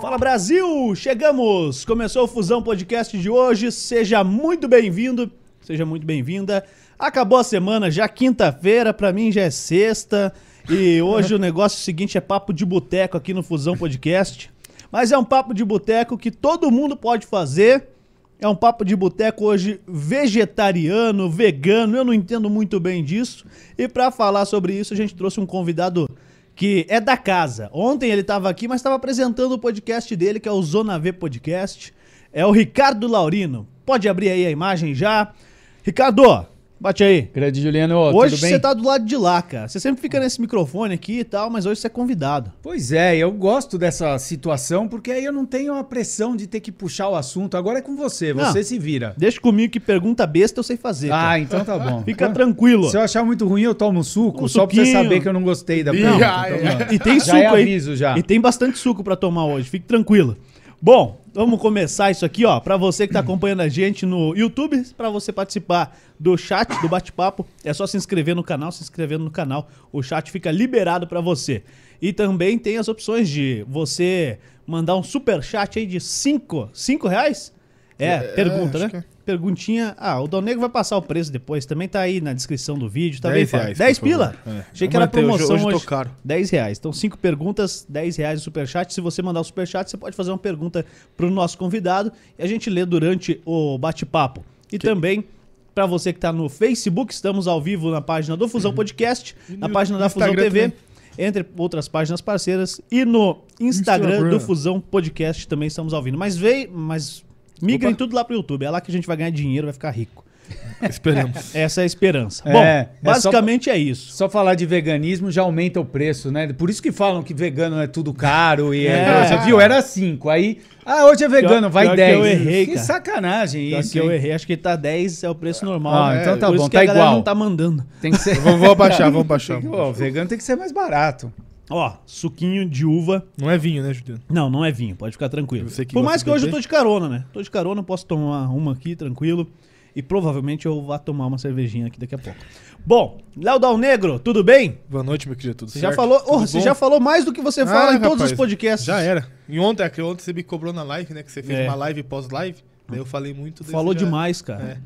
Fala Brasil! Chegamos! Começou o Fusão Podcast de hoje. Seja muito bem-vindo, seja muito bem-vinda. Acabou a semana, já quinta-feira, pra mim já é sexta. E hoje o negócio é o seguinte é papo de boteco aqui no Fusão Podcast. Mas é um papo de boteco que todo mundo pode fazer. É um papo de boteco hoje vegetariano, vegano, eu não entendo muito bem disso. E pra falar sobre isso, a gente trouxe um convidado que é da casa. Ontem ele estava aqui, mas estava apresentando o podcast dele, que é o Zona V Podcast. É o Ricardo Laurino. Pode abrir aí a imagem já. Ricardo, bate aí. Grande Juliano, Hoje você tá do lado de lá, cara. Você sempre fica nesse microfone aqui e tal, mas hoje você é convidado. Pois é, eu gosto dessa situação porque aí eu não tenho a pressão de ter que puxar o assunto. Agora é com você, você Não. se vira. Deixa comigo que pergunta besta eu sei fazer. cara. Ah, então tá bom. Fica tranquilo. Se eu achar muito ruim, eu tomo um suco, Um só pra você suquinho. saber que eu não gostei da pergunta. Então. E tem Já suco é aí. aviso já. E tem bastante suco pra tomar hoje, fique tranquilo. Bom, vamos começar isso aqui, ó, Pra você que tá acompanhando a gente no YouTube, pra você participar do chat, do bate-papo, é só se inscrever no canal, se inscrevendo no canal, o chat fica liberado pra você. E também tem as opções de você mandar um super chat aí de 5, 5 reais? É, É, pergunta, né? Que. Perguntinha. Ah, o Dal Negro vai passar o preço depois. Também tá aí na descrição do vídeo. Tá bem 10 fácil. reais, 10 por favor. pila? É. Achei que era manter, hoje- promoção hoje hoje. eu tô caro. 10 reais. Então, 5 perguntas, 10 reais o superchat. Se você mandar o superchat, você pode fazer uma pergunta pro nosso convidado e a gente lê durante o bate-papo. E também, pra você que tá no Facebook, estamos ao vivo na página do Fusão Podcast, Uhum. E na no página da Fusão Instagram TV, também. entre outras páginas parceiras, e no Instagram, Instagram. do Fusão Podcast também estamos ao vivo. Mas veio, mas migrem Opa. tudo lá pro YouTube. É lá que a gente vai ganhar dinheiro, vai ficar rico. Esperamos. Essa é a esperança. É, Bom, é basicamente é isso. Só falar de veganismo já aumenta o preço, né? Por isso que falam que vegano é tudo caro e é, É. você viu, era 5. Aí, ah, hoje é vegano, Pior- vai pior que 10. eu errei, que cara. sacanagem Pior isso. que eu errei, acho que tá 10 é o preço normal. Ah, né? então tá Por isso bom, que tá a igual. não tá mandando. Tem que ser. vamos, vamos abaixar, vamos abaixar. Ó, vegano tem que ser mais barato. Ó, suquinho de uva. Não é vinho, né, Juliano? Não, não é vinho, pode ficar tranquilo. Por mais que hoje eu tô de carona, né? Tô de carona, posso tomar uma aqui tranquilo. E provavelmente eu vá tomar uma cervejinha aqui daqui a pouco. Bom, Léo Dal Negro, tudo bem? Boa noite, meu querido. Tudo Você certo? já falou, oh, você bom? já falou mais do que você fala Ah, em todos rapaz, os podcasts. Já era. E ontem, ontem você me cobrou na live, né? Que você fez É. uma live pós-live. Daí eu falei muito. Falou já- demais, cara. É.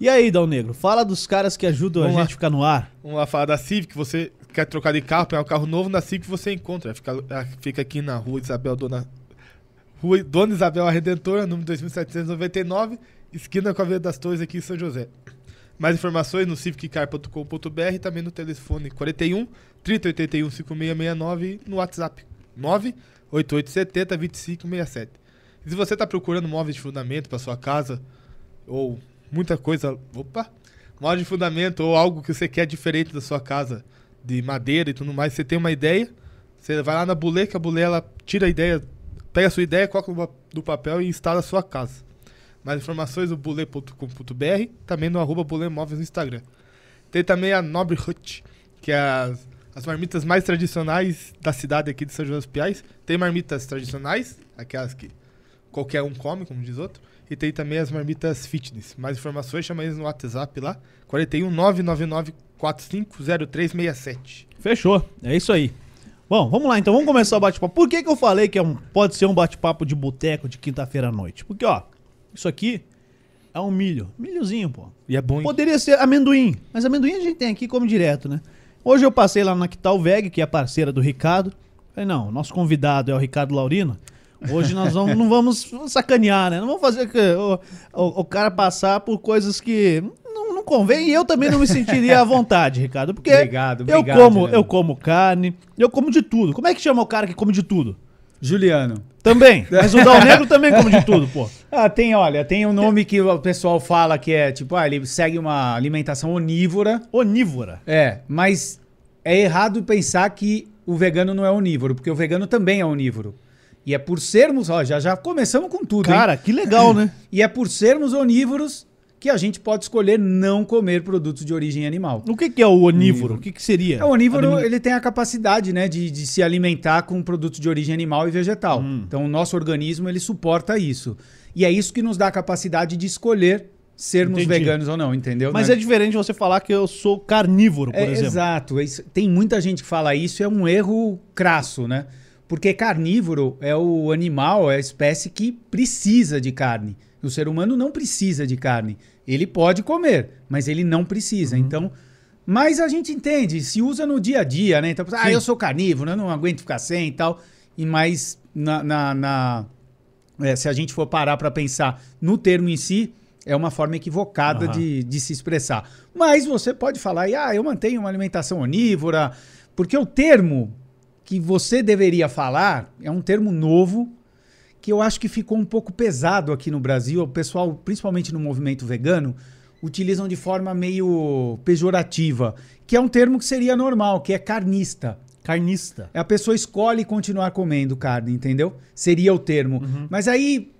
E aí, Dal Negro, fala dos caras que ajudam Vamos a gente a ficar no ar. Vamos lá falar da Civic. Você quer trocar de carro, pegar um carro novo, na Civic você encontra. Fica, ela fica aqui na rua Isabel Dona. Rua Dona Isabel a Redentora, número 2799, esquina com a Via das Torres aqui em São José. Mais informações no civiccar.com.br e também no telefone 41 3081 5669 e no WhatsApp 98870 2567. E se você está procurando móveis de fundamento para sua casa ou muita coisa, opa, móvel de fundamento ou algo que você quer diferente da sua casa, de madeira e tudo mais, você tem uma ideia, você vai lá na Bulê, que a Bulê ela tira a ideia, pega a sua ideia, coloca no papel e instala a sua casa. Mais informações no bulê.com.br, também no arroba Bulê Móveis no Instagram. Tem também a Nobre Hut, que é as, as marmitas mais tradicionais da cidade aqui de São João dos Piais. Tem marmitas tradicionais, aquelas que qualquer um come, como diz outro. E tem também as marmitas fitness. Mais informações, chama eles no WhatsApp lá. 41 999 450367. Fechou, é isso aí. Bom, vamos lá então, vamos começar o bate-papo. Por que, que eu falei que é um, pode ser um bate-papo de boteco de quinta-feira à noite? Porque, ó, isso aqui é um milho. Milhozinho, pô. E é bom, hein? Poderia ser amendoim, mas amendoim a gente tem aqui como direto, né? Hoje eu passei lá na Quital Veg, que é parceira do Ricardo. Falei, não, nosso convidado é o Ricardo Laurino. Hoje nós vamos, não vamos sacanear, né? Não vamos fazer que o, o, o cara passar por coisas que não, convém. E eu também não me sentiria à vontade, Ricardo. Porque Obrigado, eu obrigado, como, Juliano. eu como carne, eu como de tudo. Como é que chama o cara que come de tudo? Juliano. Também. Mas o Dal Negro também come de tudo, pô. Ah, tem, olha, tem um nome que o pessoal fala que é tipo, ah, ele segue uma alimentação onívora. Onívora. É, mas é errado pensar que o vegano não é onívoro, porque o vegano também é onívoro. E é por sermos, ó, já, já começamos com tudo, hein? Cara, que legal, né? E é por sermos onívoros que a gente pode escolher não comer produtos de origem animal. O que, que é o onívoro? O que, que seria? É, o onívoro, ele tem a capacidade, né, de, de se alimentar com produtos de origem animal e vegetal. Então, o nosso organismo, ele suporta isso. E é isso que nos dá a capacidade de escolher sermos Entendi. veganos ou não, entendeu? Mas Né? é diferente você falar que eu sou carnívoro, por É, exemplo. Exato. Tem muita gente que fala isso, é um erro crasso, né? Porque carnívoro é o animal, é a espécie que precisa de carne. O ser humano não precisa de carne. Ele pode comer, mas ele não precisa. Então, mas a gente entende, se usa no dia a dia, né? Então, ah, eu sou carnívoro, eu não aguento ficar sem e tal. E mais na, na- na- é, se a gente for parar para pensar no termo em si, é uma forma equivocada Aham. de, de se expressar. Mas você pode falar, ah, eu mantenho uma alimentação onívora, porque o termo que você deveria falar é um termo novo que eu acho que ficou um pouco pesado aqui no Brasil. O pessoal, principalmente no movimento vegano, utilizam de forma meio pejorativa, que é um termo que seria normal, que é carnista. Carnista. A pessoa escolhe continuar comendo carne, entendeu? Seria o termo. Mas aí,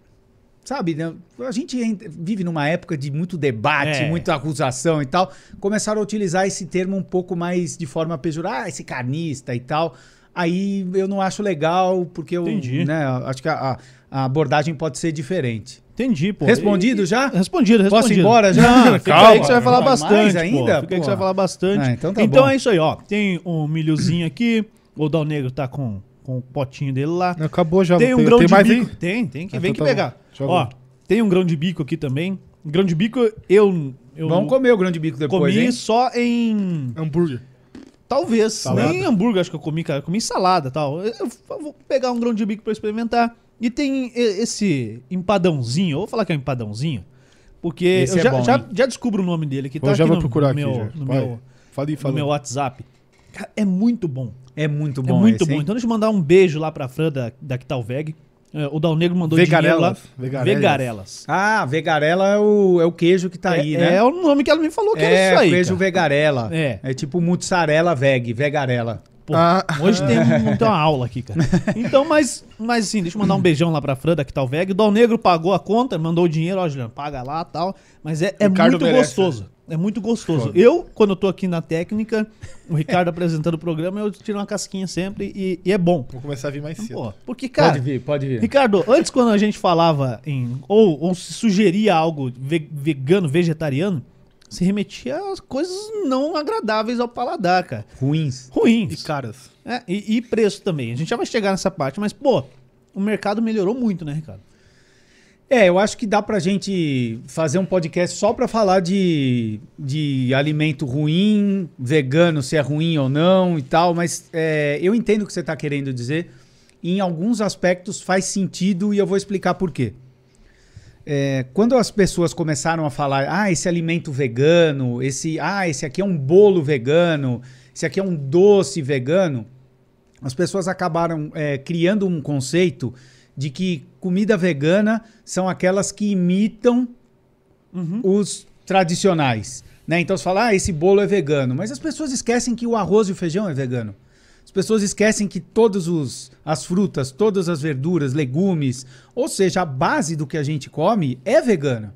sabe, né, a gente en- vive numa época de muito debate, É. muita acusação e tal. Começaram a utilizar esse termo um pouco mais de forma pejorativa, ah, esse carnista e tal. Aí eu não acho legal, porque eu Entendi. né, acho que a, a- abordagem pode ser diferente. Entendi, pô. Respondido E- já? Respondido, respondido. Posso ir embora já? Não, fica Calma, aí que você vai falar mais bastante, ainda? pô. Fica aí que você vai falar bastante. Ah, então tá bom. é isso aí, ó. Tem um milhozinho aqui. O Dal Negro tá com, com o potinho dele lá. Acabou já. Tem um tem, grão tem de mais bico. aí? Tem, tem que Ah, vem então que tá pegar. bom. Deixa eu Ó, ver. tem um grão de bico aqui também. Grão de bico eu, eu Vamos comer o grande bico depois, comi hein? só em Hambúrguer. Talvez. Salada. Nem hambúrguer acho que eu comi, cara. Eu comi salada e tal. Eu vou pegar um grão de bico pra experimentar. E tem esse empadãozinho. Eu vou falar que é um empadãozinho. Porque Esse eu é já, bom, já, já descubro o nome dele aqui. Tá Eu já aqui vou no, procurar no aqui. meu, já. no Vai. meu, no meu. WhatsApp. Cara, é muito bom. É muito é bom muito esse, bom. hein? Então deixa eu mandar um beijo lá pra Fran da, da Quitalveg. É, o Dal Negro mandou dinheiro lá. Vegarelas. Vegarelas. Vegarelas. Ah, vegarela é o, é o queijo que tá aí, é, né? é o nome que ela me falou que era É, isso aí. queijo cara. vegarela. É. É tipo mussarela veg, vegarela. Pô, Ah. hoje tem, um- tem uma aula aqui, cara. Então, mas, mas assim, deixa eu mandar um beijão lá pra Fran da Quitalveg. O Dal Negro pagou a conta, mandou o dinheiro, ó, Juliano, paga lá e tal. Mas é, é Ricardo muito merece, gostoso. É muito gostoso. Foda. Eu, quando eu tô aqui na técnica, o Ricardo apresentando o programa, eu tiro uma casquinha sempre e, e é bom. Vou começar a vir mais cedo. Pô, porque, cara, pode vir, pode vir. Ricardo, antes quando a gente falava em. Ou, ou se sugeria algo ve- vegano, vegetariano, se remetia a coisas não agradáveis ao paladar, cara. Ruins. Ruins. E caras. É, e, e preço também. A gente já vai chegar nessa parte, mas, pô, o mercado melhorou muito, né, Ricardo? É, eu acho que dá pra gente fazer um podcast só pra falar de, de alimento ruim, vegano, se é ruim ou não e tal, mas é, eu entendo o que você tá querendo dizer. Em alguns aspectos faz sentido e eu vou explicar por quê. É, quando as pessoas começaram a falar, ah, esse alimento vegano, esse, ah, esse aqui é um bolo vegano, esse aqui é um doce vegano, as pessoas acabaram é, criando um conceito de que comida vegana são aquelas que imitam os tradicionais. Né? Então você fala, ah, esse bolo é vegano. Mas as pessoas esquecem que o arroz e o feijão é vegano. As pessoas esquecem que todas as frutas, todas as verduras, legumes, ou seja, a base do que a gente come é vegana.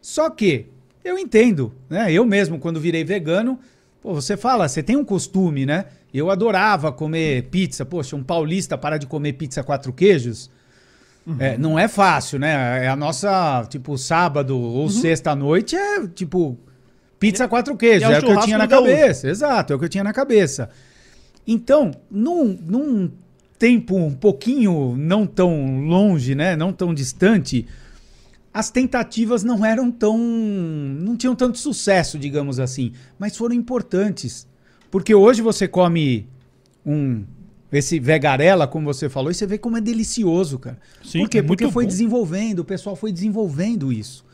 Só que eu entendo, né? Eu mesmo, quando virei vegano, pô, você fala, você tem um costume, né? Eu adorava comer pizza. Poxa, um paulista parar de comer pizza quatro queijos. É, não é fácil, né? É a nossa, tipo, sábado ou sexta-noite é, tipo, pizza quatro queijos. é o É, o que eu tinha na do gaúcho. cabeça. Exato, é o que eu tinha na cabeça. Então, num, num tempo um pouquinho não tão longe, né? Não tão distante, as tentativas não eram tão. não tinham tanto sucesso, digamos assim, mas foram importantes. Porque hoje você come um. Esse vegarela, como você falou, e você vê como é delicioso, cara. Sim, Por quê? é Porque foi bom. desenvolvendo, o pessoal foi desenvolvendo isso.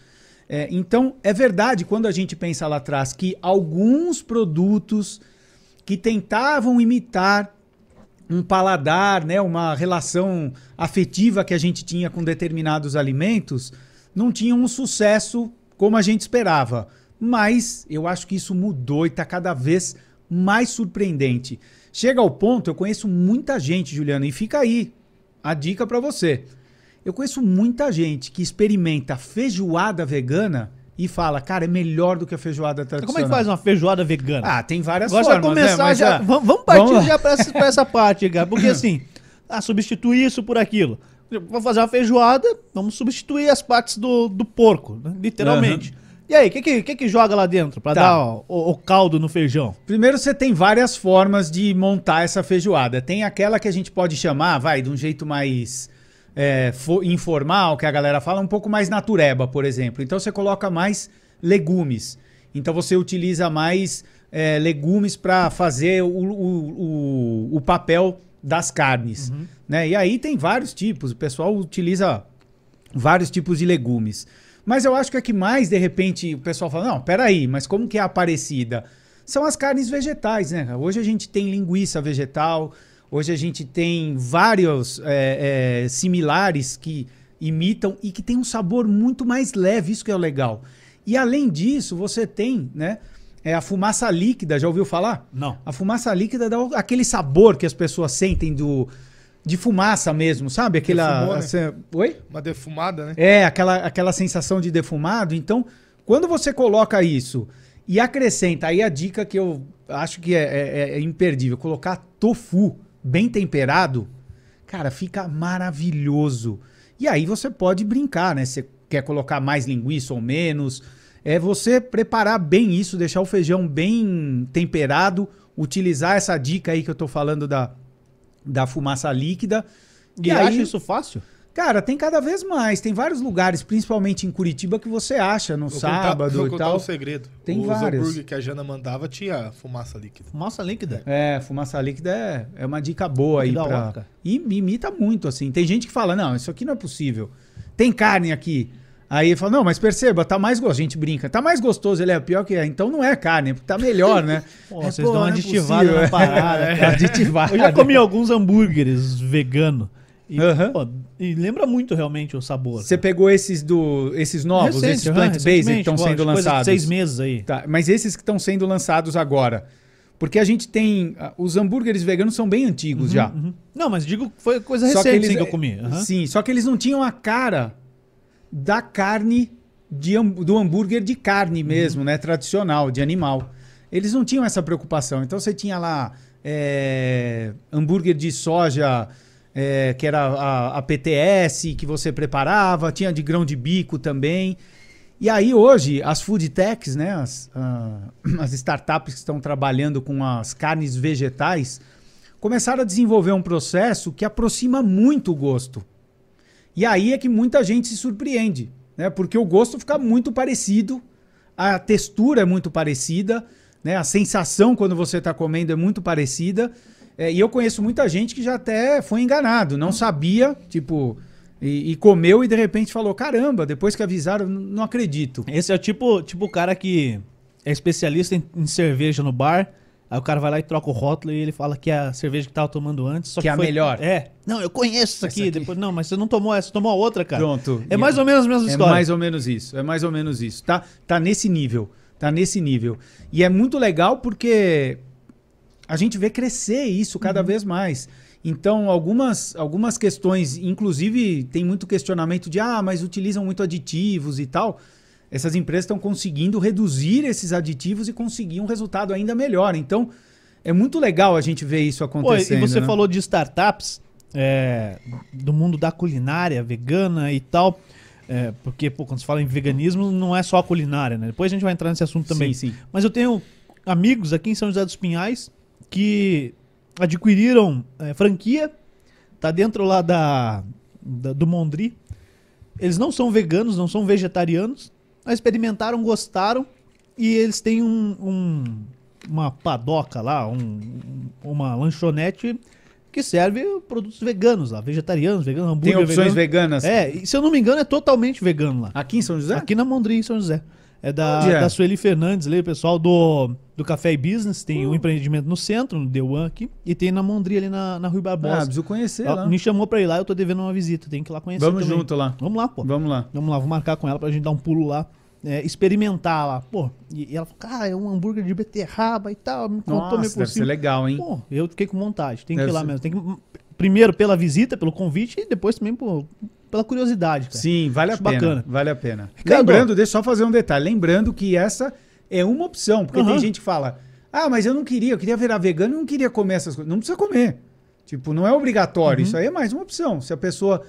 É, então, é verdade, quando a gente pensa lá atrás que alguns produtos que tentavam imitar um paladar, né, uma relação afetiva que a gente tinha com determinados alimentos, não tinham um sucesso como a gente esperava. Mas eu acho que isso mudou e está cada vez mais surpreendente. Chega ao ponto, eu conheço muita gente, Juliana, e fica aí a dica para você. Eu conheço muita gente que experimenta feijoada vegana e fala, cara, é melhor do que a feijoada tradicional. Como é que faz uma feijoada vegana? Ah, tem várias vai formas, né? começar Mas, já. ah, Vamos, partir vamos já pra essa, essa parte, cara. Porque assim, ah, substituir isso por aquilo. Vou fazer uma feijoada, vamos substituir as partes do, do porco, né? literalmente. E aí, o que, que, que, joga lá dentro pra Tá. dar ó, o, o caldo no feijão? Primeiro, você tem várias formas de montar essa feijoada. Tem aquela que a gente pode chamar, vai, de um jeito mais é, fo- informal, que a galera fala, um pouco mais natureba, por exemplo. Então, você coloca mais legumes. Então, você utiliza mais é, legumes para fazer o, o, o, o papel das carnes. Né? E aí tem vários tipos. O pessoal utiliza vários tipos de legumes. Mas eu acho que a que mais, de repente, o pessoal fala, não, peraí, mas como que é a parecida? São as carnes vegetais, né? Hoje a gente tem linguiça vegetal, hoje a gente tem vários é, é, similares que imitam e que tem um sabor muito mais leve, isso que é o legal. E além disso, você tem, né, é a fumaça líquida, já ouviu falar? Não. A fumaça líquida dá aquele sabor que as pessoas sentem do de fumaça mesmo, sabe? Aquela Defumou, né? assim, Oi? Uma defumada, né? É, aquela, aquela sensação de defumado. Então, quando você coloca isso e acrescenta, aí a dica que eu acho que é, é- é imperdível, colocar tofu bem temperado, cara, fica maravilhoso. E aí você pode brincar, né? Você quer colocar mais linguiça ou menos. É você preparar bem isso, deixar o feijão bem temperado, utilizar essa dica aí que eu tô falando da, da fumaça líquida. E, acha isso fácil? Cara, tem cada vez mais. Tem vários lugares, principalmente em Curitiba, que você acha no Vou sábado contar, vou e contar tal. um segredo. Tem Os vários. hambúrguer que a Jana mandava tinha fumaça líquida. Fumaça líquida. É, fumaça líquida é, é uma dica boa aí pra... E imita muito, assim. Tem gente que fala, não, isso aqui não é possível. Tem carne aqui. Aí fala, não, mas perceba, tá mais gostoso. A gente brinca, tá mais gostoso, ele é pior que é. Então não é carne, porque tá melhor, né? Pô, É, vocês pô, dão uma é aditivada possível. na parada, É, aditivada. Eu já comi alguns hambúrgueres vegano. E, Aham. pô, e lembra muito realmente o sabor. Você pegou esses do esses novos, Recente, esses plant-based que recentemente, estão sendo lançados? Seis meses aí. Tá, mas esses que estão sendo lançados agora. Porque a gente tem. ah, Os hambúrgueres veganos são bem antigos já. Uhum. Não, mas digo que foi coisa Só recente eles- sim, que eu comi. Aham. Sim, só que eles não tinham a cara da carne de, do hambúrguer de carne mesmo, né? Tradicional, de animal. Eles não tinham essa preocupação. Então você tinha lá é, hambúrguer de soja, é, que era a, a PTS, que você preparava, tinha de grão de bico também. E aí hoje as food techs, né, as, ah, as startups que estão trabalhando com as carnes vegetais, começaram a desenvolver um processo que aproxima muito o gosto. E aí é que muita gente se surpreende, né? Porque o gosto fica muito parecido, a textura é muito parecida, né? A sensação quando você está comendo é muito parecida. É, e eu conheço muita gente que já até foi enganado, não sabia, tipo, e, e comeu e de repente falou: caramba, depois que avisaram, não acredito. Esse é o tipo, tipo cara que é especialista em, em cerveja no bar. Aí o cara vai lá e troca o rótulo e ele fala que é a cerveja que tava tomando antes. Só Que é a foi- melhor. É. Não, eu conheço isso aqui. Aqui. Depois, não, mas você não tomou essa, você tomou a outra, cara. Pronto. É mais ou menos a mesma É história. mais ou menos isso. É mais ou menos isso. Tá, tá nesse nível. Tá nesse nível. E é muito legal porque a gente vê crescer isso cada vez mais. Então, algumas, algumas questões, inclusive tem muito questionamento de ah, mas utilizam muito aditivos e tal. Essas empresas estão conseguindo reduzir esses aditivos e conseguir um resultado ainda melhor. Então, é muito legal a gente ver isso Pô, acontecendo. e você né? falou de startups é, do mundo da culinária vegana e tal. É, porque, pô, quando se fala em veganismo, não é só a culinária, né? Depois a gente vai entrar nesse assunto também. Sim, sim. Mas eu tenho amigos aqui em São José dos Pinhais que adquiriram é, franquia, tá dentro lá da, da- do Mondri. Eles não são veganos, não são vegetarianos, experimentaram, gostaram e eles têm um, um- uma padoca lá, um- uma lanchonete que serve produtos veganos lá, vegetarianos, veganos, Tem hambúrguer opções vegano. veganas. É, se eu não me engano é totalmente vegano lá. Aqui em São José? Aqui na Mondri, em São José. É da, é? da Sueli Fernandes, ali, o pessoal do, do Café e Business. Tem Uh. um empreendimento no centro, no The One aqui. E tem na Mondri, ali na, na Rui Ah, Barbosa. preciso conhecer Ela lá. me chamou pra ir lá, eu tô devendo uma visita. Tem que ir lá conhecer Vamos também. junto lá. Vamos lá, pô. Vamos lá. Vamos lá, vou marcar com ela pra gente dar um pulo lá. é, experimentar lá. Pô, e, e ela falou, cara, é um hambúrguer de beterraba e tal. Me contou meio Nossa, por deve ser cima. legal, hein? Pô, eu fiquei com vontade. Tem que Deve ir lá ser. mesmo. Tem que, primeiro pela visita, pelo convite e depois também por, pela curiosidade, cara. Sim, vale a Acho pena. bacana. Vale a pena. Ricardo. Lembrando, deixa eu só fazer um detalhe. Lembrando que essa é uma opção, porque tem gente que fala: ah, mas eu não queria, eu queria virar vegano, eu não queria comer essas coisas. Não precisa comer. Tipo, não é obrigatório. Uhum. Isso aí é mais uma opção. Se a pessoa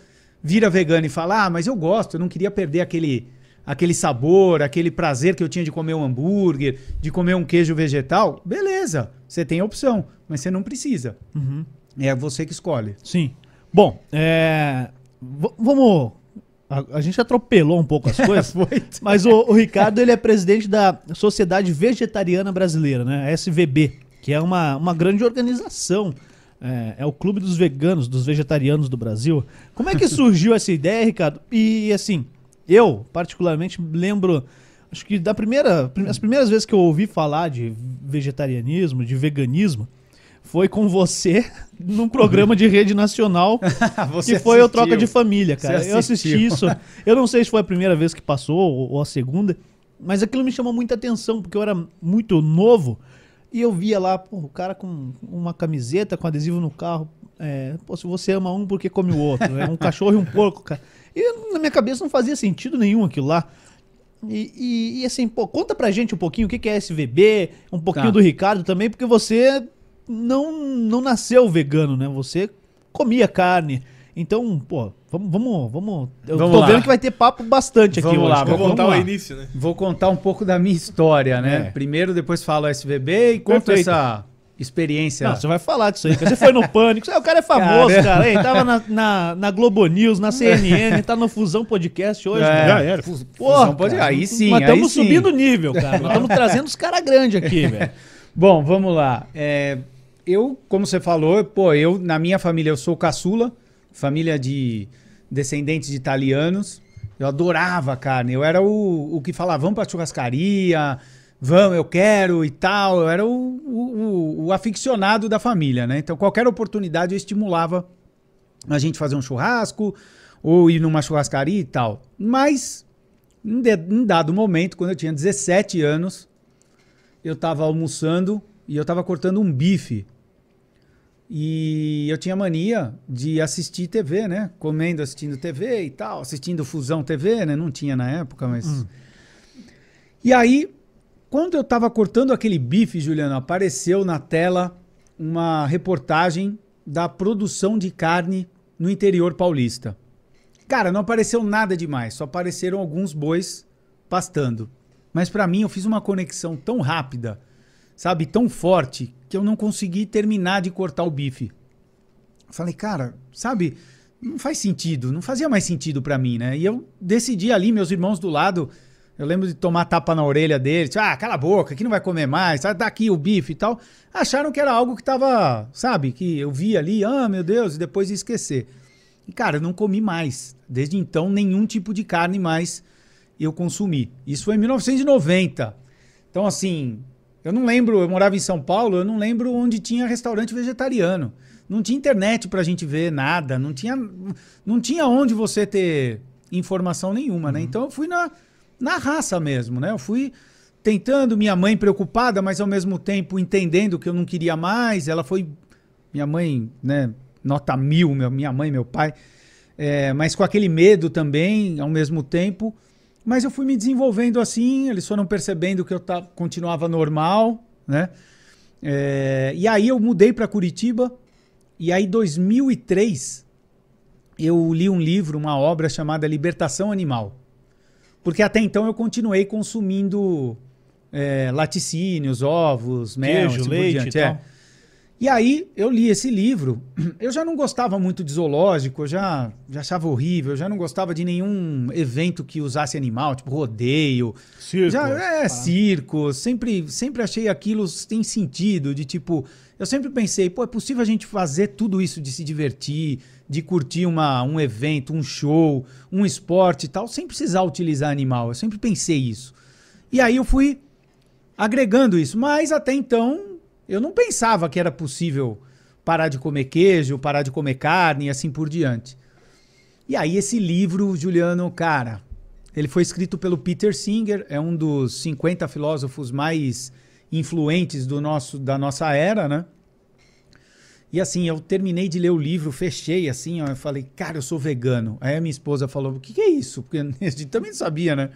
vira vegana e fala: ah, mas eu gosto, eu não queria perder aquele, aquele sabor, aquele prazer que eu tinha de comer um hambúrguer, de comer um queijo vegetal, beleza, você tem a opção, mas você não precisa. Uhum. É você que escolhe. Sim. Bom, é, vamos. A, a gente atropelou um pouco as coisas. Foi. Mas o, o Ricardo ele é presidente da Sociedade Vegetariana Brasileira, né? A SVB, que é uma, uma grande organização. É, é o clube dos veganos, dos vegetarianos do Brasil. Como é que surgiu essa ideia, Ricardo? E assim, eu particularmente lembro, acho que da primeira, prim- as primeiras vezes que eu ouvi falar de vegetarianismo, de veganismo, foi com você num programa de rede nacional Você que foi o. Troca de Família, cara. Eu assisti isso. Eu não sei se foi a primeira vez que passou ou, a segunda, mas aquilo me chamou muita atenção, porque eu era muito novo e eu via lá, pô, o cara com uma camiseta com adesivo no carro. É, pô, se você ama um, por que come o outro? É um cachorro e um porco, cara. E na minha cabeça não fazia sentido nenhum aquilo lá. E, e- e assim, pô, conta pra gente um pouquinho o que que é SVB, um pouquinho Tá. do Ricardo também, porque você não, não nasceu vegano, né? Você comia carne. Então, pô, vamos, vamos, vamos. Eu Vamos tô lá. vendo que vai ter papo bastante aqui Vamos hoje. lá. Vou voltar vamos ao lá. início, né? Vou contar um pouco da minha história, né? É. Primeiro, depois falo SVB e conto Perfeito. essa experiência. Não, você vai falar disso aí. Você foi no Pânico. O cara é famoso, Cara. cara. Hein? Tava na, na, na Globo News, na CNN, tá no Fusão Podcast hoje. É. cara. Já era. Porra, Fusão cara, aí sim, aí estamos subindo o nível, cara. Nós estamos trazendo os caras grandes aqui, velho. Bom, vamos lá. É, eu, como você falou, pô, eu, na minha família, eu sou caçula, família de descendentes de italianos. Eu adorava carne. Eu era o, o que falava, vamos pra churrascaria, vamos, eu quero e tal. Eu era o, o, o- aficionado da família, né? Então, qualquer oportunidade eu estimulava a gente fazer um churrasco ou ir numa churrascaria e tal. Mas, em, de- em dado momento, quando eu tinha 17 anos, eu tava almoçando e eu tava cortando um bife. E eu tinha mania de assistir TV, né? Comendo, assistindo TV e tal, assistindo Fusão TV, né? Não tinha na época, mas. E aí, quando eu tava cortando aquele bife, Juliano, apareceu na tela uma reportagem da produção de carne no interior paulista. Cara, não apareceu nada demais, só apareceram alguns bois pastando. Mas pra mim eu fiz uma conexão tão rápida, sabe, tão forte, que eu não consegui terminar de cortar o bife. Falei, cara, sabe, não faz sentido, não fazia mais sentido pra mim, né? E eu decidi ali, meus irmãos do lado, eu lembro de tomar tapa na orelha deles, ah, cala a boca, aqui não vai comer mais, sai daqui o bife e tal. Acharam que era algo que tava, sabe, que eu via ali, ah, meu Deus, e depois ia esquecer. E, cara, eu não comi mais. Desde então, nenhum tipo de carne mais eu consumi. Isso foi em 1990. Então, assim, eu não lembro, eu morava em São Paulo, eu não lembro onde tinha restaurante vegetariano. Não tinha internet pra gente ver nada, não tinha, não tinha onde você ter informação nenhuma, né? Então eu fui na, na raça mesmo, né? Eu fui tentando, minha mãe preocupada, mas ao mesmo tempo entendendo que eu não queria mais. Ela foi, minha mãe, né? Nota mil, meu, minha mãe, meu pai. É, mas com aquele medo também, ao mesmo tempo. Mas eu fui me desenvolvendo assim, eles foram percebendo que eu ta- continuava normal, né? É, e aí eu mudei para Curitiba, e aí em 2003 eu li um livro, uma obra chamada Libertação Animal. Porque até então eu continuei consumindo é, laticínios, ovos, mel, Queijo, assim leite e é. E aí eu li esse livro, eu já não gostava muito de zoológico, eu já, já achava horrível, eu já não gostava de nenhum evento que usasse animal, tipo rodeio, Circo. já, é, circo, sempre, sempre achei aquilo tem sentido, de tipo, eu sempre pensei, pô, é possível a gente fazer tudo isso de se divertir, de curtir uma, um evento, um show, um esporte e tal, sem precisar utilizar animal, eu sempre pensei isso. E aí eu fui agregando isso, mas até então eu não pensava que era possível parar de comer queijo, parar de comer carne e assim por diante. E aí esse livro, Juliano, cara, ele foi escrito pelo Peter Singer, é um dos 50 filósofos mais influentes do nosso, da nossa era, né? E assim, eu terminei de ler o livro, fechei assim, ó, eu falei, cara, eu sou vegano. Aí a minha esposa falou, o que, que é isso? Porque gente também não sabia, né?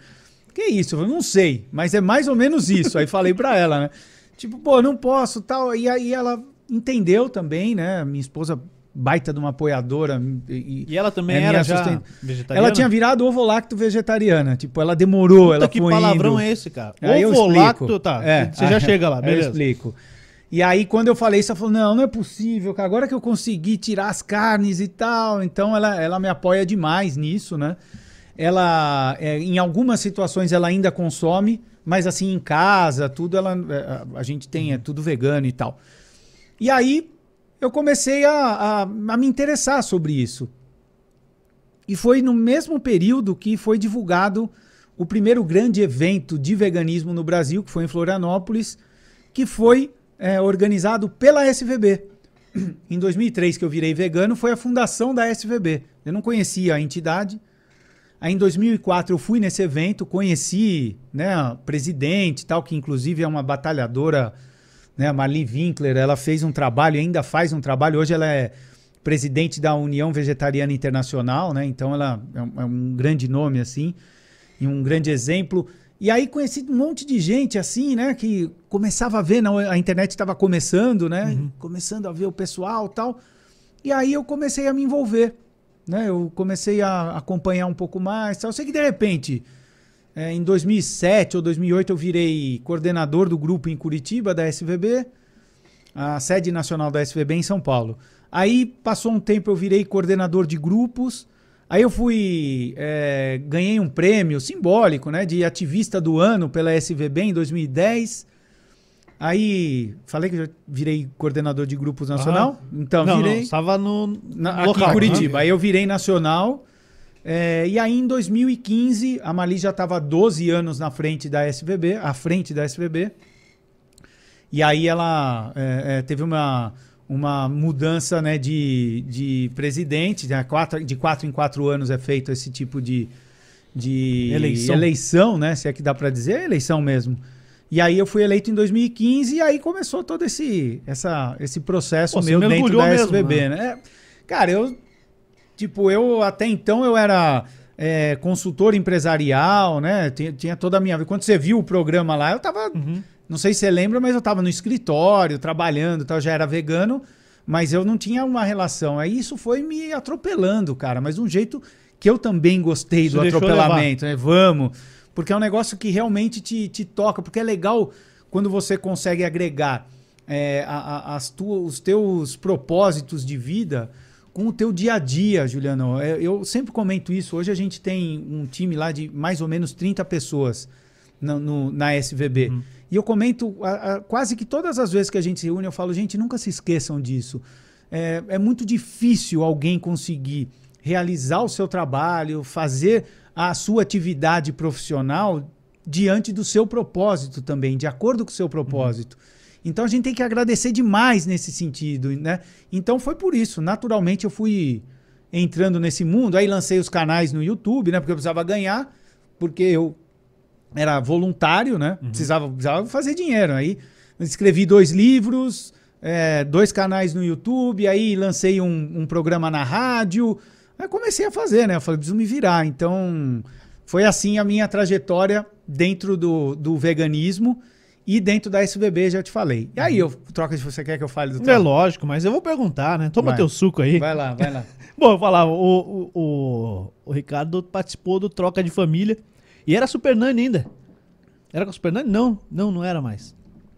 O que é isso? Eu falei, não sei, mas é mais ou menos isso. Aí falei pra ela, né? Tipo, pô, não posso, tal. E aí ela entendeu também, né? Minha esposa baita de uma apoiadora. E, E ela também É era já susten- vegetariana? ela tinha virado ovo-lacto vegetariana. Tipo, ela demorou, Puta, ela que foi palavrão indo. é esse, cara? Ovo-lacto, explico. tá. É, você já chega lá, beleza. Eu explico. E aí, quando eu falei isso, ela falou: não, não é possível, cara. Agora que eu consegui tirar as carnes e tal. Então, ela, ela me apoia demais nisso, né? Ela, é, em algumas situações, ela ainda consome, mas assim, em casa, tudo, ela, é, a, gente tem, é tudo vegano e tal. E aí, eu comecei a, a, a me interessar sobre isso. E foi no mesmo período que foi divulgado o primeiro grande evento de veganismo no Brasil, que foi em Florianópolis, que foi é, organizado pela SVB. Em 2003, que eu virei vegano, foi a fundação da SVB. Eu não conhecia a entidade. Aí em 2004 eu fui nesse evento, conheci né, a presidente tal, que inclusive é uma batalhadora, né, Marli Winkler, ela fez um trabalho, ainda faz um trabalho, hoje ela é presidente da União Vegetariana Internacional, né, então ela é um, é grande nome assim, e um grande exemplo. E aí conheci um monte de gente assim, né, que começava a ver, não, a internet estava começando, né, começando a ver o pessoal tal, e aí eu comecei a me envolver né? Eu comecei a acompanhar um pouco mais. Eu sei que de repente, é, em 2007 ou 2008, eu virei coordenador do grupo em Curitiba da SVB, a sede nacional da SVB em São Paulo. Aí passou um tempo, eu virei coordenador de grupos. Aí eu fui, é, ganhei um prêmio simbólico, né, de ativista do ano pela SVB em 2010. Aí falei que eu já virei coordenador de grupos nacional. Então não, virei não, estava no na, aqui local, em Curitiba. né? Aí eu virei nacional. é, e aí em 2015, a Mali já estava 12 anos na frente da SVB, à frente da SVB. E aí ela é, é, teve uma, uma mudança né, de, de presidente. Né, quatro, de quatro em quatro anos é feito esse tipo de, de Eleição. eleição, né? Se é que dá para dizer, é eleição mesmo. E aí eu fui eleito em 2015 e aí começou todo esse, essa, esse processo Pô, meu dentro da mesmo, SVB, né? É, cara, eu tipo, eu até então eu era é, consultor empresarial, né? Tinha, tinha toda a minha vida. Quando você viu o programa lá, eu tava, Uhum. não sei se você lembra, mas eu tava no escritório, trabalhando, tal, já era vegano, mas eu não tinha uma relação. Aí isso foi me atropelando, cara, mas de um jeito que eu também gostei do atropelamento, né? Vamos, porque é um negócio que realmente te, te toca, porque é legal quando você consegue agregar é, a- a- as tu- os teus propósitos de vida com o teu dia a dia, Juliano. É, Eu sempre comento isso. Hoje a gente tem um time lá de mais ou menos 30 pessoas na, no- na SVB. E eu comento a- a- quase que todas as vezes que a gente se une, eu falo, gente, nunca se esqueçam disso. É, é muito difícil alguém conseguir realizar o seu trabalho, fazer a sua atividade profissional diante do seu propósito também, de acordo com o seu propósito. Então a gente tem que agradecer demais nesse sentido, né? Então foi por isso, naturalmente eu fui entrando nesse mundo, aí lancei os canais no YouTube, né? Porque eu precisava ganhar, porque eu era voluntário, né? Precisava, precisava fazer dinheiro. Aí escrevi dois livros, é, dois canais no YouTube, aí lancei um, um programa na rádio. Aí comecei a fazer, né? Eu falei, preciso me virar. Então, foi assim a minha trajetória dentro do, do veganismo e dentro da SBB, já te falei. E aí, eu troca se você quer que eu fale do É lógico, mas eu vou perguntar, né? Toma Vai. teu suco aí. Vai lá, vai lá. Bom, eu falava, o, o, o, o Ricardo participou do Troca de Família e era Super Nani ainda. Era com Super Nani? Não, não, não era mais.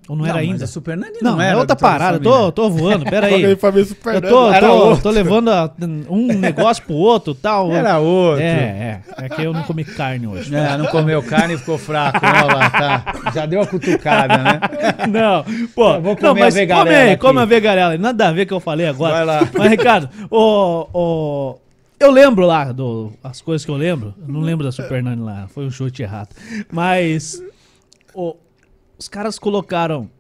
Ou não, era mas ainda? a Super Nani Não, não, é era outra Troca de parada. Tô, tô voando, pera Joga aí. família Super Eu tô, Era tô, outro. tô levando a- um negócio pro outro tal. Era outro. É, é. É que eu não comi carne hoje. É, não comeu carne e ficou fraco. Olha lá, tá. Já deu a cutucada, né? Não, pô. Eu vou não, comer a mas vegarela come aí, come a vegarela. Nada a ver que eu falei agora. Vai lá. Mas, Ricardo, o, o, eu lembro lá, do, as coisas que eu lembro. Eu não lembro da Super Nani lá, foi um chute errado. Mas o- os caras colocaram,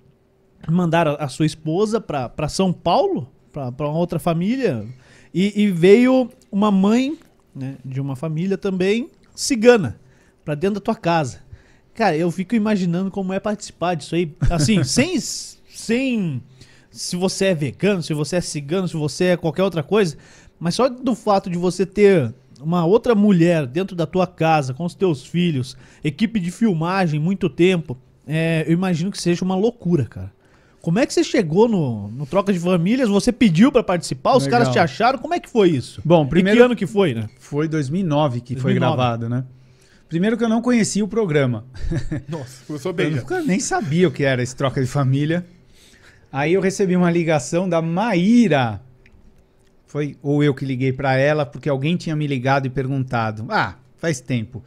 mandaram a sua esposa pra, pra São Paulo, pra, pra uma outra família, e, e veio uma mãe né, de uma família também cigana pra dentro da tua casa. Cara, eu fico imaginando como é participar disso aí. Assim, sem, sem. Se você é vegano, se você é cigano, se você é qualquer outra coisa. Mas só do fato de você ter uma outra mulher dentro da tua casa, com os teus filhos, equipe de filmagem, muito tempo. É, eu imagino que seja uma loucura, cara. Como é que você chegou no, no Troca de Famílias? Você pediu pra participar? Os Legal. caras te acharam? Como é que foi isso? Bom, E primeiro- que ano que foi, né? Foi 2009 que foi 2009. gravado, né? Primeiro que eu não conhecia o programa. Nossa, começou Eu bem já. nunca nem sabia o que era esse troca de família. Aí eu recebi uma ligação da Maíra. Foi ou eu que liguei pra ela, porque alguém tinha me ligado e perguntado. Ah, faz tempo.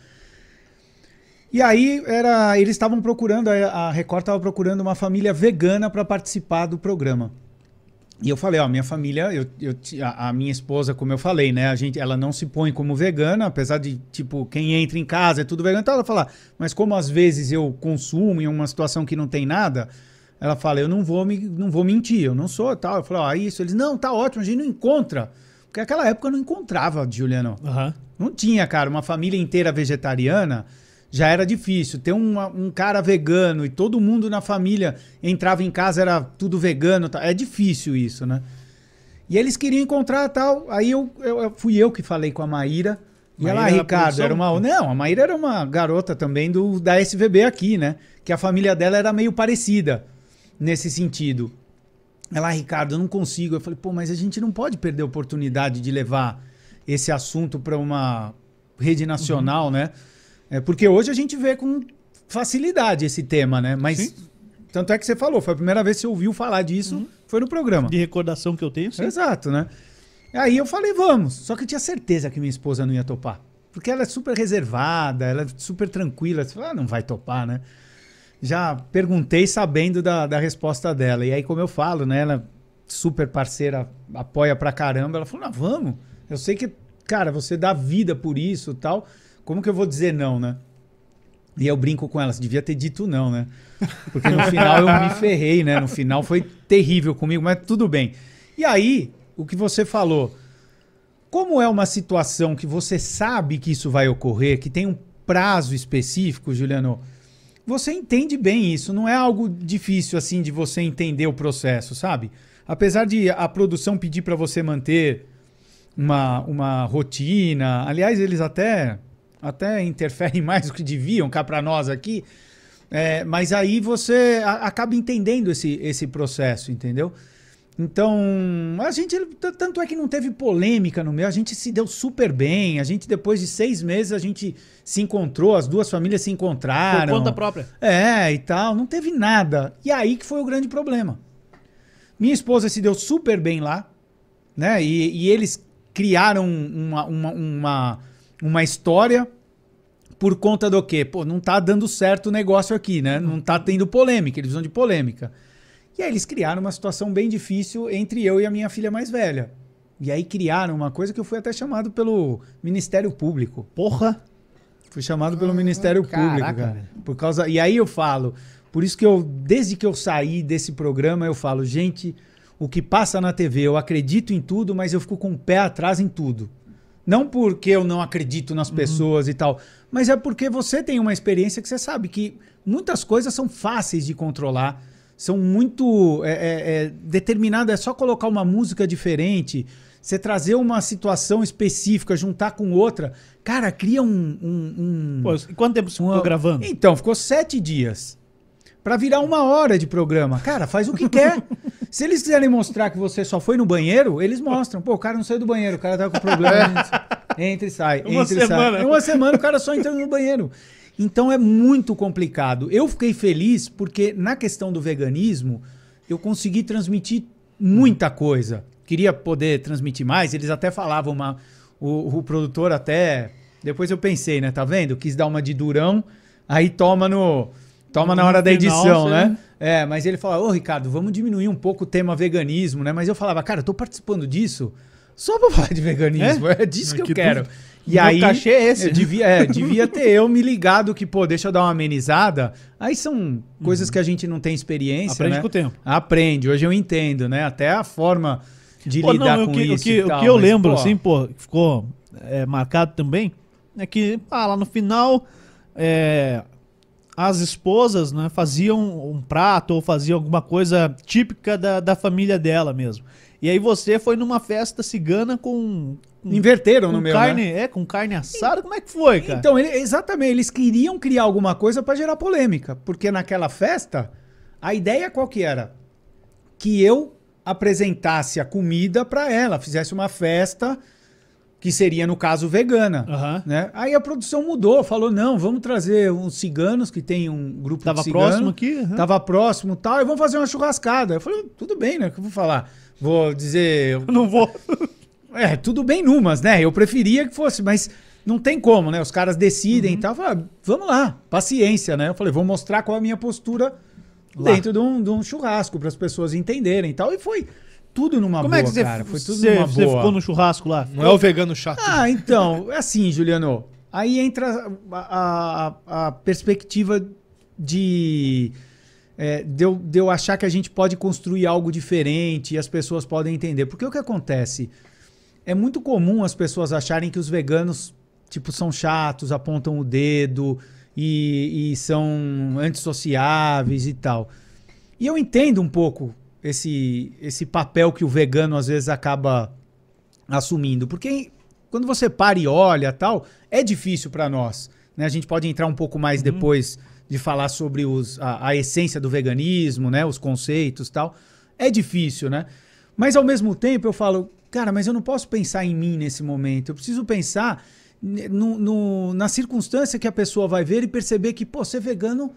E aí era, eles estavam procurando, a Record estava procurando uma família vegana para participar do programa. E eu falei, ó, minha família, eu, eu, a, minha esposa, como eu falei, né, a gente, ela não se põe como vegana, apesar de, tipo, quem entra em casa é tudo vegano, então ela fala, mas como às vezes eu consumo em uma situação que não tem nada, ela fala, eu não vou me, não vou mentir, eu não sou tal. Eu falo, ó, isso, eles, não, tá ótimo, a gente não encontra. Porque naquela época eu não encontrava, Juliano. Aham. Não tinha, cara, uma família inteira vegetariana já era difícil. Ter uma- um cara vegano e todo mundo na família entrava em casa, era tudo vegano. tá? É difícil isso, né? E eles queriam encontrar tal. Aí eu, eu- fui eu que falei com a Maíra. E Maíra ela, Ricardo, era uma. Não, a Maíra era uma garota também do, da SVB aqui, né? Que a família dela era meio parecida nesse sentido. Ela, Ricardo, eu não consigo. Eu falei, pô, mas a gente não pode perder a oportunidade de levar esse assunto para uma rede nacional, né? É, porque hoje a gente vê com facilidade esse tema, né? Mas Sim. tanto é que você falou, foi a primeira vez que você ouviu falar disso, foi no programa. De recordação que eu tenho, sim. Exato, né? Aí eu falei, vamos. Só que eu tinha certeza que minha esposa não ia topar. Porque ela é super reservada, ela é super tranquila. Você fala, ah, não vai topar, né? Já perguntei sabendo da, da resposta dela. E aí, como eu falo, né? Ela super parceira, apoia pra caramba. Ela falou, não, vamos. Eu sei que, cara, você dá vida por isso e tal. Como que eu vou dizer não, né? E eu brinco com ela, devia ter dito não, né? Porque no final eu me ferrei, né? No final foi terrível comigo, mas tudo bem. E aí, o que você falou, como é uma situação que você sabe que isso vai ocorrer, que tem um prazo específico, Juliano, você entende bem isso, não é algo difícil assim de você entender o processo, sabe? Apesar de a produção pedir para você manter uma, uma rotina, aliás, eles até até interferem mais do que deviam cá para nós aqui, é, mas aí você a- acaba entendendo esse, esse processo, entendeu? Então, a gente, tanto é que não teve polêmica no meio, a gente se deu super bem, a gente depois de seis meses a gente se encontrou, as duas famílias se Por encontraram. conta própria. É, e tal, não teve nada. E aí que foi o grande problema. Minha esposa se deu super bem lá, né? E, e eles criaram uma, uma, uma, uma história por conta do quê? Pô, não tá dando certo o negócio aqui, né? Não tá tendo polêmica, eles vão de polêmica. E aí eles criaram uma situação bem difícil entre eu e a minha filha mais velha. E aí criaram uma coisa que eu fui até chamado pelo Ministério Público. Porra. Fui chamado pelo Ministério caraca, Público, cara. Por causa. E aí eu falo, por isso que eu, desde que eu saí desse programa, eu falo, gente, o que passa na TV, eu acredito em tudo, mas eu fico com o pé atrás em tudo. Não porque eu não acredito nas pessoas e tal, mas é porque você tem uma experiência que você sabe que muitas coisas são fáceis de controlar, são muito é, é, é, determinadas, é só colocar uma música diferente, você trazer uma situação específica, juntar com outra, cara, cria um. um- um- Pô, quanto tempo você uma- ficou gravando? Então, ficou sete dias. Pra virar uma hora de programa. Cara, faz o que quer. Se eles quiserem mostrar que você só foi no banheiro, eles mostram. Pô, o cara não saiu do banheiro, o cara tá com problema. entra e sai. Uma entra e semana. sai. Em uma semana o cara só entrando no banheiro. Então é muito complicado. Eu fiquei feliz porque na questão do veganismo eu consegui transmitir muita coisa. Queria poder transmitir mais. Eles até falavam uma, o, o produtor até depois eu pensei, né? Tá vendo? Quis dar uma de durão, aí toma no toma na hora da final, edição, você- né? É, mas ele falava, ô Ricardo, vamos diminuir um pouco o tema veganismo, né? Mas eu falava, cara, eu tô participando disso só pra falar de veganismo. É, disso que, Que eu quero. E Meu aí, cachê é esse. devia, é, devia ter eu me ligado que, pô, deixa eu dar uma amenizada. Aí são coisas que a gente não tem experiência, Aprende né? com o tempo. Aprende. Hoje eu entendo, né? Até a forma de Pô, lidar não, com o que, isso o que, e o tal, que eu mas, lembro, pô, assim, pô, ficou é, marcado também, é que, ah, lá no final, é, as esposas, né, faziam um prato ou faziam alguma coisa típica da, da família dela mesmo. E aí você foi numa festa cigana com... com Inverteram com no meu, carne, né? é, com carne assada, como é que foi, cara? Então, ele- exatamente, eles queriam criar alguma coisa pra gerar polêmica, porque naquela festa, a ideia qual que era? que eu apresentasse a comida para ela, fizesse uma festa que seria no caso vegana, Aham. né? Aí a produção mudou, falou não, vamos trazer uns ciganos que tem um grupo Tava de cigano, próximo aqui? aham. tava próximo, tal, e vamos fazer uma churrascada. Eu falei tudo bem, né? O que eu vou falar? Vou dizer, Não vou. é, tudo bem numas, né? Eu preferia que fosse, mas não tem como, né? Os caras decidem e tal. Eu falei, vamos lá, paciência, né? Eu falei, vou mostrar qual é a minha postura Lá. dentro de um, de um churrasco para as pessoas entenderem e tal. E foi tudo numa Como boa, é que você, cara. Foi tudo você, numa você boa. ficou no churrasco lá? Não é o vegano chato. Ah, então, é assim, Juliano. Aí entra a, a- a perspectiva de, é, de, eu, de eu achar que a gente pode construir algo diferente e as pessoas podem entender. Porque o que acontece? É muito comum as pessoas acharem que os veganos, tipo, são chatos, apontam o dedo e, e são antissociáveis e tal. E eu entendo um pouco esse, esse papel que o vegano às vezes acaba assumindo. Porque quando você para e olha tal, é difícil para nós. Né? A gente pode entrar um pouco mais depois de falar sobre os, a, a essência do veganismo, né? os conceitos tal. É difícil, né? Mas ao mesmo tempo eu falo, cara, mas eu não posso pensar em mim nesse momento. Eu preciso pensar no, no- na circunstância que a pessoa vai ver e perceber que, pô, ser vegano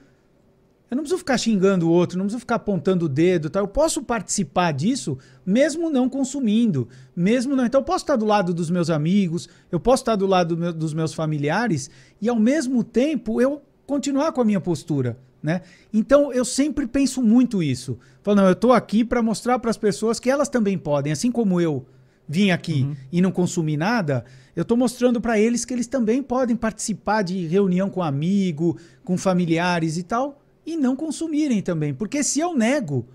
eu não preciso ficar xingando o outro, não preciso ficar apontando o dedo, tá? Eu posso participar disso mesmo não consumindo, mesmo não. Então eu posso estar do lado dos meus amigos, eu posso estar do lado do meu- dos meus familiares e ao mesmo tempo eu continuar com a minha postura, né? Então eu sempre penso muito isso. Falo, não, eu tô aqui para mostrar para as pessoas que elas também podem, assim como eu vim aqui e não consumi nada, eu tô mostrando para eles que eles também podem participar de reunião com amigo, com familiares e tal, e não consumirem também. Porque se eu nego,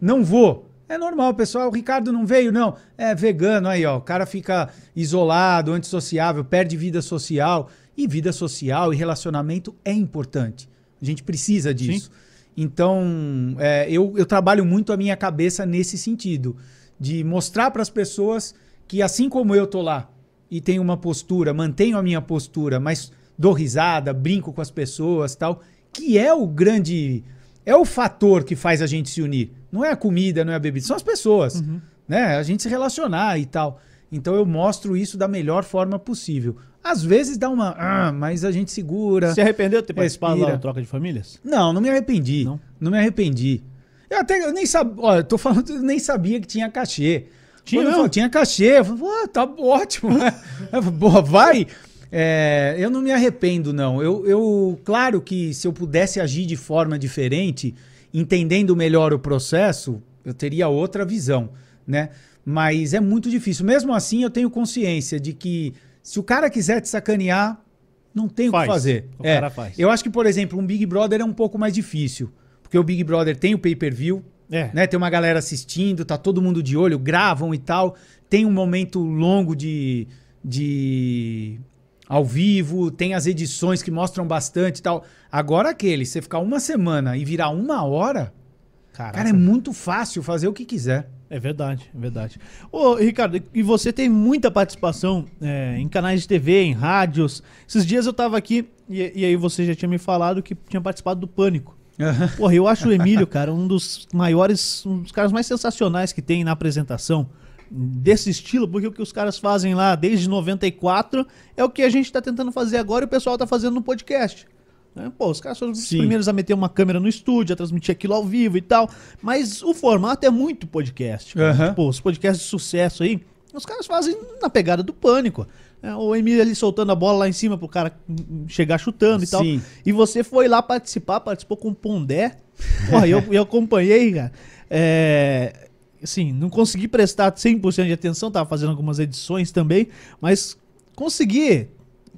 não vou. É normal, pessoal. O Ricardo não veio, não. É vegano aí, ó. O cara fica isolado, antissociável, perde vida social. E vida social e relacionamento é importante. A gente precisa disso. Então, é, eu, eu trabalho muito a minha cabeça nesse sentido. De mostrar para as pessoas que, assim como eu tô lá e tenho uma postura, mantenho a minha postura, mas dou risada, brinco com as pessoas tal, que é o grande. É o fator que faz a gente se unir. Não é a comida, não é a bebida, são as pessoas. Né? A gente se relacionar e tal. Então eu mostro isso da melhor forma possível. Às vezes dá uma. "Ah", mas a gente segura. Se arrependeu de ter participado da troca de famílias? Não, não me arrependi. Não? Não, me arrependi. Eu até eu nem sabia. Olha, tô falando, eu nem sabia que tinha cachê. Tinha falei, tinha cachê. Eu falei, pô, tá ótimo. Boa, vai. É, eu não me arrependo, não. Eu, eu, claro que se eu pudesse agir de forma diferente, entendendo melhor o processo, eu teria outra visão, né? Mas é muito difícil. Mesmo assim, eu tenho consciência de que se o cara quiser te sacanear, não tem o Faz. que fazer. O É, cara faz. Eu acho que, por exemplo, um Big Brother é um pouco mais difícil. Porque o Big Brother tem o pay-per-view, É. né? Tem uma galera assistindo, tá todo mundo de olho, gravam e tal. Tem um momento longo de, de ao vivo, tem as edições que mostram bastante e tal. Agora aquele, você ficar uma semana e virar uma hora, Caraca. cara, é muito fácil fazer o que quiser. É verdade, é verdade. Ô, Ricardo, e você tem muita participação é, em canais de TV, em rádios. Esses dias eu tava aqui e, e aí você já tinha me falado que tinha participado do Pânico. Porra, eu acho o Emílio, cara, um dos maiores, um dos caras mais sensacionais que tem na apresentação desse estilo, porque o que os caras fazem lá desde 94 é o que a gente tá tentando fazer agora e o pessoal tá fazendo no podcast. né? Pô, os caras foram os Sim. primeiros a meter uma câmera no estúdio, a transmitir aquilo ao vivo e tal. Mas o formato é muito podcast. Aham. Tipo, os podcasts de sucesso aí, os caras fazem na pegada do pânico. né? O Emílio ali soltando a bola lá em cima pro cara chegar chutando e tal. Sim. E você foi lá participar, participou com o Pondé. Porra, eu, eu acompanhei, cara. É, assim, não consegui prestar 100% de atenção, tava fazendo algumas edições também, mas consegui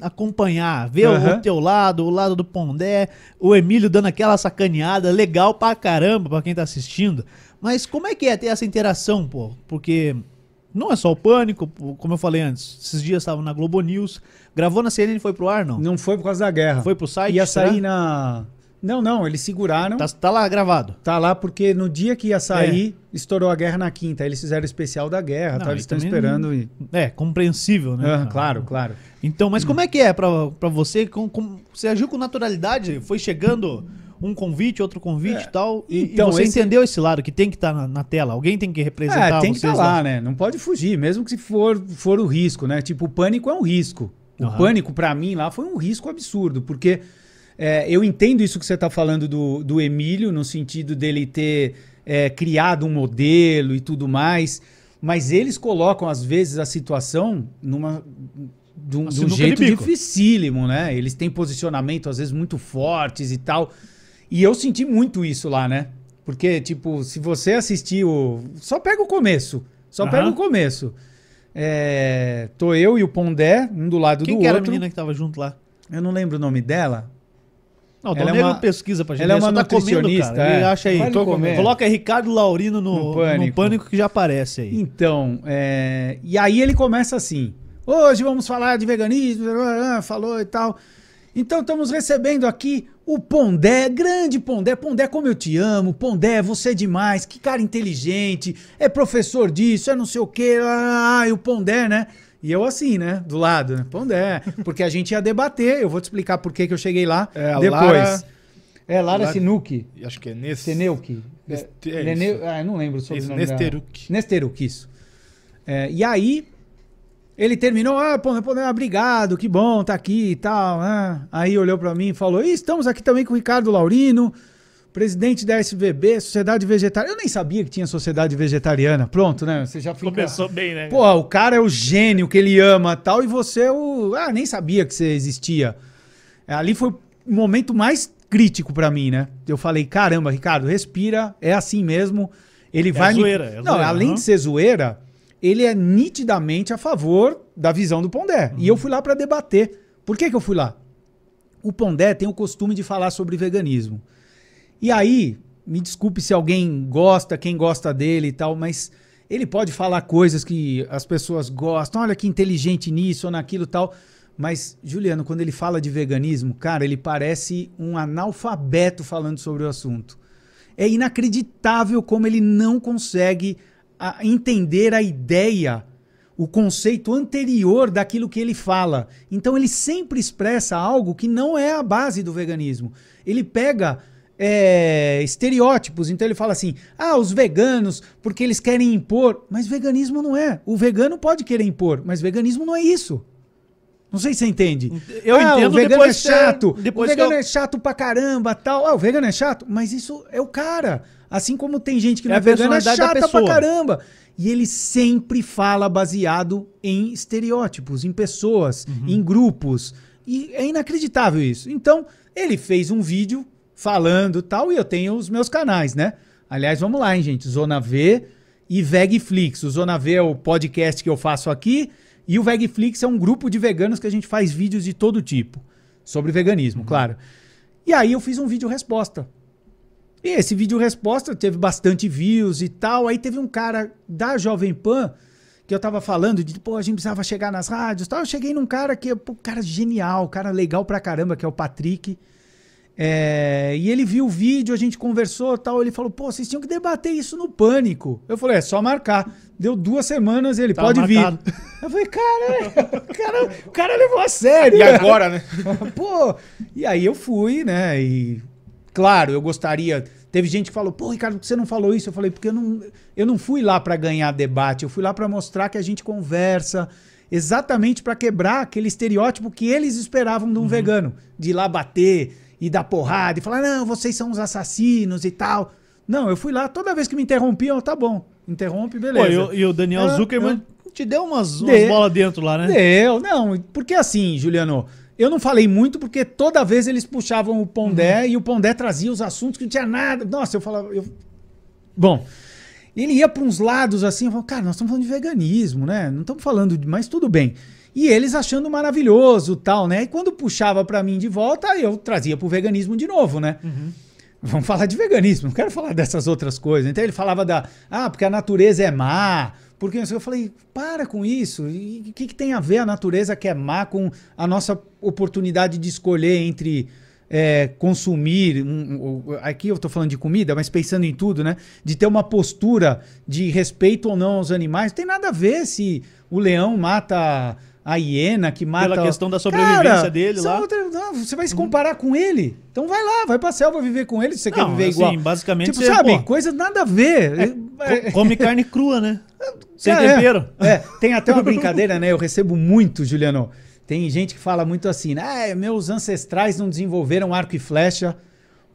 acompanhar, ver o- Aham. o teu lado, o lado do Pondé, o Emílio dando aquela sacaneada, legal pra caramba pra quem tá assistindo. Mas como é que é ter essa interação, pô? Porque não é só o pânico, como eu falei antes, esses dias estavam na Globo News, gravou na CNN e foi pro ar, não? Não foi por causa da guerra. Foi pro site? Ia será? sair na. Não, não, eles seguraram. Tá, tá lá gravado. Tá lá porque no dia que ia sair, estourou a guerra na quinta. Eles fizeram o especial da guerra, Não, tá? Eles estão esperando. E... É, compreensível, né? Ah, claro, claro. Então, mas como é que é pra, pra você? Com, com- você agiu com naturalidade? Foi chegando um convite, outro convite e tal. E, Então, você esse- entendeu esse lado, que tem que estar na, na tela. Alguém tem que representar É, tem que estar lá, né? Não pode fugir, mesmo que se for, for o risco, né? Tipo, o pânico é um risco. O Aham. pânico, pra mim, lá foi um risco absurdo, porque é, eu entendo isso que você tá falando do, do Emílio, no sentido dele ter é, criado um modelo e tudo mais, mas eles colocam, às vezes, a situação numa. De um, de um jeito dificílimo, né? Eles têm posicionamento, às vezes, muito fortes e tal. E eu senti muito isso lá, né? Porque, tipo, se você assistir o. Só pega o começo. Só Aham. pega o começo. É, Tô eu e o Pondé, um do lado Quem do que era a outro. menina que tava junto lá? Eu não lembro o nome dela. Não, o Ela é uma- pesquisa pra gente. ela é ele uma tá comendo, nutricionista, cara. Ele é. acha aí. Comendo. Coloca Ricardo Laurino no, No no Pânico. pânico. que já aparece aí. Então, é, e aí ele começa assim: hoje vamos falar de veganismo, falou e tal. Então estamos recebendo aqui o Pondé, grande Pondé. Pondé, como eu te amo. Pondé, você é demais. Que cara inteligente. É professor disso, é não sei o quê. Ah, e o Pondé, né? E eu assim, né? Do lado, né? Pondé. Porque a gente ia debater. Eu vou te explicar por que que eu cheguei lá É, depois. Lara- É, Lara Lara- Sinuki. Acho que é nesse. Seneuki. Neste- é Nene- isso. Ah, eu não lembro sobre Isso, o nome dela. Nesteruk. Nesteruk, isso. É, e aí, ele terminou, ah, pô, pô, ah, obrigado, que bom, tá aqui e tal. ah. Aí olhou pra mim e falou, "Ih, estamos aqui também com o Ricardo Laurino, presidente da SVB, Sociedade Vegetariana. Eu nem sabia que tinha Sociedade Vegetariana. Pronto, né? Você já fica... Começou bem, né? Pô, o cara é o gênio que ele ama tal, e você é o. Ah, nem sabia que você existia. Ali foi o momento mais crítico pra mim, né? Eu falei, caramba, Ricardo, respira, é assim mesmo. Ele vai me. zoeira, é Não, zoeira, além aham. de ser zoeira, ele é nitidamente a favor da visão do Pondé. E eu fui lá pra debater. Por que, que eu fui lá? O Pondé tem o costume de falar sobre veganismo. E aí, me desculpe se alguém gosta, quem gosta dele e tal, mas ele pode falar coisas que as pessoas gostam, olha que inteligente nisso ou naquilo tal. Mas, Juliano, quando ele fala de veganismo, cara, ele parece um analfabeto falando sobre o assunto. É inacreditável como ele não consegue a- entender a ideia, o conceito anterior daquilo que ele fala. Então ele sempre expressa algo que não é a base do veganismo. Ele pega é, estereótipos. Então ele fala assim: ah, os veganos, porque eles querem impor. Mas veganismo não é. O vegano pode querer impor, mas veganismo não é isso. Não sei se você entende. Eu ah, entendo o vegano é chato. o vegano eu- é chato pra caramba, tal. Ah, o vegano é chato, mas isso é o cara. Assim como tem gente que É não é vegana, é personalidade da chata pra caramba. E ele sempre fala baseado em estereótipos, em pessoas, Uhum. em grupos. E é inacreditável isso. Então, ele fez um vídeo falando tal, e eu tenho os meus canais, né? Aliás, vamos lá, hein, gente? Zona V e Vegflix. O Zona V é o podcast que eu faço aqui, e o Vegflix é um grupo de veganos que a gente faz vídeos de todo tipo. Sobre veganismo, Uhum. claro. E aí eu fiz um vídeo resposta. E esse vídeo resposta teve bastante views e tal. Aí teve um cara da Jovem Pan que eu tava falando de, pô, a gente precisava chegar nas rádios e tal. Eu cheguei num cara que, pô, cara genial, cara legal pra caramba, que é o Patrick. É, e ele viu o vídeo, a gente conversou e tal. Ele falou, pô, vocês tinham que debater isso no pânico. Eu falei, é só marcar. Deu duas semanas, ele pode marcado. vir. Eu falei, cara, o cara, o cara levou a sério. E agora, né? Pô, e aí eu fui, né? E claro, eu gostaria. Teve gente que falou, pô, Ricardo, você não falou isso? Eu falei, porque eu não, eu não fui lá pra ganhar debate, eu fui lá pra mostrar que a gente conversa exatamente pra quebrar aquele estereótipo que eles esperavam de um vegano, de ir lá bater e dar porrada e falar, não, vocês são os assassinos e tal. Não, eu fui lá, toda vez que me interrompiam, eu, tá bom, interrompe, Pô, beleza. e, o- e o Daniel É, Zuckerman te deu umas, umas Dê. bolas dentro lá, né? Deu, não, porque assim, Juliano, eu não falei muito porque toda vez eles puxavam o Pondé Uhum. e o Pondé trazia os assuntos que não tinha nada. Nossa, eu falava. eu- Bom, ele ia para uns lados assim, eu falava, cara, nós estamos falando de veganismo, né? Não estamos falando de. Mas tudo bem. E eles achando maravilhoso tal, né? E quando puxava para mim de volta, eu trazia pro veganismo de novo, né? Uhum. Vamos falar de veganismo, não quero falar dessas outras coisas. Então ele falava da. Ah, porque a natureza é má. Porque eu falei, para com isso. E o que, que tem a ver a natureza que é má com a nossa oportunidade de escolher entre é, consumir. um- um- aqui eu tô falando de comida, mas pensando em tudo, né? De ter uma postura de respeito ou não aos animais. Não tem nada a ver se o leão mata a hiena que mata. Pela questão da sobrevivência Cara, dele lá. outra- não, você vai se comparar com ele. Então vai lá, vai pra selva viver com ele se você quer Não, viver assim, igual. basicamente Tipo, você, sabe? pô, Coisa nada a ver. É- co- come carne crua, né? Sem é, é. tempero. É, tem até uma brincadeira, né? Eu recebo muito, Juliano. Tem gente que fala muito assim, né? "Ah, meus ancestrais não desenvolveram arco e flecha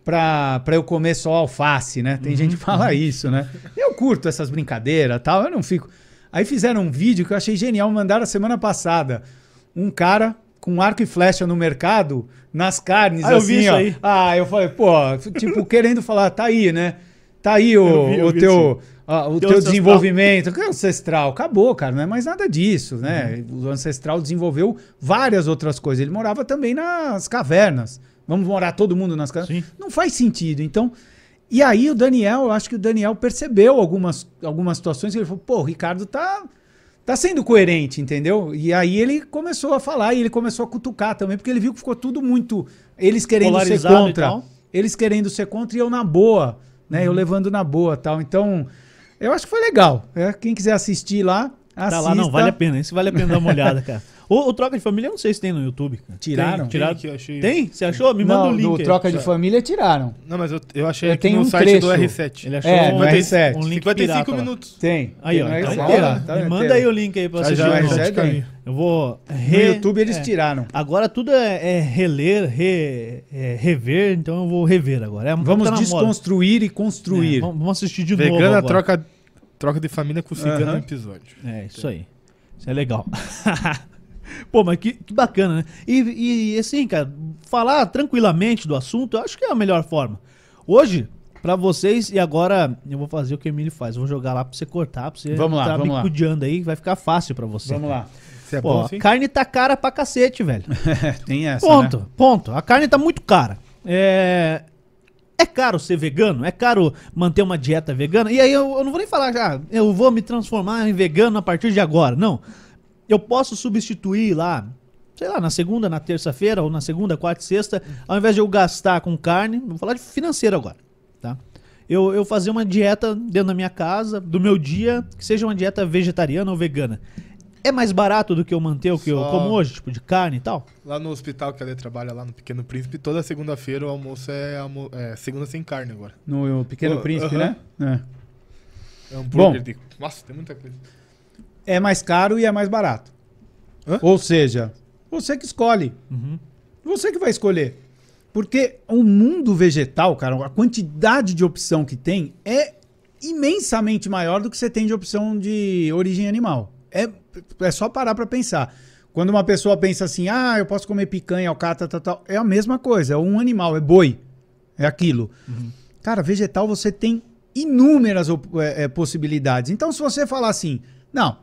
pra, pra eu comer só alface, né? Tem gente que fala isso, né? Eu curto essas brincadeiras tal, eu não fico. Aí fizeram um vídeo que eu achei genial, mandaram semana passada. Um cara com arco e flecha no mercado, nas carnes, Ah, eu assim, vi isso ó. aí. Ah, eu falei, pô, tipo, querendo falar, tá aí, né? Tá aí o, vi, o teu, ah, o Teu teu ancestral. desenvolvimento. Que é ancestral? Acabou, cara. Não é mais nada disso, né? Uhum. O ancestral desenvolveu várias outras coisas. Ele morava também nas cavernas. Vamos morar todo mundo nas cavernas? Sim. Não faz sentido. Então, e aí o Daniel, eu acho que o Daniel percebeu algumas, algumas situações que ele falou, pô, o Ricardo tá, tá sendo coerente, entendeu? E aí ele começou a falar e ele começou a cutucar também, porque ele viu que ficou tudo muito. Eles querendo ser Polarizado e contra. Eles querendo ser contra e eu na boa, né? Uhum. Eu levando na boa tal. Então, eu acho que foi legal. É, quem quiser assistir lá, assista. Tá lá, não, vale a pena. Esse vale a pena dar uma olhada, cara. O, o Troca de Família, eu não sei se tem no YouTube. Cara. Tiraram? Tem, Tiraram? que eu achei- Tem? Você achou? Me manda não, o link. do aí. Troca de Família tiraram. Não, mas eu, eu achei Eu aqui no um site do trecho. R7. Ele achou É, um, no R7. um link 55 pirata lá. minutos. Tem. Aí, ó. Tem no Então, R7, pô, lá, tá me inteiro. manda aí o link aí pra assistir. é. Eu vou No re... YouTube eles é. tiraram. Agora tudo é, é reler, re- é rever, então eu vou rever agora. É, Vamos tá na moda. desconstruir e construir. É, vamos, vamos assistir de novo Vegana troca, troca de família com cigano no episódio. É, isso aí. Isso é legal. Pô, mas que, que bacana, né? E, e assim, cara, falar tranquilamente do assunto, eu acho que é a melhor forma. Hoje, pra vocês, e agora eu vou fazer o que o Emílio faz. Eu vou jogar lá pra você cortar, pra você Vamos lá, tá vamos lá. bicudeando aí, vai ficar fácil pra você. Vamos lá. Você é Pô, bom assim? carne tá cara pra cacete, velho. Tem essa, Ponto, né? ponto. A carne tá muito cara. É. É caro ser vegano? É caro manter uma dieta vegana? E aí eu, eu não vou nem falar, ah, eu vou me transformar em vegano a partir de agora. Não. Eu posso substituir lá, sei lá, na segunda, na terça-feira, ou na segunda, quarta e sexta, ao invés de eu gastar com carne, vou falar de financeiro agora, tá? Eu, eu fazer uma dieta dentro da minha casa, do meu dia, que seja uma dieta vegetariana ou vegana. É mais barato do que eu manter o que eu Só- como hoje, tipo de carne e tal? Lá no hospital que ela trabalha lá no Pequeno Príncipe, toda segunda-feira o almoço é, almo é segunda sem carne agora. No Pequeno Príncipe, aham. né? É um hambúrguer Bom. de... Nossa, tem muita coisa. É. mais caro e é mais barato. Hã? Ou seja, você que escolhe. Uhum. Você que vai escolher. Porque o mundo vegetal, cara, a quantidade de opção que tem é imensamente maior do que você tem de opção de origem animal. É, é só parar pra pensar. Quando uma pessoa pensa assim, ah, eu posso comer picanha, alcatra, tal, tal, é a mesma coisa, é um animal, é boi, é aquilo. Cara, vegetal você tem inúmeras é, é, possibilidades. Então, se você falar assim, não,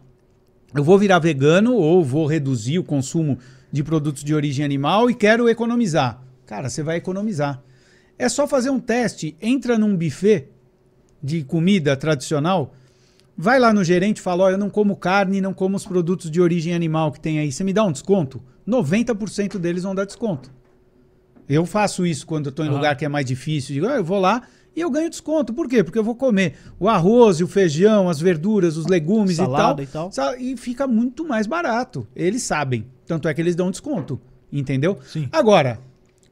eu vou virar vegano ou vou reduzir o consumo de produtos de origem animal e quero economizar. Cara, você vai economizar. É só fazer um teste, entra num buffet de comida tradicional, vai lá no gerente e fala, ó, eu não como carne, não como os produtos de origem animal que tem aí, você me dá um desconto? 90% deles vão dar desconto. Eu faço isso quando eu estou em Aham. lugar que é mais difícil, digo, ah, eu vou lá e eu ganho desconto. Por quê? Porque eu vou comer o arroz e o feijão, as verduras, os legumes Salada e e tal. tal. Sa- E fica muito mais barato. Eles sabem. Tanto é que eles dão desconto. Entendeu? Sim. Agora,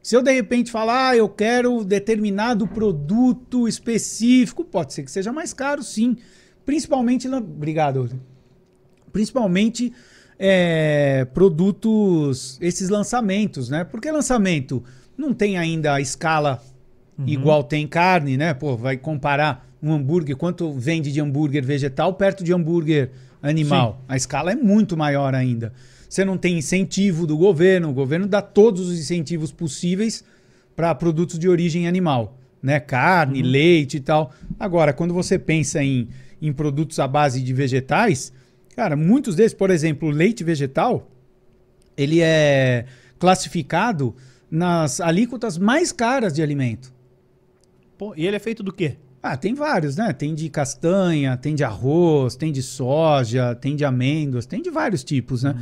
se eu de repente falar, ah, eu quero determinado produto específico, pode ser que seja mais caro, sim. Principalmente. na- Obrigado. Principalmente é, produtos, esses lançamentos, né? Porque lançamento não tem ainda a escala igual tem carne, né? Pô, vai comparar um hambúrguer, quanto vende de hambúrguer vegetal perto de hambúrguer animal. A escala é muito maior ainda. Você não tem incentivo do governo, o governo dá todos os incentivos possíveis para produtos de origem animal, né? Carne, leite e tal. Agora, quando você pensa em, em produtos à base de vegetais, cara, muitos desses, por exemplo, o leite vegetal, ele é classificado nas alíquotas mais caras de alimento. Pô, e ele é feito do quê? Ah, tem vários, né? Tem de castanha, tem de arroz, tem de soja, tem de amêndoas, tem de vários tipos, né?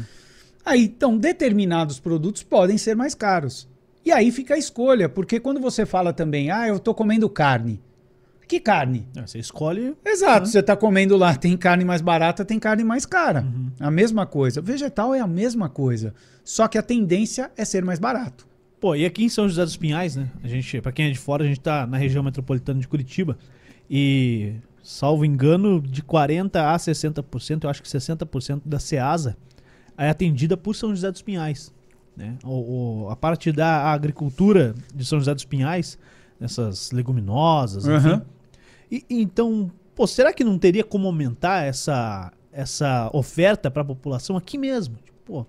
Aí, então, determinados produtos podem ser mais caros. E aí fica a escolha, porque quando você fala também, ah, eu tô comendo carne. Que carne? É, Você escolhe. Exato, você está comendo lá, tem carne mais barata, tem carne mais cara. A mesma coisa. Vegetal é a mesma coisa. Só que a tendência é ser mais barato. Pô, e aqui em São José dos Pinhais, né? A gente, pra quem é de fora, a gente tá na região metropolitana de Curitiba. E, salvo engano, de 40% a 60%, eu acho que 60% da Ceasa é atendida por São José dos Pinhais. Né? O, o- a parte da agricultura de São José dos Pinhais, essas leguminosas, enfim. Aham. E, e então, pô, será que não teria como aumentar essa, essa oferta para a população aqui mesmo? Tipo, pô,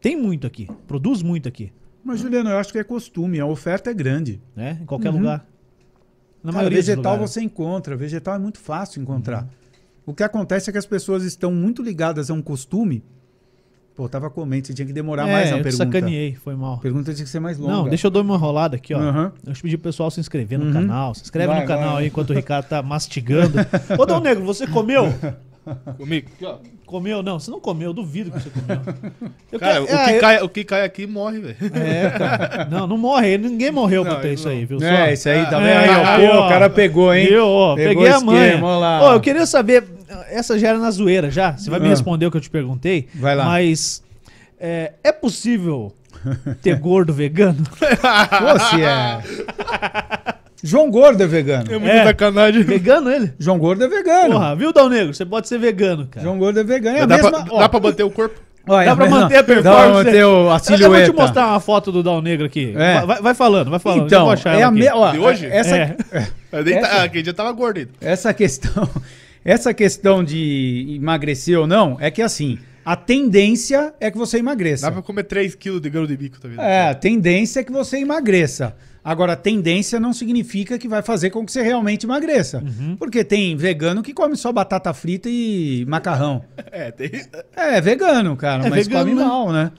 tem muito aqui, produz muito aqui, Mas, Juliano, eu acho que é costume, a oferta é grande. né? Em qualquer Uhum. lugar. Na Cara, maioria vegetal você encontra, vegetal é muito fácil encontrar. O que acontece é que as pessoas estão muito ligadas a um costume. Pô, tava comendo, você tinha que demorar é, mais na eu pergunta. sacaneei, foi mal. A pergunta tinha que ser mais longa. Não, deixa eu dar uma enrolada aqui, ó. Aham. Eu pedi pro pessoal se inscrever no Uhum. canal. Se inscreve Vai, no canal vai. aí enquanto o Ricardo tá mastigando. Ô, Dom Negro, você comeu? Comigo. Comeu? Não, você não comeu, eu duvido que você comeu. Eu Cara, quero- o, Ah, que eu- cai, o que cai aqui morre, velho. É, cara. Não, não morre. Ninguém morreu pra Não, ter ele isso não. aí, viu? É, Só- isso aí, tá É, vendo? aí, ó, Pô, ó. o cara pegou, hein? Eu, ó, Pegou peguei a lá. Ô, eu queria saber, essa já era na zoeira já, você vai me Ah. responder o que eu te perguntei. Vai lá. Mas é, é possível ter gordo vegano? Pô, se é. João Gordo é vegano. É muito É. sacanagem. vegano ele? João Gordo é vegano. Porra, viu, Dal Negro? Você pode ser vegano, cara. João Gordo é vegano. É a dá, mesma. pra, dá pra manter o corpo? ó, é Dá pra mesma- manter a Dá pra performance. manter o- a Eu- silhueta. Eu vou te mostrar uma foto do Dal Negro aqui. É. Vai, vai falando, vai falando. Então, vou achar é a aqui. me... ó, De hoje? Essa, É. Nem Essa- tá, aquele dia tava gordo ainda. essa questão, essa questão de emagrecer ou não é que assim, a tendência é que você emagreça. Dá pra comer 3kg de grão de bico, tá vendo? É, a tendência é que você emagreça. Agora, tendência não significa que vai fazer com que você realmente emagreça. Uhum. Porque tem vegano que come só batata frita e macarrão. É, tem. É, é vegano, cara, É mas vegano, come né? mal, né?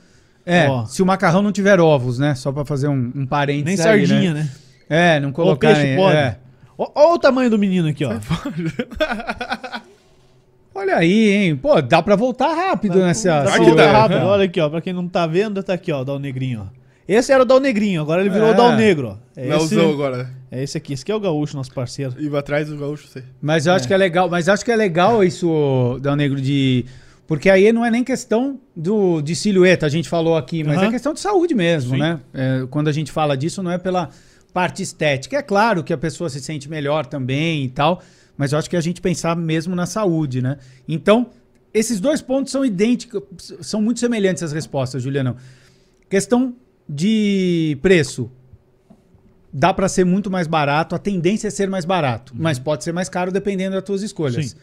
É, Ó. se o macarrão não tiver ovos, né? Só pra fazer um, um parênteses Nem aí, sardinha, né? É, não Ou colocar... peixe em- pode. é. Ó o tamanho do menino aqui, ó. Olha aí, hein? Pô, dá pra voltar rápido nessa... Dá pra voltar dá. rápido. Olha aqui, ó. Pra quem não tá vendo, tá aqui, ó. O Dal Negrinho, ó. Esse era o Dal Negrinho, agora ele virou É. o Dal Negro. É esse, Melzão agora. é esse aqui. Esse aqui é o Gaúcho, nosso parceiro. E atrás do gaúcho, sei. Mas eu acho que é legal, mas acho que é legal isso, Dal Negro, de. Porque aí não é nem questão do, de silhueta, a gente falou aqui, mas Aham. é questão de saúde mesmo, Sim. né? É, quando a gente fala disso, não é pela parte estética. É claro que a pessoa se sente melhor também e tal, mas eu acho que a gente pensar mesmo na saúde, né? Então, esses dois pontos são idênticos, são muito semelhantes as respostas, Juliano. Questão de preço. Dá para ser muito mais barato, a tendência é ser mais barato, mas pode ser mais caro dependendo das tuas escolhas. Sim.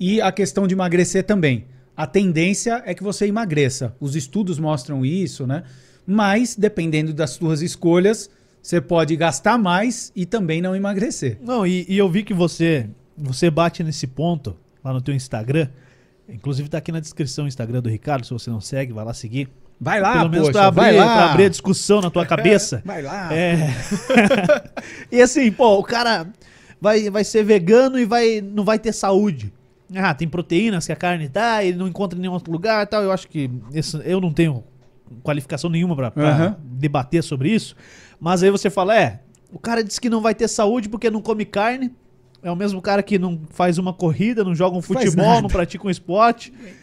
E a questão de emagrecer também. A tendência é que você emagreça. Os estudos mostram isso, né? Mas dependendo das tuas escolhas, você pode gastar mais e também não emagrecer. Não, e, e eu vi que você você bate nesse ponto lá no teu Instagram. Inclusive tá aqui na descrição o Instagram do Ricardo, se você não segue, vai lá seguir. Vai lá, Pelo menos poxa, pra abrir, vai lá. abrir a discussão na tua cabeça. Vai lá. É. e assim, pô, o cara vai, vai ser vegano e vai, não vai ter saúde. Ah, tem proteínas que a carne dá e não encontra em nenhum outro lugar e tal. Eu acho que isso- eu não tenho qualificação nenhuma pra, pra Aham. debater sobre isso. Mas aí você fala, é, o cara disse que não vai ter saúde porque não come carne. É o mesmo cara que não faz uma corrida, não joga um futebol, não pratica um esporte.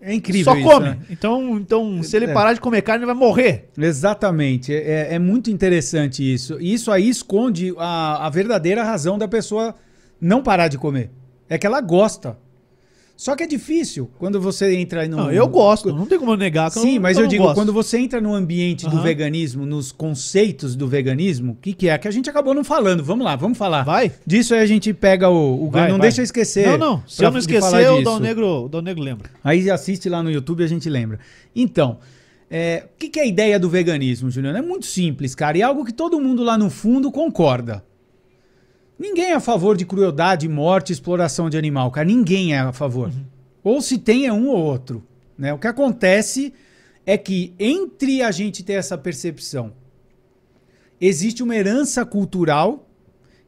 É incrível só isso, come. né? Então, então, se ele É. parar de comer carne, ele vai morrer. Exatamente. É, é muito interessante isso. E isso aí esconde a, a verdadeira razão da pessoa não parar de comer. É que ela gosta. Só que é difícil quando você entra no. Não, eu gosto, não tem como eu negar eu Sim, não- mas eu eu digo, gosto. quando você entra no ambiente do veganismo, nos conceitos do veganismo, o que, que é? Que a gente acabou não falando. Vamos lá, vamos falar. Vai? Disso aí a gente pega o. o Vai, não vai. deixa eu esquecer. Não, não. Se pra- eu não esquecer, o. Dal Negro, o Dal Negro lembra. Aí assiste lá no YouTube e a gente lembra. Então, é, o que, que é a ideia do veganismo, Juliano? É muito simples, cara, e é algo que todo mundo lá no fundo concorda. Ninguém é a favor de crueldade, morte, exploração de animal, cara. Ninguém é a favor. Ou se tem, é um ou outro. Né? O que acontece é que entre a gente ter essa percepção, existe uma herança cultural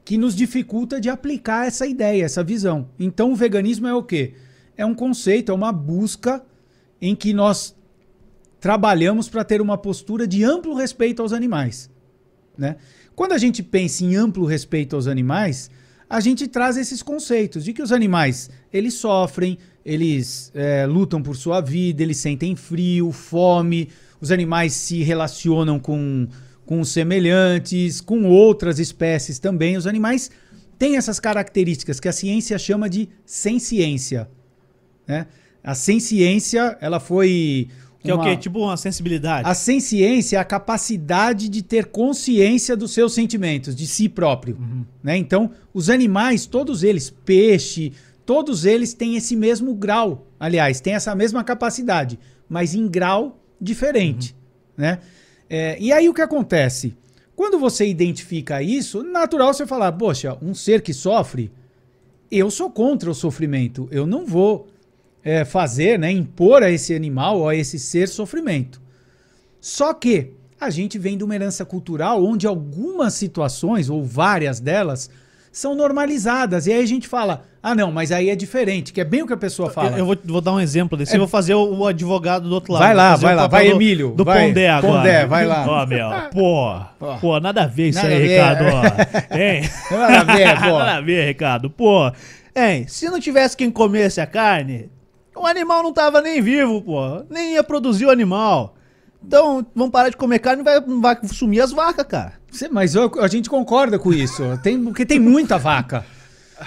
que nos dificulta de aplicar essa ideia, essa visão. Então o veganismo é o quê? É um conceito, é uma busca em que nós trabalhamos para ter uma postura de amplo respeito aos animais. Né? Quando a gente pensa em amplo respeito aos animais, a gente traz esses conceitos de que os animais eles sofrem, eles é, lutam por sua vida, eles sentem frio, fome, os animais se relacionam com, com semelhantes, com outras espécies também. Os animais têm essas características que a ciência chama de ciência. Né? A ciência ela foi Que é o uma- quê? Tipo uma sensibilidade. a ciência é a capacidade de ter consciência dos seus sentimentos, de si próprio. Né? Então, os animais, todos eles, peixe, todos eles têm esse mesmo grau. Aliás, têm essa mesma capacidade, mas em grau diferente. Né? É, e aí o que acontece? Quando você identifica isso, natural você falar, poxa, um ser que sofre, eu sou contra o sofrimento. Eu não vou é, fazer, né, impor a esse animal ou a esse ser sofrimento. Só que a gente vem de uma herança cultural onde algumas situações, ou várias delas, são normalizadas. E aí a gente fala, ah não, mas aí é diferente, que é bem o que a pessoa fala. Eu, eu vou, vou dar um exemplo desse. É- Eu vou fazer o, o advogado do outro lado. Vai lá, vai lá, vai, do, Emílio, Do vai. Pondé agora. Pondé, vai lá. Ó, meu, pô, pô, nada a ver isso aí, ver, Ricardo. ó. Hein? Nada a ver, pô. Nada a ver, Ricardo. Pô, hein, se não tivesse quem comesse a carne, o animal não tava nem vivo, pô. Nem ia produzir o animal. Então, vamos parar de comer carne e vai, vai sumir as vacas, cara. Mas eu- a gente concorda com isso. Tem, porque tem muita vaca.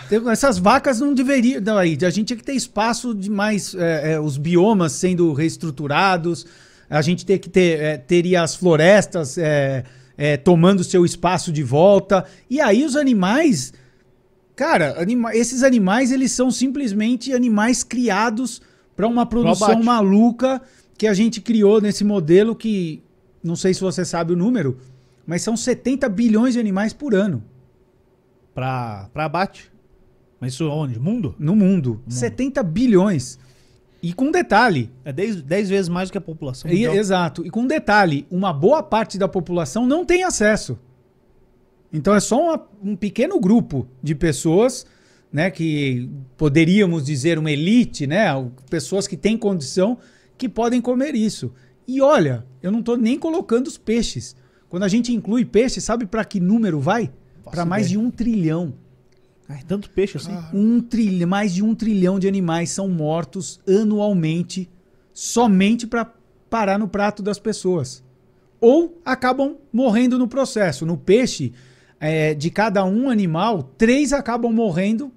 Tem- essas vacas não deveriam. Não, aí, a gente tinha que ter espaço de mais. é, é, os biomas sendo reestruturados. A gente tem que ter, é, teria as florestas é, é, tomando seu espaço de volta. E aí os animais. Cara, anima- esses animais eles são simplesmente animais criados para uma produção maluca que a gente criou nesse modelo que não sei se você sabe o número, mas são 70 bilhões de animais por ano Pra, pra abate. Mas isso onde? Mundo? no mundo. 70 bilhões. E com detalhe, É 10 10 vezes mais do que a população. mundial. exato, e com detalhe, uma boa parte da população não tem acesso. Então é só uma- um pequeno grupo de pessoas, né, que poderíamos dizer uma elite, né, pessoas que têm condição que podem comer isso. E olha, eu não estou nem colocando os peixes. Quando a gente inclui peixe, sabe para que número vai? Para mais de um trilhão. Ai, tanto peixe assim. Um trilhão, mais de um trilhão de animais são mortos anualmente somente para parar no prato das pessoas. Ou acabam morrendo no processo. No peixe, é, de cada um animal, três acabam morrendo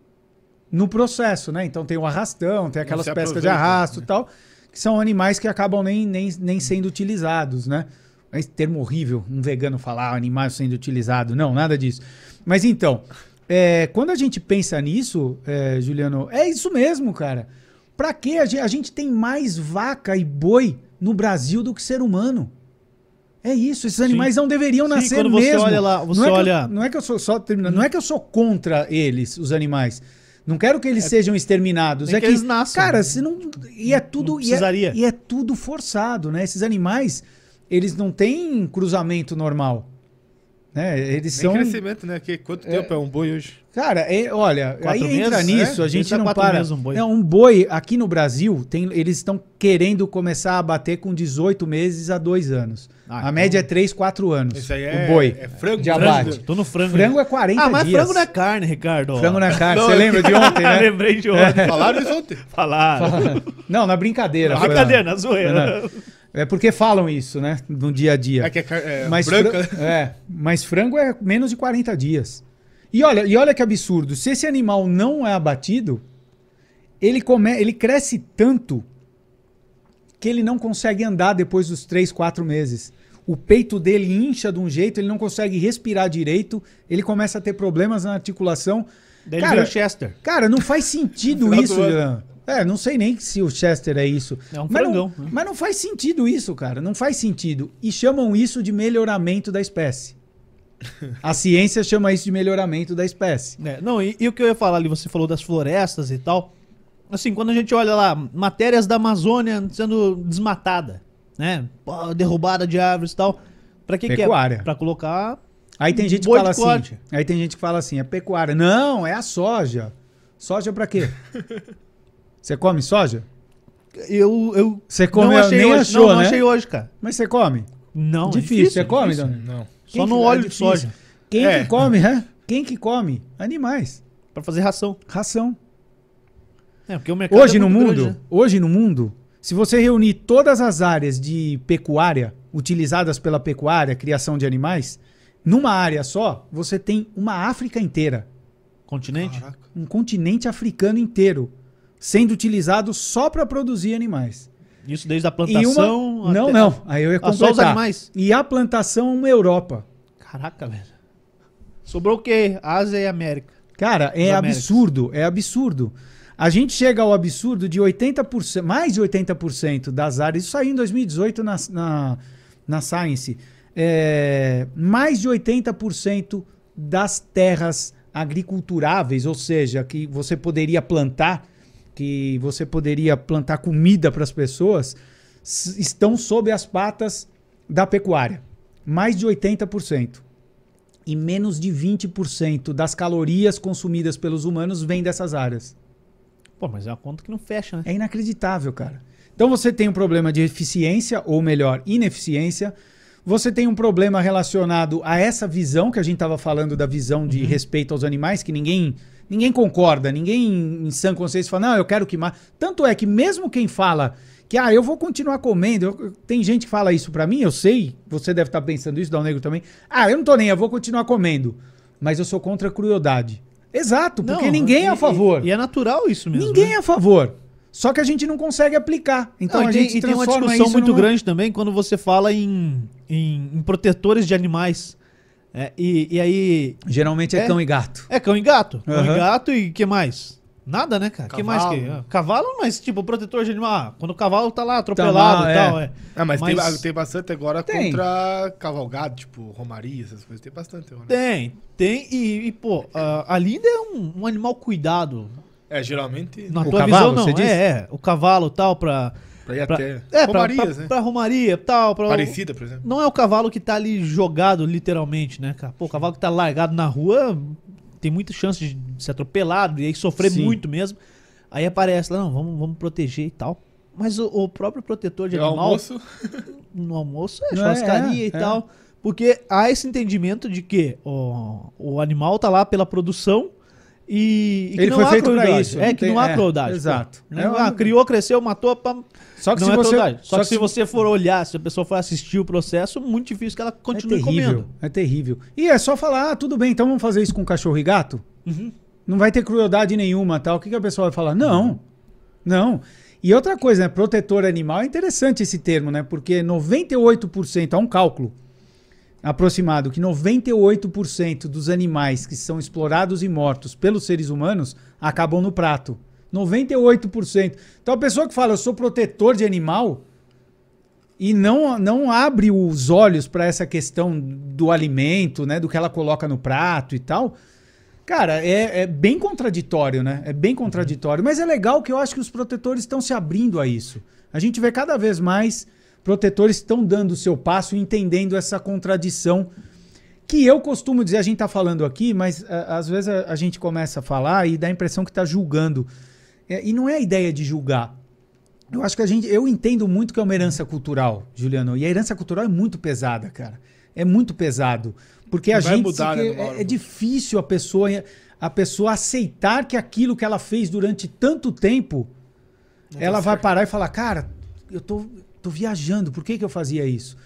no processo, né? Então tem o arrastão, tem aquelas pescas de arrasto e né? tal, que são animais que acabam nem, nem, nem sendo utilizados, né? Mas termo horrível, um vegano falar animal sendo utilizado. Não, nada disso. Mas então, é, quando a gente pensa nisso, é, Juliano, é isso mesmo, cara. Pra que a gente, a gente tem mais vaca e boi no Brasil do que ser humano? É isso, esses animais não deveriam Sim, nascer quando você mesmo. olha lá, você não é que eu- olha- não é que eu sou só terminando, não é que eu sou contra eles, os animais. Não quero que eles sejam exterminados. É que que, eles nasçam. cara, se não e é tudo Não e é- precisaria. e é tudo forçado, né? Esses animais, eles não têm cruzamento normal. Né? Eles Nem são crescimento, né? Que quanto tempo é um boi hoje? Cara, é- olha, Quatro aí entra meses, nisso, é? a gente Esse é não para. meses um boi. Não, um boi aqui no Brasil, tem, eles estão querendo começar a bater com 18 meses a 2 anos. Ah, a então- média é 3, 4 anos. Isso aí é, o boi. é frango. de frango. abate. Tô no frango. Frango é 40 Ah, mas dias. frango não é carne, Ricardo. Frango não é carne. Não, Você é- lembra de ontem, né? Lembrei de ontem. Falaram isso ontem. Falaram. não, na brincadeira. foi Brincadeira, na zoeira. Não. É porque falam isso, né? No dia a dia. É que é, é mas, branca. fran- é, mas frango é menos de 40 dias. E olha, e olha que absurdo. Se esse animal não é abatido, ele, come, ele cresce tanto que ele não consegue andar depois dos 3, 4 meses. O peito dele incha de um jeito, ele não consegue respirar direito, ele começa a ter problemas na articulação. Daí Cara, Chester. Cara, não faz sentido isso. Jean. É, não sei nem se o Chester é isso. É um mas não, frangão, né? mas não faz sentido isso, cara. Não faz sentido. E chamam isso de melhoramento da espécie. A ciência chama isso de melhoramento da espécie. É, não, e, e o que eu ia falar ali, você falou das florestas e tal. Assim, quando a gente olha lá, matérias da Amazônia sendo desmatada, né? Pô, derrubada de árvores e tal. Pra que Pecuária. que é? Pra colocar. Aí tem gente que fala assim. corte. Aí tem gente que fala assim, é pecuária. Não, é a soja. Soja pra quê? Você come soja? Eu. eu Você não come, achei nem hoje. achou, não, não né? achei hoje, cara. Mas você come? Não, é difícil. Você come, difícil. Não. Só no óleo é de difícil. soja. Quem É. que come, hã? Quem que come? Animais. Pra fazer ração. Ração. É, porque o mercado Hoje é no mundo, grande, né? hoje no mundo, se você reunir todas as áreas de pecuária utilizadas pela pecuária, criação de animais, numa área só, você tem uma África inteira, Continente? Caraca. um continente africano inteiro sendo utilizado só para produzir animais. Isso desde a plantação. uma... Não, não. Aí eu ia Ah, só os animais? E a plantação uma Europa. Caraca, velho. Sobrou o quê? Ásia e América. Cara, é absurdo, é absurdo. A gente chega ao absurdo de 80%, mais de 80% das áreas, isso saiu em 2018 na, na, na Science, é, mais de 80% das terras agriculturáveis, ou seja, que você poderia plantar, que você poderia plantar comida para as pessoas, estão sob as patas da pecuária. Mais de 80% e menos de 20% das calorias consumidas pelos humanos vem dessas áreas. Pô, mas é uma conta que não fecha, né? É inacreditável, cara. Então você tem um problema de eficiência, ou melhor, ineficiência. Você tem um problema relacionado a essa visão que a gente estava falando da visão de respeito aos animais, que ninguém ninguém concorda, ninguém em sã consciência fala, não, eu quero que mate. Tanto é que mesmo quem fala que, ah, eu vou continuar comendo, eu- tem gente que fala isso pra mim, eu sei, você deve estar pensando isso, Dal Negro também. Ah, eu não tô nem, eu vou continuar comendo, mas eu sou contra a crueldade. Exato, porque Não, ninguém é a favor. E, e é natural isso mesmo. Ninguém né? é a favor. Só que a gente não consegue aplicar. Então Não, a e tem, gente e tem uma discussão muito numa- grande também quando você fala em, em, em protetores de animais. É, e, e aí. Geralmente é, É. cão e gato. É cão e gato. Cão e gato e que mais? Nada, né, cara? que mais que? Cavalo. ah, Cavalo, mas tipo, protetor de animal. ah, quando o cavalo tá lá atropelado mal, e tal. É. Ah, mas, Mas- Tem, tem bastante agora Tem. contra cavalgado, tipo romaria, essas coisas. Tem bastante agora. Tem, tem. E, e, pô, ah, ali ainda é um, um animal cuidado. É, geralmente Na O tua cavalo, visão, não. É, é. O cavalo tal, pra. Pra ir pra até é, romarias, pra, né? pra romaria tal. Pra, Parecida, por exemplo. Não é o cavalo que tá ali jogado, literalmente, né, cara? Pô, o cavalo que tá largado na rua tem muita chance de ser atropelado e aí sofrer Sim. muito mesmo. Aí aparece lá, não, vamos, vamos proteger e tal. Mas o, o próprio protetor de É o animal, almoço. no almoço, é Não é, churrascaria é, e é. tal. Porque há esse entendimento de que o, o animal tá lá pela produção e, e que Ele não foi há feito crueldade. isso, É que tem- não há é, crueldade. exato. Né? É Ah, criou, cresceu, matou, pá, Só que não se é você. crueldade. Só, só que se você for olhar, se a pessoa for assistir o processo, muito difícil que ela continue é terrível, comendo. É terrível. E é só falar, ah, tudo bem, então vamos fazer isso com cachorro e gato? Uhum. Não vai ter crueldade nenhuma, tal. O que, que a pessoa vai falar? Não. Não. E outra coisa, né? Protetor animal é interessante esse termo, né? Porque 98%, há um cálculo aproximado, que 98% dos animais que são explorados e mortos pelos seres humanos acabam no prato. 98%. Então a pessoa que fala, eu sou protetor de animal, e não, não abre os olhos para essa questão do alimento, né? Do que ela coloca no prato e tal. Cara, é, é bem contraditório, né? É bem contraditório. Mas é legal que eu acho que os protetores estão se abrindo a isso. A gente vê cada vez mais protetores estão dando o seu passo e entendendo essa contradição que eu costumo dizer, a gente tá falando aqui, mas a- às vezes a, a gente começa a falar e dá a impressão que tá julgando. É, e não é a ideia de julgar. Eu acho que a gente. Eu entendo muito que é uma herança cultural, Juliano. E a herança cultural é muito pesada, cara. É muito pesado. Porque a gente. mudar, né, é- é, difícil a pessoa, a pessoa aceitar que aquilo que ela fez durante tanto tempo, ela vai parar e falar, cara, eu tô, tô viajando, por que, que eu fazia isso?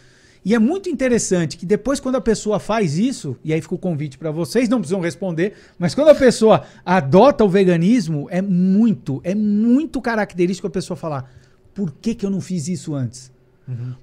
E é muito interessante que depois, quando a pessoa faz isso, e aí fica o convite para vocês, não precisam responder, mas quando a pessoa adota o veganismo, é muito, é muito característico a pessoa falar: por que, que eu não fiz isso antes?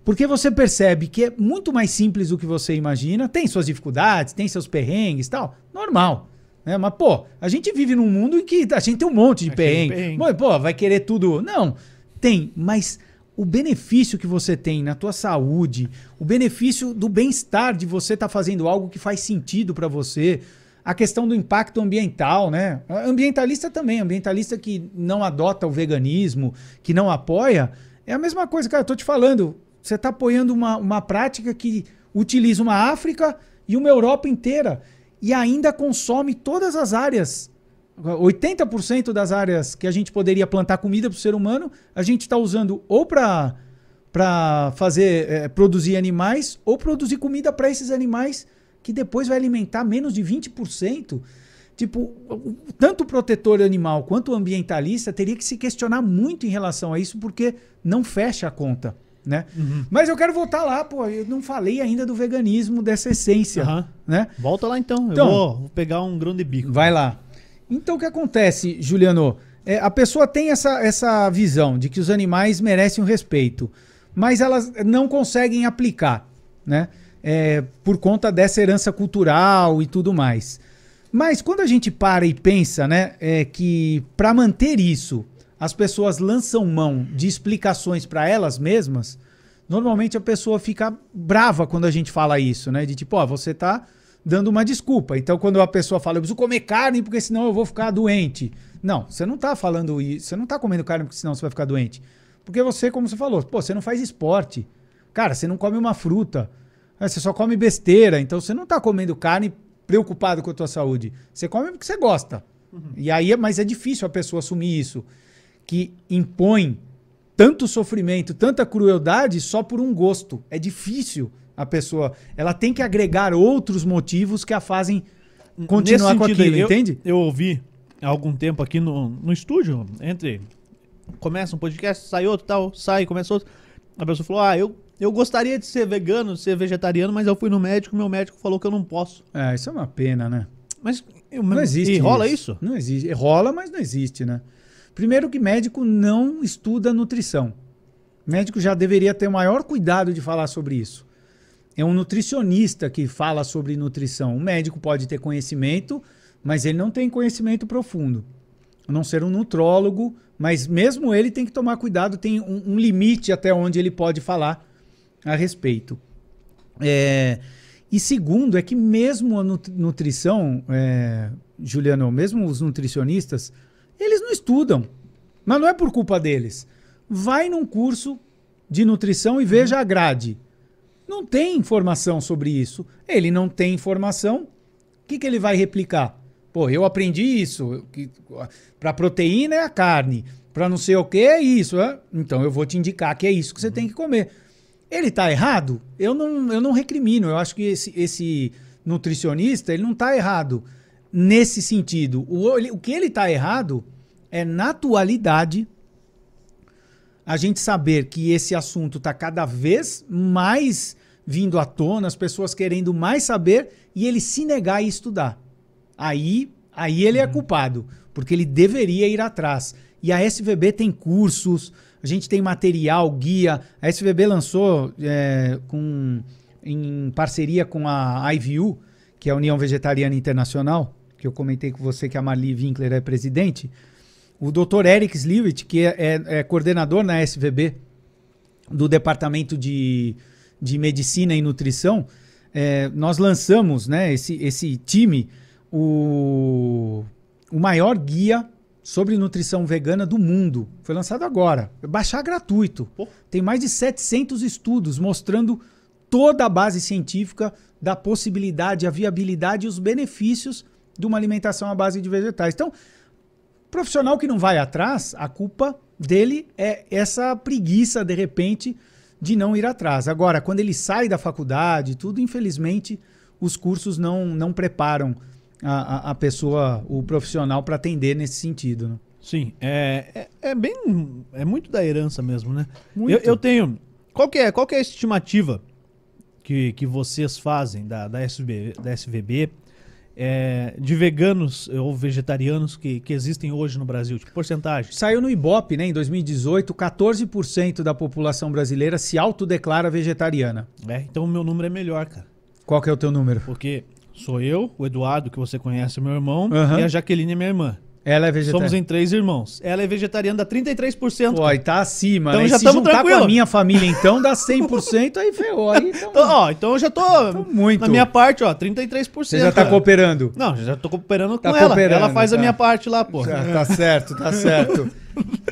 Porque você percebe que é muito mais simples do que você imagina, tem suas dificuldades, tem seus perrengues e tal, normal. Né? Mas, pô, a gente vive num mundo em que a gente tem um monte de É, tem perrengue. Pô, vai querer tudo. Não, tem, mas o benefício que você tem na tua saúde, o benefício do bem-estar de você estar fazendo algo que faz sentido para você, a questão do impacto ambiental, né? Ambientalista também, ambientalista que não adota o veganismo, que não apoia, é a mesma coisa, cara, eu tô te falando, você está apoiando uma, uma prática que utiliza uma África e uma Europa inteira e ainda consome todas as áreas 80% das áreas que a gente poderia plantar comida para o ser humano, a gente está usando ou para para fazer eh, produzir animais ou produzir comida para esses animais que depois vai alimentar menos de 20%. Tipo, tanto o protetor animal quanto o ambientalista teria que se questionar muito em relação a isso, porque não fecha a conta, né? Uhum. Mas eu quero voltar lá, pô, eu não falei ainda do veganismo, dessa essência, Aham. né? Volta lá então. Então- eu vou, vou pegar um grão de bico. Vai lá. Então o que acontece, Juliano? É, a pessoa tem essa, essa visão de que os animais merecem um respeito, mas elas não conseguem aplicar, né? É, por conta dessa herança cultural e tudo mais. Mas quando a gente para e pensa, né, é que para manter isso, as pessoas lançam mão de explicações para elas mesmas, normalmente a pessoa fica brava quando a gente fala isso, né? De tipo, ó, você tá dando uma desculpa. Então, quando a pessoa fala, eu preciso comer carne porque senão eu vou ficar doente. Não, você não tá falando isso, você não tá comendo carne porque senão você vai ficar doente. Porque você, como você falou, pô, você não faz esporte. Cara, você não come uma fruta. Ah, Você só come besteira. Então, você não tá comendo carne preocupado com a tua saúde. Você come porque você gosta. E aí, é- mas é difícil a pessoa assumir isso. Que impõe tanto sofrimento, tanta crueldade só por um gosto. É difícil a pessoa. Ela tem que agregar outros motivos que a fazem continuar Nesse com aquilo, aí, eu- entende? Eu ouvi há algum tempo aqui no, no estúdio, entre. Começa um podcast, sai outro, tal, sai, começa outro. A pessoa falou: Ah, eu, eu gostaria de ser vegano, de ser vegetariano, mas eu fui no médico, meu médico falou que eu não posso. É, isso é uma pena, né? Mas eu- Não existe. E rola isso? Não existe. Rola, mas não existe, né? Primeiro que médico não estuda nutrição. Médico já deveria ter o maior cuidado de falar sobre isso. É um nutricionista que fala sobre nutrição. O médico pode ter conhecimento, mas ele não tem conhecimento profundo. A não ser um nutrólogo, mas mesmo ele tem que tomar cuidado, tem um, um limite até onde ele pode falar a respeito. É, e segundo, é que mesmo a nut- nutrição, é, Juliano, mesmo os nutricionistas, eles não estudam. Mas não é por culpa deles. Vai num curso de nutrição e veja a grade. Não tem informação sobre isso. Ele não tem informação. O que, que ele vai replicar? Pô, eu aprendi isso. Para proteína é a carne. Para não sei o que é isso. é? Então eu vou te indicar que é isso que você tem que comer. Ele está errado? Eu não, eu não recrimino. Eu acho que esse, esse nutricionista ele não está errado nesse sentido. O, o que ele está errado é na atualidade a gente saber que esse assunto está cada vez mais vindo à tona, as pessoas querendo mais saber e ele se negar a estudar. Aí, aí ele é culpado, porque ele deveria ir atrás. E a SVB tem cursos, a gente tem material, guia. A SVB lançou é, com, em parceria com a IVU, que é a União Vegetariana Internacional, que eu comentei com você que a Marli Winkler é presidente. O Dr. Eric Sliwit, que é, é- é coordenador na SVB do Departamento de, de Medicina e Nutrição, é, nós lançamos, né, esse, esse time, o, o maior guia sobre nutrição vegana do mundo. Foi lançado agora. Baixar gratuito. Pô. Tem mais de 700 estudos mostrando toda a base científica da possibilidade, a viabilidade e os benefícios de uma alimentação à base de vegetais. Então, profissional que não vai atrás, a culpa dele é essa preguiça, de repente, de não ir atrás. Agora, quando ele sai da faculdade, tudo, infelizmente, os cursos não, não preparam a, a, pessoa, o profissional, para atender nesse sentido. Né? Sim, é, é, é bem. É muito da herança mesmo, né? Muito. Eu, eu tenho. Qual que é, qual que é a estimativa que, que vocês fazem da, da, SB, da SVB é, de veganos ou vegetarianos que, que existem hoje no Brasil? Tipo, porcentagem? Saiu no Ibope, né, em 2018, 14% da população brasileira se autodeclara vegetariana. É, então o meu número é melhor, cara. Qual que é o teu número? Porque sou eu, o Eduardo, que você conhece, meu irmão, Aham. e a Jaqueline, minha irmã. Ela é Somos vegetariana. em três irmãos. Ela é vegetariana, dá 33%. Pô, aí tá acima, Então né? já E tamo juntar com tranquilo. a minha família, então, dá 100%, aí ferrou. Aí tamo- Então, ó, então eu já tô, muito. na minha parte, ó, 33%. Você já tá cara. cooperando. Não, já tô cooperando Tá com ela. cooperando, ela faz a tá. minha parte lá, pô. Tá, tá certo, tá certo.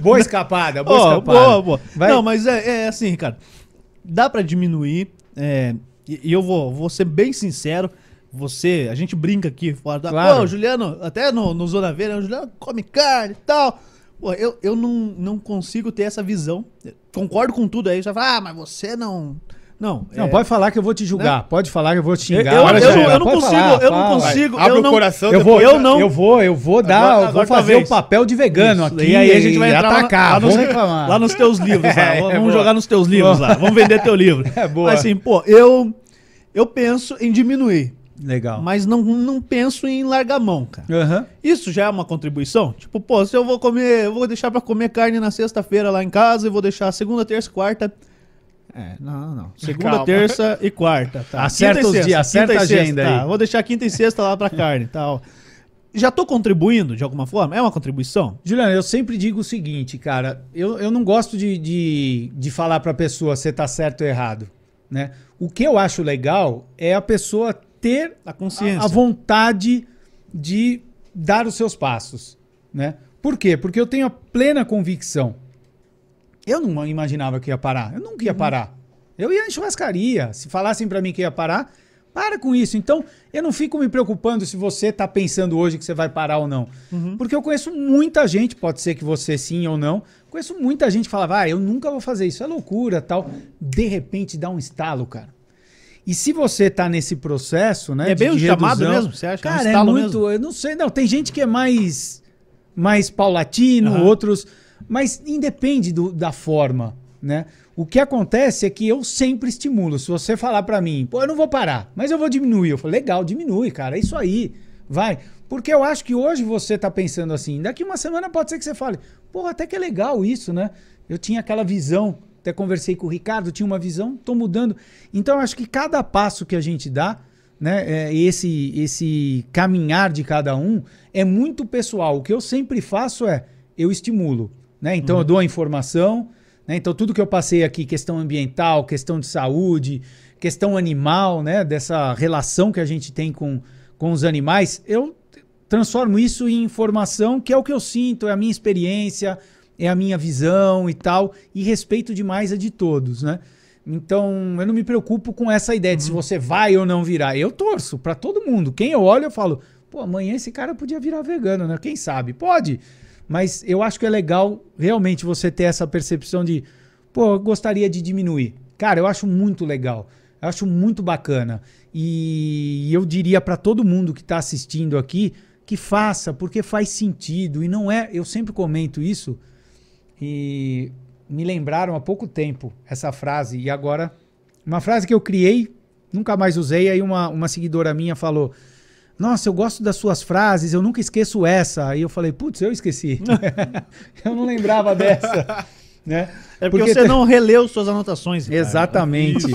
Boa escapada, boa Ó, escapada. boa, boa. Vai. Não, mas é, é assim, cara. Dá pra diminuir. é, e, e eu vou, vou ser bem sincero. Você, a gente brinca aqui fora da. Claro. Pô, o Juliano, até no, no Zona Verde, né, o Juliano come carne e tal. Pô, eu, eu não, não consigo ter essa visão. Concordo com tudo aí. Você fala, ah, mas você não, Não, Não, é- pode falar que eu vou te julgar. Pode falar que eu vou te Eu, xingar. eu, Agora eu, não- eu não pode consigo, falar, eu não fala. consigo. Abre eu o não, coração, Eu vou, eu não- eu vou, eu vou dar, Agora- eu vou agora fazer talvez. o papel de vegano Isso, aqui E aí a gente vai atacar, lá, nos, vamos reclamar. lá nos teus livros, lá. É, Vamos boa. jogar nos teus livros lá. Vamos vender teu livro. É, boa. Mas assim, pô, eu, eu penso em diminuir, Legal. mas não, não penso em largar a mão, cara. Aham. Isso já é uma contribuição? Tipo, pô, se eu vou comer, eu vou deixar pra comer carne na sexta-feira lá em casa e vou deixar segunda, terça e quarta. É, não, não. Segunda, Calma. terça e quarta. Tá. Acerta Quinta os sexta, dias, acerta a sexta, agenda tá. aí. Vou deixar quinta e sexta lá pra carne e tal. Já tô contribuindo de alguma forma? É uma contribuição? Juliano, eu sempre digo o seguinte, cara, eu, eu não gosto de, de, de falar pra pessoa se tá certo ou errado, né? O que eu acho legal é a pessoa ter A consciência. a, a vontade de dar os seus passos, né? Por quê? Porque eu tenho a plena convicção. Eu não imaginava que ia parar. Eu nunca ia parar. Eu ia em churrascaria. Se falassem pra mim que ia parar, para com isso. Então, eu não fico me preocupando se você tá pensando hoje que você vai parar ou não. Porque eu conheço muita gente, pode ser que você sim ou não, conheço muita gente que falava, ah, eu nunca vou fazer isso, é loucura, tal. De repente dá um estalo, cara. E se você tá nesse processo, né? É bem de um chamado mesmo, você acha? É Cara, é, muito. mesmo? Eu não sei, não. Tem gente que é mais, mais paulatino, Aham. outros. Mas independe do- da forma, né? O que acontece é que eu sempre estimulo. Se você falar pra mim, pô, eu não vou parar, mas eu vou diminuir. Eu falo, legal, diminui, cara. É isso aí. Vai. Porque eu acho que hoje você tá pensando assim. Daqui uma semana pode ser que você fale, pô, até que é legal isso, né? Eu tinha aquela visão. Até conversei com o Ricardo, tinha uma visão, tô mudando. Então acho que cada passo que a gente dá, né, é, esse esse caminhar de cada um é muito pessoal. O que eu sempre faço é eu estimulo, né? Então eu dou a informação, né? Então tudo que eu passei aqui, questão ambiental, questão de saúde, questão animal, né, dessa relação que a gente tem com com os animais, eu transformo isso em informação, que é o que eu sinto, é a minha experiência, é a minha visão e tal, e respeito demais a de todos, né? Então, eu não me preocupo com essa ideia de se você vai ou não virar. Eu torço pra todo mundo. Quem eu olho, eu falo, pô, amanhã esse cara podia virar vegano, né? Quem sabe? Pode. Mas eu acho que é legal realmente você ter essa percepção de, pô, eu gostaria de diminuir. Cara, eu acho muito legal. Eu acho muito bacana. E eu diria pra todo mundo que tá assistindo aqui que faça, porque faz sentido. E não é. Eu sempre comento isso. E me lembraram há pouco tempo essa frase. E agora, uma frase que eu criei, nunca mais usei. Aí uma, uma seguidora minha falou: Nossa, eu gosto das suas frases, eu nunca esqueço essa. Aí eu falei: Putz, eu esqueci. eu não lembrava dessa. né? É porque, Porque você não releu suas anotações. Ricardo. Exatamente.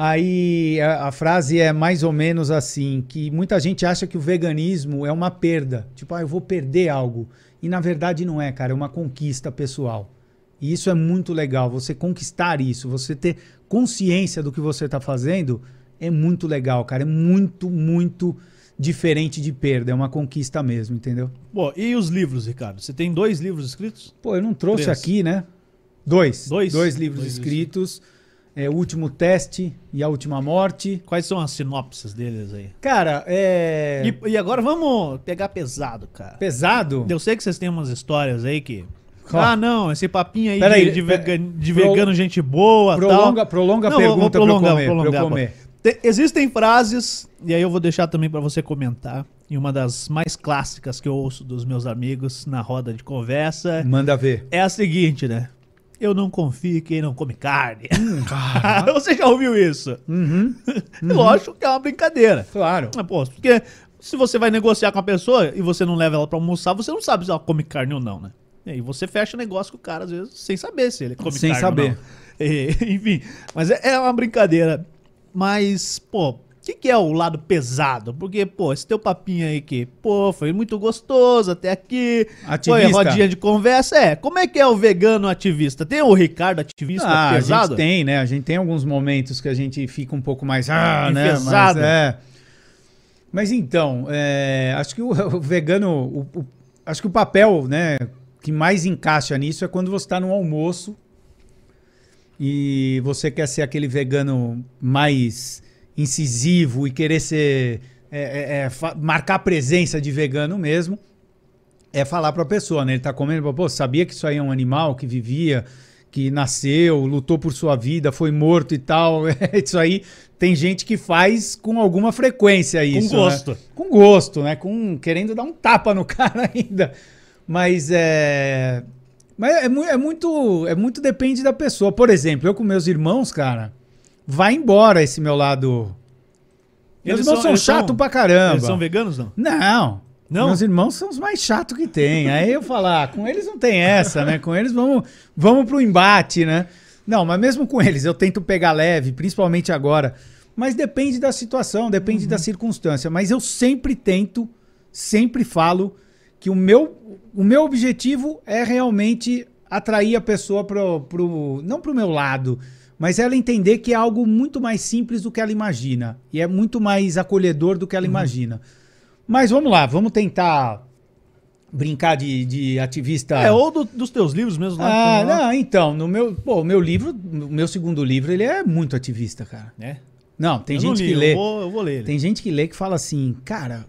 Aí a, a frase é mais ou menos assim: que muita gente acha que o veganismo é uma perda. Tipo, ah, eu vou perder algo. E na verdade não é, cara, é uma conquista pessoal. E isso é muito legal, você conquistar isso, você ter consciência do que você está fazendo, é muito legal, cara. É muito, muito diferente de perda. É uma conquista mesmo, entendeu? Pô, e os livros, Ricardo? Você tem dois livros escritos? Pô, eu não trouxe Três. aqui, né? Dois. Dois? Dois livros Dois escritos. É, o Último Teste e A Última Morte. Quais são as sinopses deles aí? Cara, é. E, e agora vamos pegar pesado, cara. Pesado? Eu sei que vocês têm umas histórias aí que. Qual? Ah, não, esse papinho aí Pera de, aí, de, pera- vegan- de pro- vegano, gente boa. Prolonga, tal. prolonga a Não, vou- vou pergunta prolongar, pra eu comer. pra eu prolongar, comer. Te- Existem frases, e aí eu vou deixar também pra você comentar, e uma das mais clássicas que eu ouço dos meus amigos na roda de conversa Manda ver. é a seguinte, né? Eu não confio em quem não come carne. Hum. você já ouviu isso? Uhum, Lógico que é uma brincadeira. claro. Mas, pô, porque se você vai negociar com a pessoa e você não leva ela pra almoçar, você não sabe se ela come carne ou não, né? E aí você fecha negócio com o cara, às vezes, sem saber se ele come Sem carne saber. ou não. E, enfim, mas é, é uma brincadeira. Mas, pô, o que, que é o lado pesado? Porque, pô, esse teu papinho aí que, pô, foi muito gostoso até aqui. Foi Ativista. rodinha de conversa. É, como é que é o vegano ativista? Tem o Ricardo ativista Ah, a pesado? gente tem, né? A gente tem alguns momentos que a gente fica um pouco mais. Ah, né? Mas, Enfesado. é. Mas então, é, acho que o, o vegano. o- o- acho que o papel, né, que mais encaixa nisso é quando você está no almoço e você quer ser aquele vegano mais incisivo e querer ser. é, é, é, marcar a presença de vegano mesmo é falar pra pessoa, né? Ele tá comendo, pô, sabia que isso aí é um animal que vivia, que nasceu, lutou por sua vida, foi morto e tal. Isso aí tem gente que faz com alguma frequência isso. Com gosto. Né? Com gosto, né? Com querendo dar um tapa no cara ainda. Mas é. Mas é, é muito. É muito depende da pessoa. Por exemplo, eu com meus irmãos, cara, vai embora esse meu lado. Meus Eles irmãos são- são, eles são- chato pra caramba. Eles são veganos, não? Não. Não? Meus irmãos são os mais chatos que tem. Aí eu falar, ah, com eles não tem essa, né? Com eles vamos, vamos pro embate, né? Não, mas mesmo com eles eu tento pegar leve, principalmente agora. Mas depende da situação, depende da circunstância. Mas eu sempre tento, sempre falo que o meu, o meu objetivo é realmente atrair a pessoa pro, pro não pro meu lado, mas ela entender que é algo muito mais simples do que ela imagina e é muito mais acolhedor do que ela imagina. Mas vamos lá, vamos tentar brincar de, de ativista. É, ou do- dos teus livros mesmo lá. Ah, lá. não, então, no meu, pô, o meu livro, o meu segundo livro, ele é muito ativista, cara. É. Não, tem Eu não gente li, que eu lê. vou- eu vou ler ele. Tem gente que lê que fala assim, cara,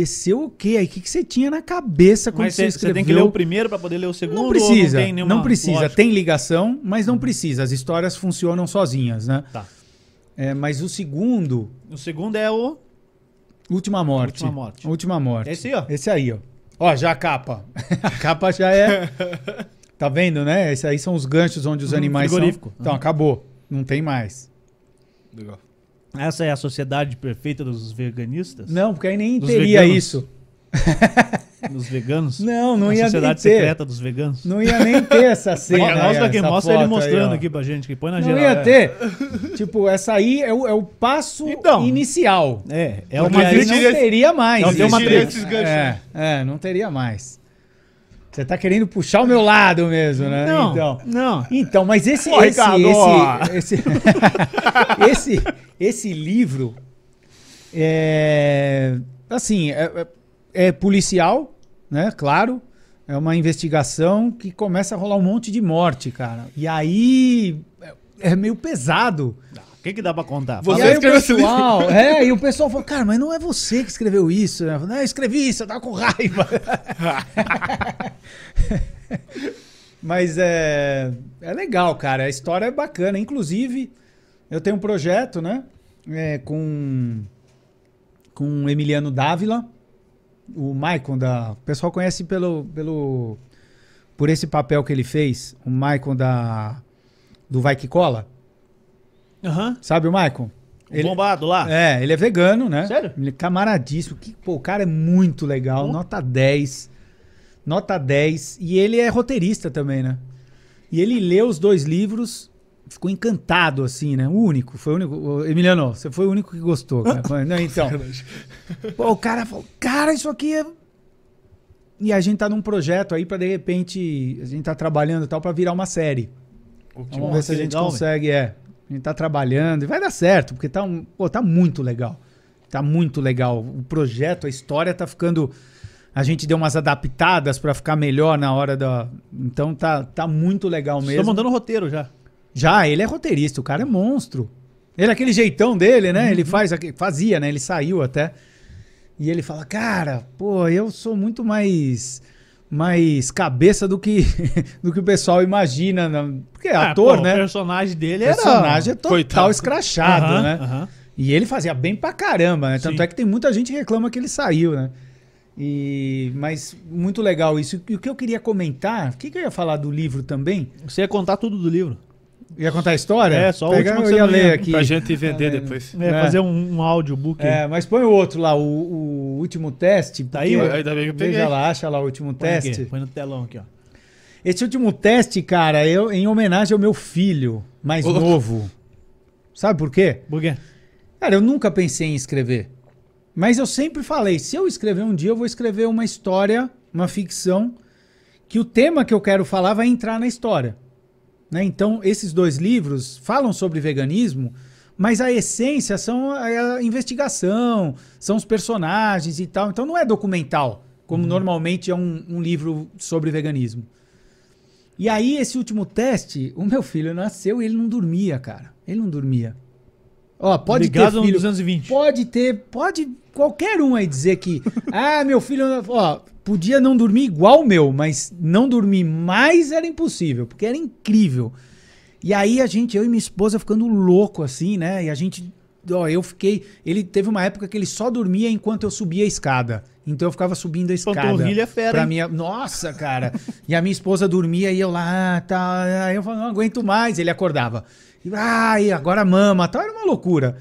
desceu o quê aí? O que, que você tinha na cabeça quando Mas você você escreveu? tem que ler o primeiro pra poder ler o segundo? Não precisa, Não, não, tem nenhuma precisa. lógica? Tem ligação, mas não precisa. As histórias funcionam sozinhas, né? Tá. É, mas o segundo, O segundo é o. Última Morte. Última Morte. Última Morte. É esse aí, ó. Esse aí, ó. Ó, já a capa. a capa já é. Tá vendo, né? Esses aí são os ganchos onde os Uhum, animais são. frigorífico. Então, Uhum. acabou. Não tem mais. Legal. Essa é a sociedade perfeita dos veganistas? Não, porque aí nem Dos teria veganos. isso. Dos veganos? Não, não a ia nem sociedade ter. secreta dos veganos? Não ia nem ter essa cena. Mo- mostra aqui, essa mostra ele aí, mostrando ó. aqui pra gente, que põe na Não geral. ia é. ter. tipo, essa aí é o, é o passo Então. inicial. É, é uma aí não teria mais. Não, tem uma esses ganchos, É, é, não teria mais. Você tá querendo puxar o meu lado mesmo, né? Não, Então, não. então mas esse Ô, esse, esse, esse, esse, esse livro é assim, é, é- é policial, né? Claro. É uma investigação que começa a rolar um monte de morte, cara. E aí é- é meio pesado. O que, que dá pra contar? Você e aí o escreveu esse pessoal, é, e o pessoal falou, cara, mas não é você que escreveu isso. né? Eu falei, Não, eu escrevi isso, eu tava com raiva. mas é, é legal, cara. A história é bacana. Inclusive, eu tenho um projeto, né? é, com, com o Emiliano Dávila, o Maicon da. O pessoal conhece pelo, pelo. Por esse papel que ele fez, o Maicon da. Do Vai Que Cola. Aham. Sabe o Maicon? O Bombado lá. É, ele é vegano, né? Sério? Ele é camaradíssimo. Que, pô, o cara é muito legal. Pô. Nota 10. Nota 10. E ele é roteirista também, né? E ele leu os dois livros, ficou encantado, assim, né? O único. Foi o único. Emiliano, você foi o único que gostou, cara. Não, então. Pô, o cara falou, cara, isso aqui é. E a gente tá num projeto aí pra de repente. A gente tá trabalhando e tal pra virar uma série. Vamos ver se a gente legal, consegue, é. A gente tá trabalhando e vai dar certo, porque tá, um, pô, tá muito legal. Tá muito legal. O projeto, a história tá ficando. A gente deu umas adaptadas pra ficar melhor na hora da. Então tá, tá muito legal Estou mesmo. mandando roteiro já. Já, ele é roteirista, o cara é monstro. Ele, aquele jeitão dele, né? Ele faz, fazia, né? Ele saiu até. E ele fala, cara, pô, eu sou muito mais mais cabeça do que do que o pessoal imagina, né? porque é ator, pô, né? O personagem dele O era... personagem é total Coitado. escrachado, Aham, né? aham. E ele fazia bem pra caramba, né? Tanto Sim. é que tem muita gente que reclama que ele saiu, né? E, mas muito legal isso. E o que eu queria comentar, o que, que eu ia falar do livro também? Você ia contar tudo do livro. Ia contar a história? É, só o último que eu ia ler ia- aqui. Pra gente vender É, depois. É, É. fazer um, um audiobook. É, mas põe o outro lá, o, o último teste. Tá aí, porque-. Ainda bem que eu peguei. Veja lá, acha lá o último Põe aqui, teste. põe no telão aqui, ó. Esse último teste, cara, eu em homenagem ao meu filho mais louco. novo. Sabe por quê? Por quê? Cara, eu nunca pensei em escrever. Mas eu sempre falei, se eu escrever um dia, eu vou escrever uma história, uma ficção, que o tema que eu quero falar vai entrar na história. Né? Então, esses dois livros falam sobre veganismo, mas a essência são a a investigação, são os personagens e tal. Então, não é documental, como normalmente é um, um livro sobre veganismo. E aí, esse último teste, o meu filho nasceu e ele não dormia, cara. Ele não dormia. Ó, pode Ligado ter filho. 220. Pode ter, pode qualquer um aí dizer que, ah, meu filho, ó, podia não dormir igual o meu, mas não dormir mais era impossível, porque era incrível. E aí a gente, eu e minha esposa ficando louco assim, né? E a gente, ó, eu fiquei, ele teve uma época que ele só dormia enquanto eu subia a escada. Então eu ficava subindo a escada. Panturrilha é fera, Pra minha, nossa, cara. e a minha esposa dormia e eu lá, ah, tá, aí eu falava, não aguento mais, ele acordava. E, ai, agora mama, tal, era uma loucura.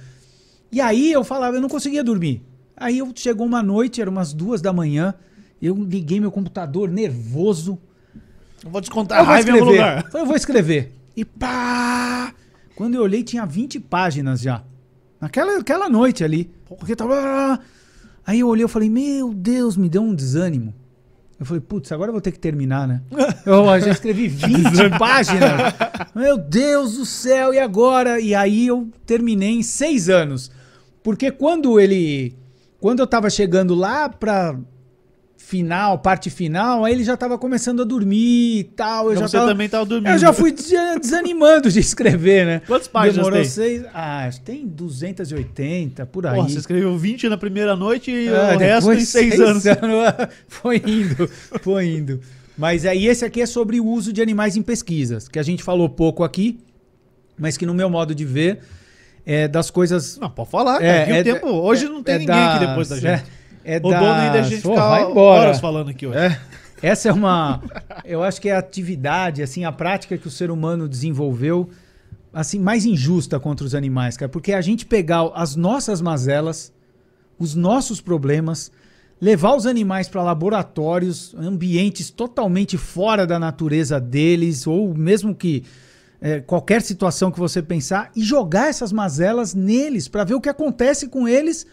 E aí eu falava, eu não conseguia dormir. Aí eu chegou uma noite, era umas duas da manhã, eu liguei meu computador nervoso. Eu vou descontar a Eu vou raiva em algum escrever. lugar. Eu vou escrever. E pá! Quando eu olhei, tinha 20 páginas já. Naquela aquela noite ali. Porque tava. Aí eu olhei e falei, meu Deus, me deu um desânimo. Eu falei, putz, agora eu vou ter que terminar, né? Eu já escrevi 20 páginas. Meu Deus do céu, e agora? E aí eu terminei em seis anos. Porque quando ele. Quando eu tava chegando lá pra final, parte final, aí ele já tava começando a dormir e tal. Eu Então já você tava, também tava dormindo. eu já fui des- desanimando de escrever, né? Quantas páginas Demorou tem? seis. Ah, acho que tem 280 por aí. Porra, você escreveu 20 na primeira noite e Ah, o resto em 6 anos. foi indo, foi indo. Mas aí esse aqui é sobre o uso de animais em pesquisas, que a gente falou pouco aqui, mas que no meu modo de ver é das coisas. Não, pode falar. É, é- tempo, hoje é- não tem é ninguém aqui depois da das- gente. É, o dono ainda a das- gente fica vai embora. horas falando aqui hoje. É. Essa é uma, eu acho que é a atividade, assim, a prática que o ser humano desenvolveu, assim, mais injusta contra os animais, cara, porque a gente pegar as nossas mazelas, os nossos problemas, levar os animais para laboratórios, ambientes totalmente fora da natureza deles, ou mesmo que é, qualquer situação que você pensar, e jogar essas mazelas neles para ver o que acontece com eles,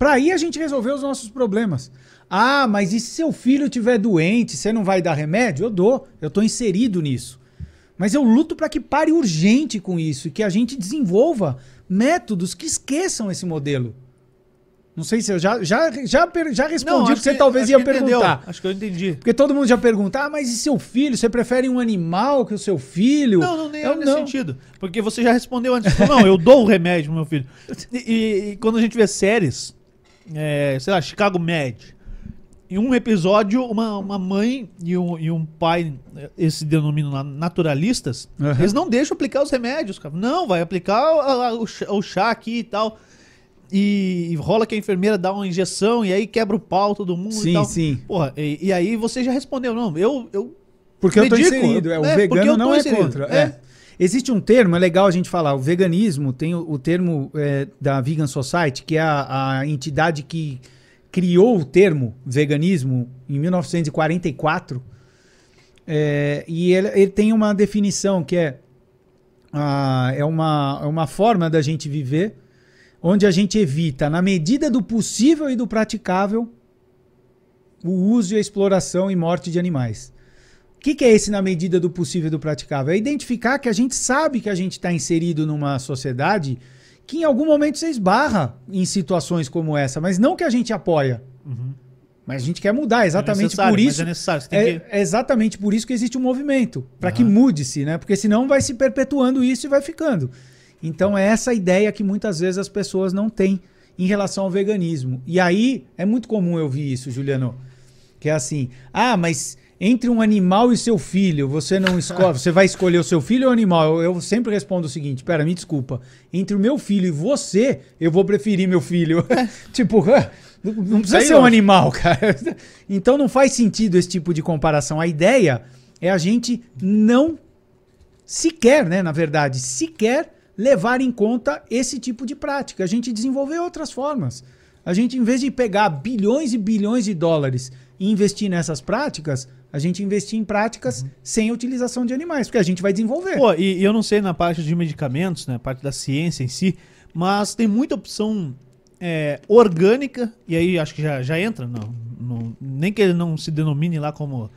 para aí a gente resolver os nossos problemas. Ah, mas e se seu filho estiver doente, você não vai dar remédio? Eu dou, eu estou inserido nisso. Mas eu luto para que pare urgente com isso e que a gente desenvolva métodos que esqueçam esse modelo. Não sei se eu já, já, já, já respondi o que você talvez acho ia que entendeu. perguntar. Acho que eu entendi. Porque todo mundo já pergunta, ah, mas e seu filho? Você prefere um animal que o seu filho? Não, não, nem eu é nesse sentido. Porque você já respondeu antes. Não, eu dou o remédio pro meu filho. E, e- e quando a gente vê séries, é, sei lá, Chicago Med, em um episódio, uma, uma mãe e um, e um pai, eh, eles se denominam naturalistas, Aham. eles não deixam aplicar os remédios, cara. Não, vai aplicar a- a- o, chá, o chá aqui e tal. E, e rola que a enfermeira dá uma injeção e aí quebra o pau todo mundo e Sim, tal. sim. Porra, e, e aí você já respondeu, não, eu, eu Porque eu tô inserido. É, o é, vegano não é inserido, contra. é. é. Existe um termo, é legal a gente falar. O veganismo tem o, o termo é, da Vegan Society, que é a, a entidade que criou o termo veganismo em 1944. É, e ele, ele tem uma definição que é, ah, é, uma, é uma forma da gente viver onde a gente evita, na medida do possível e do praticável, o uso e a exploração e morte de animais. O que, que é esse na medida do possível e do praticável? É identificar que a gente sabe que a gente está inserido numa sociedade que em algum momento você esbarra em situações como essa, mas não que a gente apoia. Mas a gente quer mudar, exatamente necessário, por isso. é necessário, você tem É, é exatamente por isso que existe um movimento, para que mude-se, né? Porque senão vai se perpetuando isso e vai ficando. Então é essa ideia que muitas vezes as pessoas não têm em relação ao veganismo. E aí é muito comum eu ouvir isso, Juliano, que é assim: "Ah, mas entre um animal e seu filho, você não escolhe, você vai escolher o seu filho ou o animal?" Eu, eu sempre respondo o seguinte: "Pera, me desculpa. Entre o meu filho e você, eu vou preferir meu filho." tipo, não precisa Sei ser um animal, cara. Então não faz sentido esse tipo de comparação. A ideia é a gente não sequer, né, na verdade, sequer levar em conta esse tipo de prática. A gente desenvolver outras formas. A gente, em vez de pegar bilhões e bilhões de dólares e investir nessas práticas, a gente investir em práticas sem utilização de animais, porque a gente vai desenvolver. Pô, e, e eu não sei na parte de medicamentos, né? Parte da ciência em si, mas tem muita opção é, orgânica, e aí acho que já, já entra, não, não- nem que ele não se denomine lá como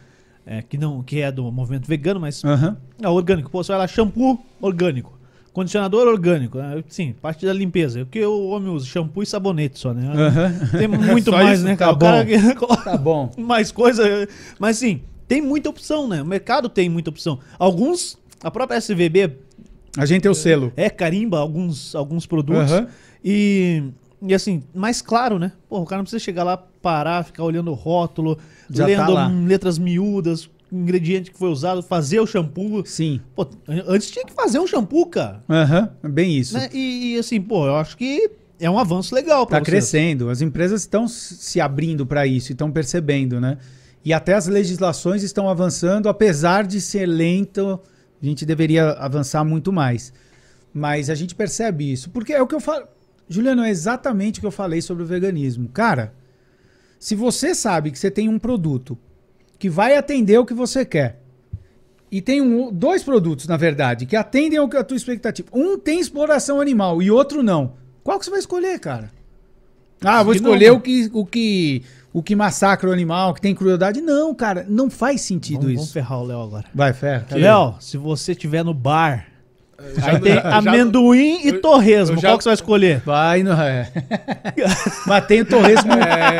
é, que, não, que é do movimento vegano, mas Aham. é orgânico. Pô, você vai lá, shampoo orgânico. Condicionador orgânico, né? sim, parte da limpeza. O que o homem usa? Shampoo e sabonete só, né? Aham. Tem muito mais, isso? né, Tá cara? O cara Tá bom. mais coisa. Mas sim, tem muita opção, né? O mercado tem muita opção. Alguns, a própria SVB A gente tem o selo. é, carimba alguns, alguns produtos. Aham. E, e assim, mais claro, né? Pô, o cara não precisa chegar lá, parar, ficar olhando o rótulo, Já lendo tá lá. hum, letras miúdas, ingrediente que foi usado, fazer o shampoo. Sim. Pô, antes tinha que fazer um shampoo, cara. Aham, é bem isso. Né? E, e, assim, pô, eu acho que é um avanço legal pra Está vocês. crescendo. As empresas estão se abrindo para isso, estão percebendo, né? E até as legislações estão avançando, apesar de ser lento, a gente deveria avançar muito mais. Mas a gente percebe isso. Porque é o que eu falo. Juliano, é exatamente o que eu falei sobre o veganismo. Cara, se você sabe que você tem um produto que vai atender o que você quer, e tem um- dois produtos, na verdade, que atendem ao que a tua expectativa. Um tem exploração animal e outro não. Qual que você vai escolher, cara? Ah, vou não, escolher o que, o que o que massacra o animal, que tem crueldade. Não, cara, não faz sentido Vamos, vamos isso. ferrar o Léo agora. Vai, ferro. Léo, se você estiver no bar, Já- aí tem já- amendoim e eu- torresmo, já- qual que você vai escolher? Vai, não é. Mas tem o torresmo,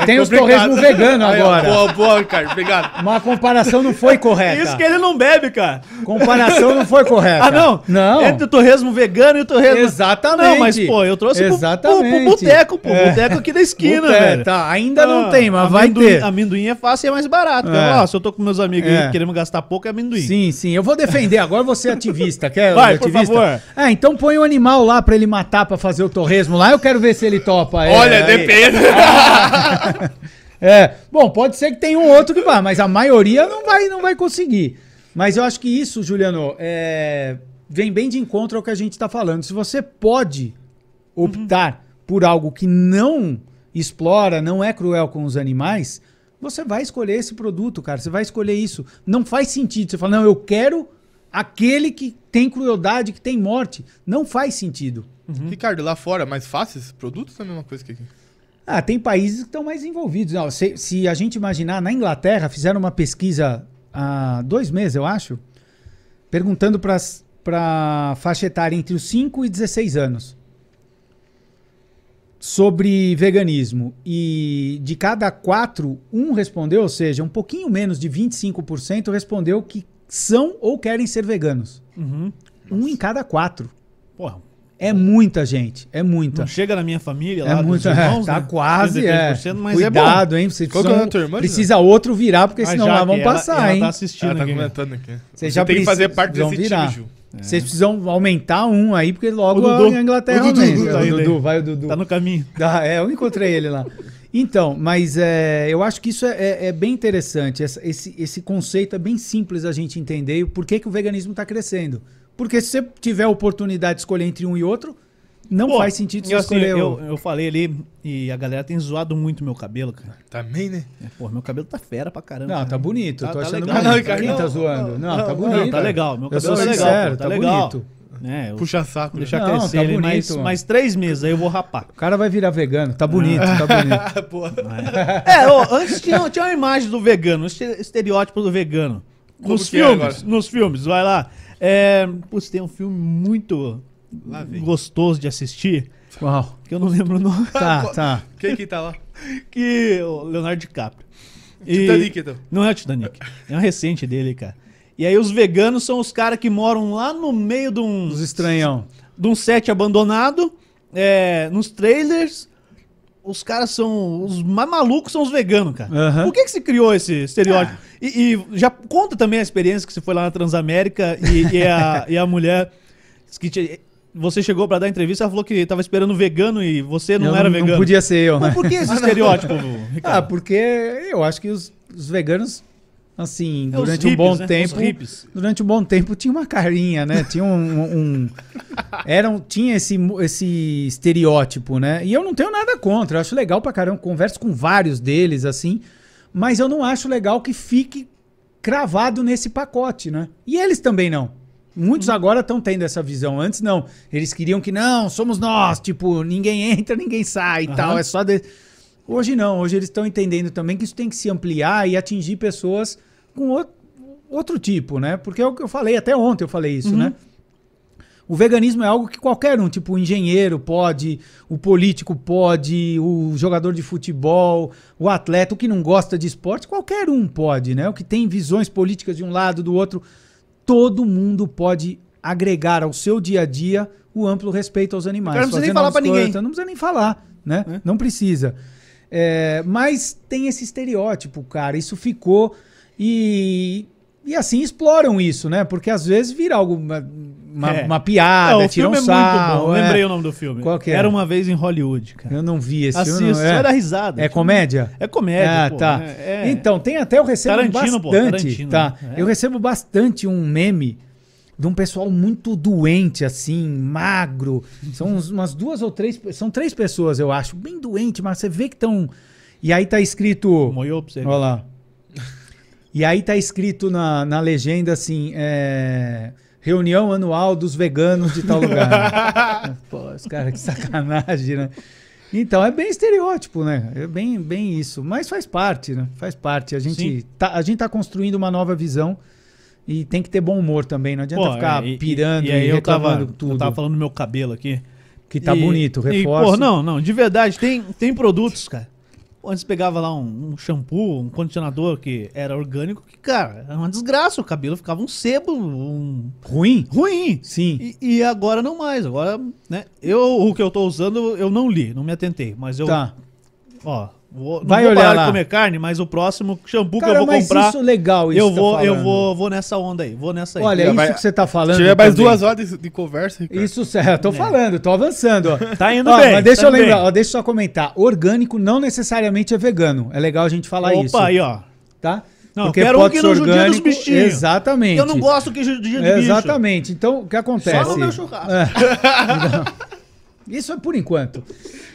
tem os torresmo vegano Aí, agora. Boa, boa, Ricardo. Obrigado. Uma comparação não foi correta. Isso que ele não bebe, cara. Comparação não foi correta. Ah, não? Não. Entre o torresmo vegano e o torresmo... Exatamente. Não, mas, pô, eu trouxe pro- pro, pro Exatamente. boteco, pô. É. Boteco aqui da esquina, é, velho. tá, ainda não Ah, tem, mas vai amendoim- ter. Amendoim é fácil e é mais barato. É. Ó, se eu tô com meus amigos É. aí querendo gastar pouco, é amendoim. Sim, sim. Eu vou defender. Agora você é ativista. Quer Vai, por ativista? Favor. É, então põe um animal lá pra ele matar pra fazer o torresmo lá. Eu quero ver se ele topa. É, Olha, aí. depende. É, bom, pode ser que tenha um outro que vá, mas a maioria não vai, não vai conseguir. Mas eu acho que isso, Juliano, é, vem bem de encontro ao que a gente está falando. Se você pode optar por algo que não explora, não é cruel com os animais, você vai escolher esse produto, cara. Você vai escolher isso. Não faz sentido. Você fala, não, eu quero aquele que tem crueldade, que tem morte. Não faz sentido. Ricardo, lá fora, mais fácil esses produtos ou é a mesma coisa que aqui? Ah, tem países que estão mais envolvidos. Não, se, se a gente imaginar, na Inglaterra, fizeram uma pesquisa há dois meses, eu acho, perguntando para a faixa etária entre os 5 e 16 anos sobre veganismo. E de cada quatro, um respondeu, ou seja, um pouquinho menos de 25% respondeu que são ou querem ser veganos. Uhum. Um em cada quatro. Porra, É muita gente, é muita. não chega na minha família lá, É dos muito, irmãos, é, tá né? quase, é. 33%, mas é bom. Cuidado, hein? Qual é precisam, a tua irmã, precisa outro virar, porque Ah, senão já lá vão ela- passar, ela hein? tá assistindo Ela tá aqui. comentando aqui. Você Você já tem que fazer precisa- parte desse virar. time, Ju. Vocês precisam aumentar um aí, porque logo O a Inglaterra O Dudu aumenta. tá o indo aí. Dudu, vai o Dudu. Tá no caminho. Ah, é, eu encontrei ele lá. Então, mas é, eu acho que isso é, é- é bem interessante. Essa- esse, esse conceito é bem simples a gente entender e por que, que o veganismo está crescendo. Porque se você tiver a oportunidade de escolher entre um e outro, não Pô, faz sentido você eu, assim, escolher eu, eu falei ali e a galera tem zoado muito meu cabelo, cara. Também, né? É, Pô, meu cabelo tá fera pra caramba. Não, cara. tá bonito. Tá- tô tá achando legal. bonito. Não, Ricardo, Quem não, tá zoando? Não, não, tá não, bonito. Não, tá legal. Meu Eu cabelo sou tá sincero, legal. pô, tá, tá, legal. bonito. É, eu Puxa saco. né? deixar Não, crescer tá ele mais, bonito. mais três meses, aí eu vou rapar. O cara vai virar vegano. Tá bonito, tá bonito. Pô, É, ô, antes tinha, tinha uma imagem do vegano, um este- estereótipo do vegano. Como Nos é filmes, agora? nos filmes, vai lá. É, putz, tem um filme muito gostoso de assistir, Uau. que eu não lembro o nome, Tá, tá. Quem que tá lá? que o Leonardo DiCaprio. E- Titanic, então. Não é o Titanic, é um recente dele, cara. E aí os veganos são os caras que moram lá no meio de um, Os estranhão. de um set abandonado, é, nos trailers. Os caras são. Os mais malucos são os veganos, cara. Aham. Por que, que se criou esse estereótipo? E, e já conta também a experiência que você foi lá na Transamérica e, e a, e a mulher. Que te- você chegou pra dar entrevista, ela falou que tava esperando vegano e você não Eu era vegano. Não podia ser eu, né? Mas por que esse estereótipo, Ah, Ricardo? porque eu acho que os, os veganos, assim, É durante um hippies, bom né? tempo. Durante um bom tempo tinha uma carinha, né? Tinha um. um- era um- tinha esse, esse estereótipo, né? E eu não tenho nada contra. Eu acho legal pra caramba. Converso com vários deles, assim. Mas eu não acho legal que fique cravado nesse pacote, né? E eles também não. Muitos agora estão tendo essa visão. Antes não. Eles queriam que não, somos nós, tipo, ninguém entra, ninguém sai e Aham. tal. É só de... Hoje não. Hoje eles estão entendendo também que isso tem que se ampliar e atingir pessoas com outro, outro tipo, né? Porque é o que eu falei, até ontem eu falei isso, né? O veganismo é algo que qualquer um, tipo o engenheiro pode, o político pode, o jogador de futebol, o atleta, o que não gosta de esporte, qualquer um pode, né? O que tem visões políticas de um lado, do outro, todo mundo pode agregar ao seu dia a dia o amplo respeito aos animais. Não precisa nem falar pra ninguém. Não precisa nem falar, né? É. Não precisa. É, mas tem esse estereótipo, cara. Isso ficou e e assim exploram isso, né? Porque às vezes vira algo uma, É. uma piada, Não, o tiram filme é sarro. muito bom. é. Lembrei o nome do filme. Qual que é? Era uma vez em Hollywood, cara. Eu não vi esse filme. não- É, dar risada. é comédia? É comédia, Ah, pô. tá. É- é- Então, tem até, eu recebo Tarantino, pô, bastante, Tarantino, tá? né? É. Eu recebo bastante um meme de um pessoal muito doente, assim, magro. São umas duas ou três, são três pessoas, eu acho, bem doente, mas você vê que estão... E aí tá escrito... Moiou pra você. Olha lá. E aí tá escrito na, na legenda assim, é, reunião anual dos veganos de tal lugar. Pô, os caras, que sacanagem, né? Então, é bem estereótipo, né? É bem, bem isso. Mas faz parte, né? Faz parte. A Sim. gente, tá, a gente tá construindo uma nova visão e tem que ter bom humor também. Não adianta Pô, ficar é, e- pirando e, e, aí eu tava, reclamando tudo. eu tava falando do meu cabelo aqui. Que tá E- bonito, e, reforça. pô, não, não, de verdade, tem, tem produtos, cara. Antes pegava lá um, um shampoo, um condicionador que era orgânico, que, cara, era uma desgraça. O cabelo ficava um sebo, um Ruim? ruim. Sim. E, e agora não mais. Agora, né? Eu, o que eu tô usando, eu não li, não me atentei. Mas eu, Tá. ó, vou, não Vai vou olhar parar lá. de comer carne, mas o próximo shampoo que Cara, eu vou mas comprar, isso é legal, isso eu tá vou, eu falando. vou, vou nessa onda aí. Vou nessa aí. Olha, isso vai- que você tá falando. Se tiver mais também. duas horas de conversa, Ricardo. Isso, certo. Tô falando, tô avançando. Ó. Tá indo Ó, bem. Mas deixa tá eu indo lembrar, bem. ó, deixa eu só comentar. Orgânico não necessariamente é vegano. É legal a gente falar Opa, isso. aí, ó. Tá? Não, eu quero um que não judia dos bichinhos. Exatamente. Eu não gosto que judia de bicho. Exatamente. Então, o que acontece? Só no meu churrasco. Isso é por enquanto.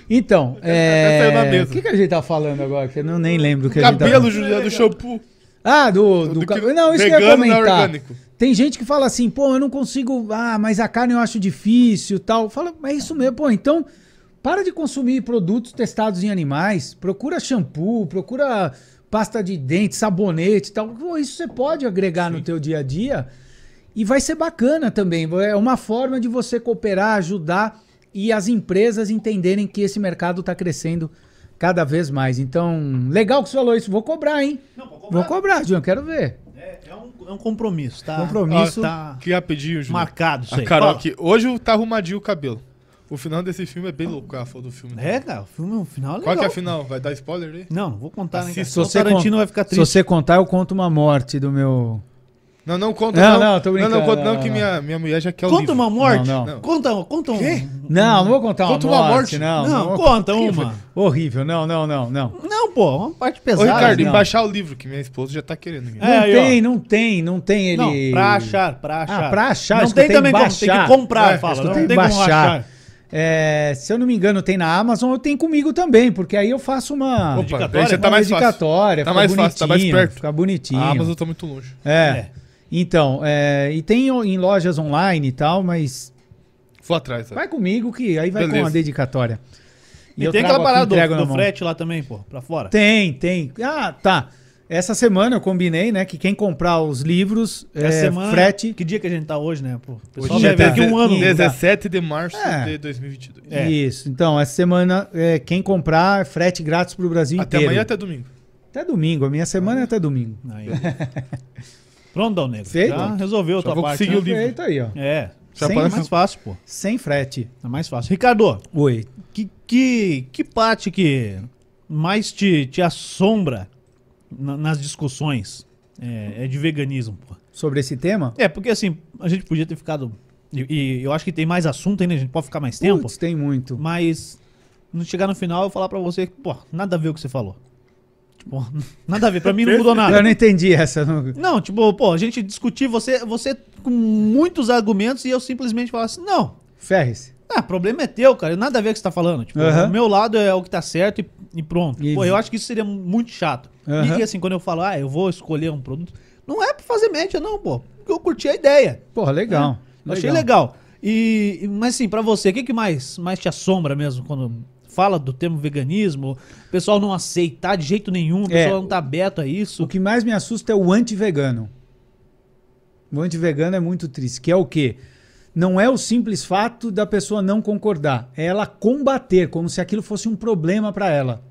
Então, é o que, que a gente tá falando agora? Que eu não, nem lembro o que a gente tá Cabelo. Juliano, do shampoo. Ah, do, do, Do ca- que- Não, isso que eu ia é comentar. Tem gente que fala assim, pô, eu não consigo. Ah, mas a carne eu acho difícil tal. Fala, é isso mesmo, pô, então. Para de consumir produtos testados em animais. Procura shampoo, procura pasta de dente, sabonete e tal. Pô, isso você pode agregar no teu dia a dia e vai ser bacana também. É uma forma de você cooperar, ajudar e as empresas entenderem que esse mercado está crescendo cada vez mais. Então, legal que você falou isso. Vou cobrar, hein? Não, pode cobrar. Vou cobrar, João. Quero ver. É, é um, é um compromisso, tá? Compromisso. Tá Que rapidinho, Juliano. marcado isso A aí. Carol Fala. aqui. Hoje tá arrumadinho o cabelo. O final desse filme é bem louco, ela falou do filme. É, cara, o filme, o final é legal. Qual que é a final? Vai dar spoiler aí? Não, não vou contar, né? Assista. Senão Se você o Tarantino vai ficar Se triste. você contar, eu conto uma morte do meu. Não, não conta Não, não. não, tô brincando, Não, não conta não, que minha, minha mulher já quer o Conta livro. uma morte. Não, não. Conta, conta um. Quê? Não, não vou contar uma Conta morte. uma morte. Não, Não, conta uma. Horrível. Não, não, não, não. Não, pô, uma parte Ô, pesada. Ricardo, não. embaixar o livro, que minha esposa já tá querendo. É, não aí, ó. tem, não tem, não tem ele. Não, pra achar, pra achar. Ah, pra achar, Não tem também como, tem baixar. que comprar, É, fala. Não tem como baixar. achar. É, se eu não me engano, tem na Amazon, eu tenho comigo também, porque aí eu faço uma. Opa, já tá mais fácil. dedicatória, Tá fica mais fácil, tá mais perto. Fica bonitinho. A Amazon tá muito longe. É. É. Então, é, e tem em lojas online e tal, mas Vou atrás. ó. vai comigo que aí vai Beleza. com a dedicatória. E, eu tem aquela parada do, do frete lá também, pô, pra fora. Tem, tem. Ah, tá. Essa semana eu combinei, né, que quem comprar os livros, Essa é, semana, frete. Que dia que a gente tá hoje, né? Pô, o pessoal Hoje vai é ver aqui um ano. deze- 17 de março É. de 2022. É. Isso. Então, essa semana, é, quem comprar, frete grátis pro Brasil Até inteiro. amanhã, até domingo. Até domingo. A minha semana é até domingo. Aí. Pronto, Dal Negro. Feito. Já resolveu a tua vou parte. conseguir né? o livro. Feito aí, ó. É. Já Sem É parece- mais fácil, pô. Sem frete. É mais fácil. Ricardo, Oi. que, que, que parte que mais te, te assombra na- nas discussões é, é de veganismo, pô? Sobre esse tema? É, porque assim, a gente podia ter ficado. E, e eu acho que tem mais assunto ainda, a gente pode ficar mais tempo. Putz, tem muito. Mas não chegar no final eu falar pra você que, pô, nada a ver o que você falou. Tipo, nada a ver. Pra mim não mudou Eu nada. não entendi essa. não- Não, tipo, pô, a gente discutir, você, você com muitos argumentos e eu simplesmente falar assim, não. Ferres. Ah, problema é teu, cara. Nada a ver com o que você tá falando. Tipo, Aham. o meu lado é o que tá certo e, e pronto. E- Pô, eu acho que isso seria muito chato. Aham. E assim, quando eu falo, ah, eu vou escolher um produto, não é pra fazer média, não, pô. Porque eu curti a ideia. Porra, legal. Eu Achei legal. E, e- mas assim, pra você, o que, que mais, mais te assombra mesmo quando fala do termo veganismo? O pessoal não aceitar de jeito nenhum, o É. pessoal não tá aberto a isso. O que mais me assusta é o anti-vegano. O anti-vegano é muito triste. Que é o quê? Não é o simples fato da pessoa não concordar. É ela combater, como se aquilo fosse um problema pra ela.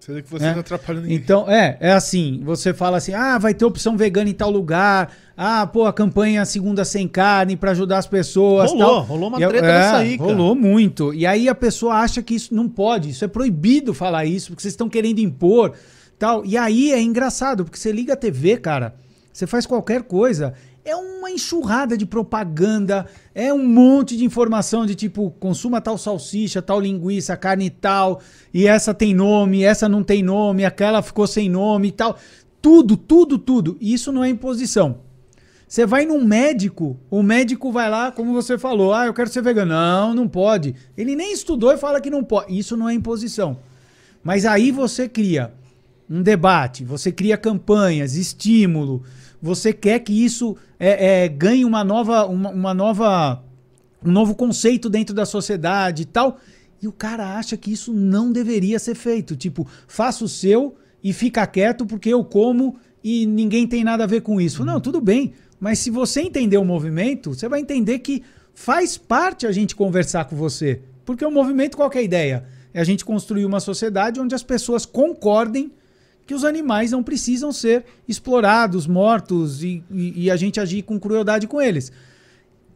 Você vê que você É. não atrapalha ninguém. Então, é, é assim, você fala assim, ah, vai ter opção vegana em tal lugar, ah, pô, a campanha segunda sem carne pra ajudar as pessoas, Rolou, tal. rolou uma treta é, dessa aí, cara. Rolou muito. E aí a pessoa acha que isso não pode, isso é proibido falar isso, porque vocês estão querendo impor, tal. E aí é engraçado, porque você liga a TV, cara, você faz qualquer coisa, é uma enxurrada de propaganda, é um monte de informação de tipo, consuma tal salsicha, tal linguiça, carne tal, e essa tem nome, essa não tem nome, aquela ficou sem nome e tal. Tudo, tudo, tudo. Isso não é imposição. Você vai num médico, o médico vai lá, como você falou, ah, eu quero ser vegano. Não, não pode. Ele nem estudou e fala que não pode. Isso não é imposição. Mas aí você cria um debate, você cria campanhas, estímulo, você quer que isso é, é, ganhe uma nova, uma, uma nova, um novo conceito dentro da sociedade e tal. E o cara acha que isso não deveria ser feito. Tipo, faça o seu e fica quieto porque eu como e ninguém tem nada a ver com isso. Não, tudo bem. Mas se você entender o movimento, você vai entender que faz parte a gente conversar com você. Porque o movimento, qual é a ideia? É a gente construir uma sociedade onde as pessoas concordem que os animais não precisam ser explorados, mortos e, e- e a gente agir com crueldade com eles.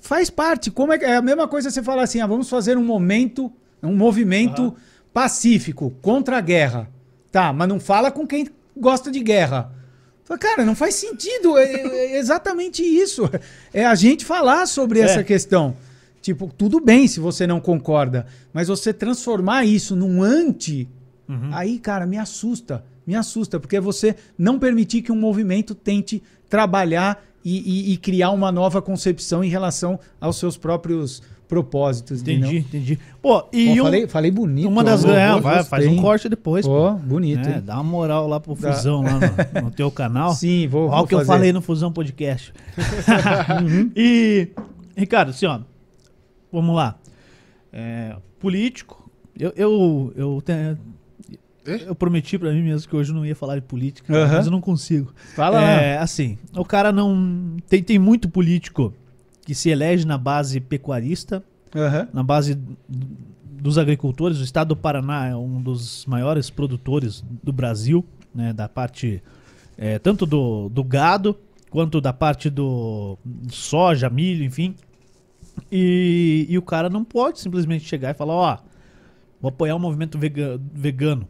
Faz parte. Como é, é a mesma coisa você falar assim: ah, vamos fazer um momento, um movimento Aham. pacífico contra a guerra. Tá, mas não fala com quem gosta de guerra. Cara, não faz sentido. É, é exatamente isso. É a gente falar sobre essa É. questão. Tipo, tudo bem se você não concorda, mas você transformar isso num anti, Uhum. aí, cara, me assusta. Me assusta, porque é você não permitir que um movimento tente trabalhar e, e- e criar uma nova concepção em relação aos seus próprios propósitos. Entendi, entendi. Pô, e Pô, um, falei, falei bonito. uma das. ó, É, vai, faz um corte depois. pô. Ó, bonito, É, dá uma moral lá pro Dá. Fusão, lá no, no teu canal. Sim, vou, Olha o que eu fazer. falei no Fusão Podcast. Uhum. E, Ricardo, assim, ó. Vamos lá. É, político. Eu, eu, eu, te- É? Eu prometi pra mim mesmo que hoje eu não ia falar de política, mas eu não consigo. Fala lá. É, assim, o cara não. Tem, tem muito político que se elege na base pecuarista, na base dos agricultores. O estado do Paraná é um dos maiores produtores do Brasil, né, da parte é, tanto do, do gado quanto da parte do soja, milho, enfim. E, e o cara não pode simplesmente chegar e falar, ó, vou apoiar o movimento vega- vegano.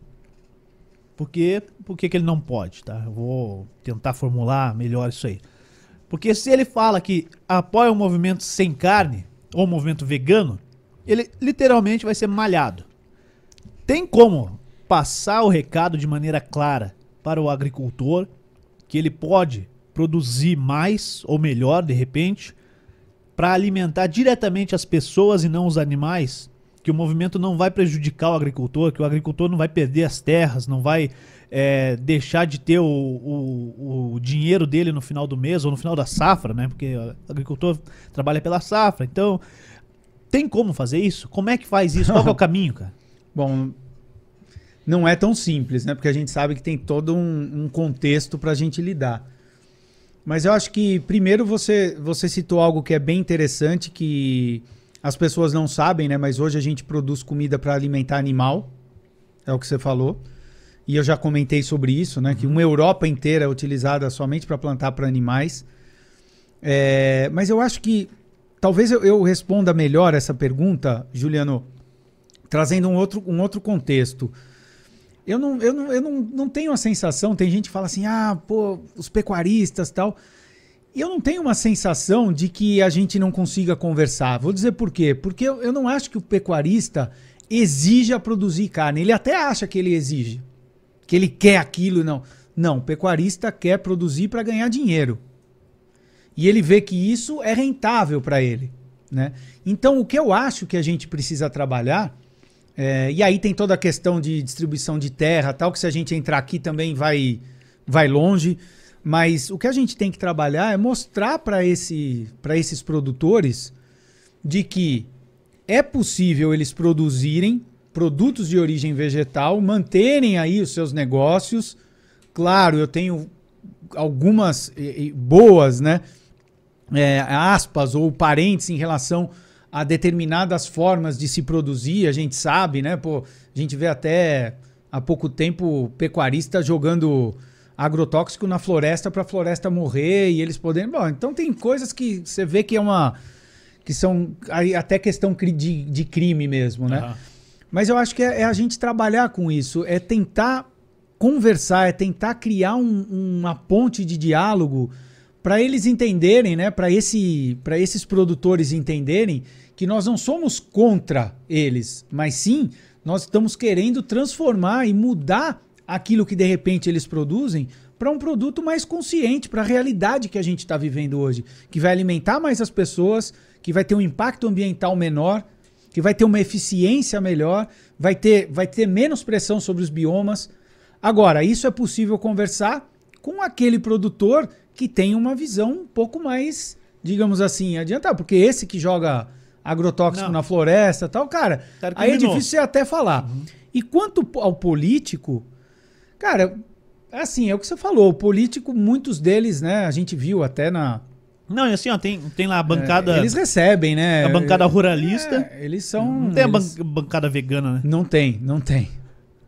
Por quê? Por que, que ele não pode, tá? Eu vou tentar formular melhor isso aí. Porque se ele fala que apoia o movimento sem carne, ou o movimento vegano, ele literalmente vai ser malhado. Tem como passar o recado de maneira clara para o agricultor que ele pode produzir mais ou melhor, de repente, para alimentar diretamente as pessoas e não os animais? Que o movimento não vai prejudicar o agricultor, que o agricultor não vai perder as terras, não vai é, deixar de ter o, o, o dinheiro dele no final do mês ou no final da safra, né? Porque o agricultor trabalha pela safra. Então, tem como fazer isso? Como é que faz isso? Qual é o caminho, cara? Bom, não é tão simples, né? Porque a gente sabe que tem todo um, um contexto para a gente lidar. Mas eu acho que, primeiro, você, você citou algo que é bem interessante, que as pessoas não sabem, né? Mas hoje a gente produz comida para alimentar animal. É o que você falou. E eu já comentei sobre isso, né? Que uma Europa inteira é utilizada somente para plantar para animais. É, mas eu acho que talvez eu, eu responda melhor essa pergunta, Juliano, trazendo um outro, um outro contexto. Eu não, eu, não, eu não, não tenho a sensação, tem gente que fala assim, ah, pô, os pecuaristas tal. E eu não tenho uma sensação de que a gente não consiga conversar. Vou dizer por quê. Porque eu, eu não acho que o pecuarista exija produzir carne. Ele até acha que ele exige, que ele quer aquilo, não. Não, o pecuarista quer produzir para ganhar dinheiro. E ele vê que isso é rentável para ele. Né? Então, o que eu acho que a gente precisa trabalhar é, e aí tem toda a questão de distribuição de terra, tal, que se a gente entrar aqui também vai, vai longe. Mas o que a gente tem que trabalhar é mostrar para esse, esses produtores de que é possível eles produzirem produtos de origem vegetal, manterem aí os seus negócios. Claro, eu tenho algumas boas, né? é, aspas ou parentes em relação a determinadas formas de se produzir, a gente sabe, né? Pô, a gente vê até há pouco tempo pecuarista jogando agrotóxico na floresta para a floresta morrer e eles poderem. Bom, então tem coisas que você vê que é uma. que são até questão de, de crime mesmo, né? Aham. Mas eu acho que é, é a gente trabalhar com isso, é tentar conversar, é tentar criar um- uma ponte de diálogo para eles entenderem, né? Para esse, para esses produtores entenderem que nós não somos contra eles, mas sim nós estamos querendo transformar e mudar aquilo que de repente eles produzem para um produto mais consciente, para a realidade que a gente está vivendo hoje, que vai alimentar mais as pessoas, que vai ter um impacto ambiental menor, que vai ter uma eficiência melhor, vai ter, vai ter menos pressão sobre os biomas. Agora, isso é possível conversar com aquele produtor que tem uma visão um pouco mais, digamos assim, adiantada, porque esse que joga agrotóxico Não. na floresta, tal, cara, aí é difícil você até falar. E quanto ao político, cara, assim, é o que você falou, o político, muitos deles, né, a gente viu até na Não, e assim, ó, tem, tem lá a bancada. é, eles recebem, né? a bancada ruralista. É, eles são não tem a ban- eles- bancada vegana, né? Não tem, não tem.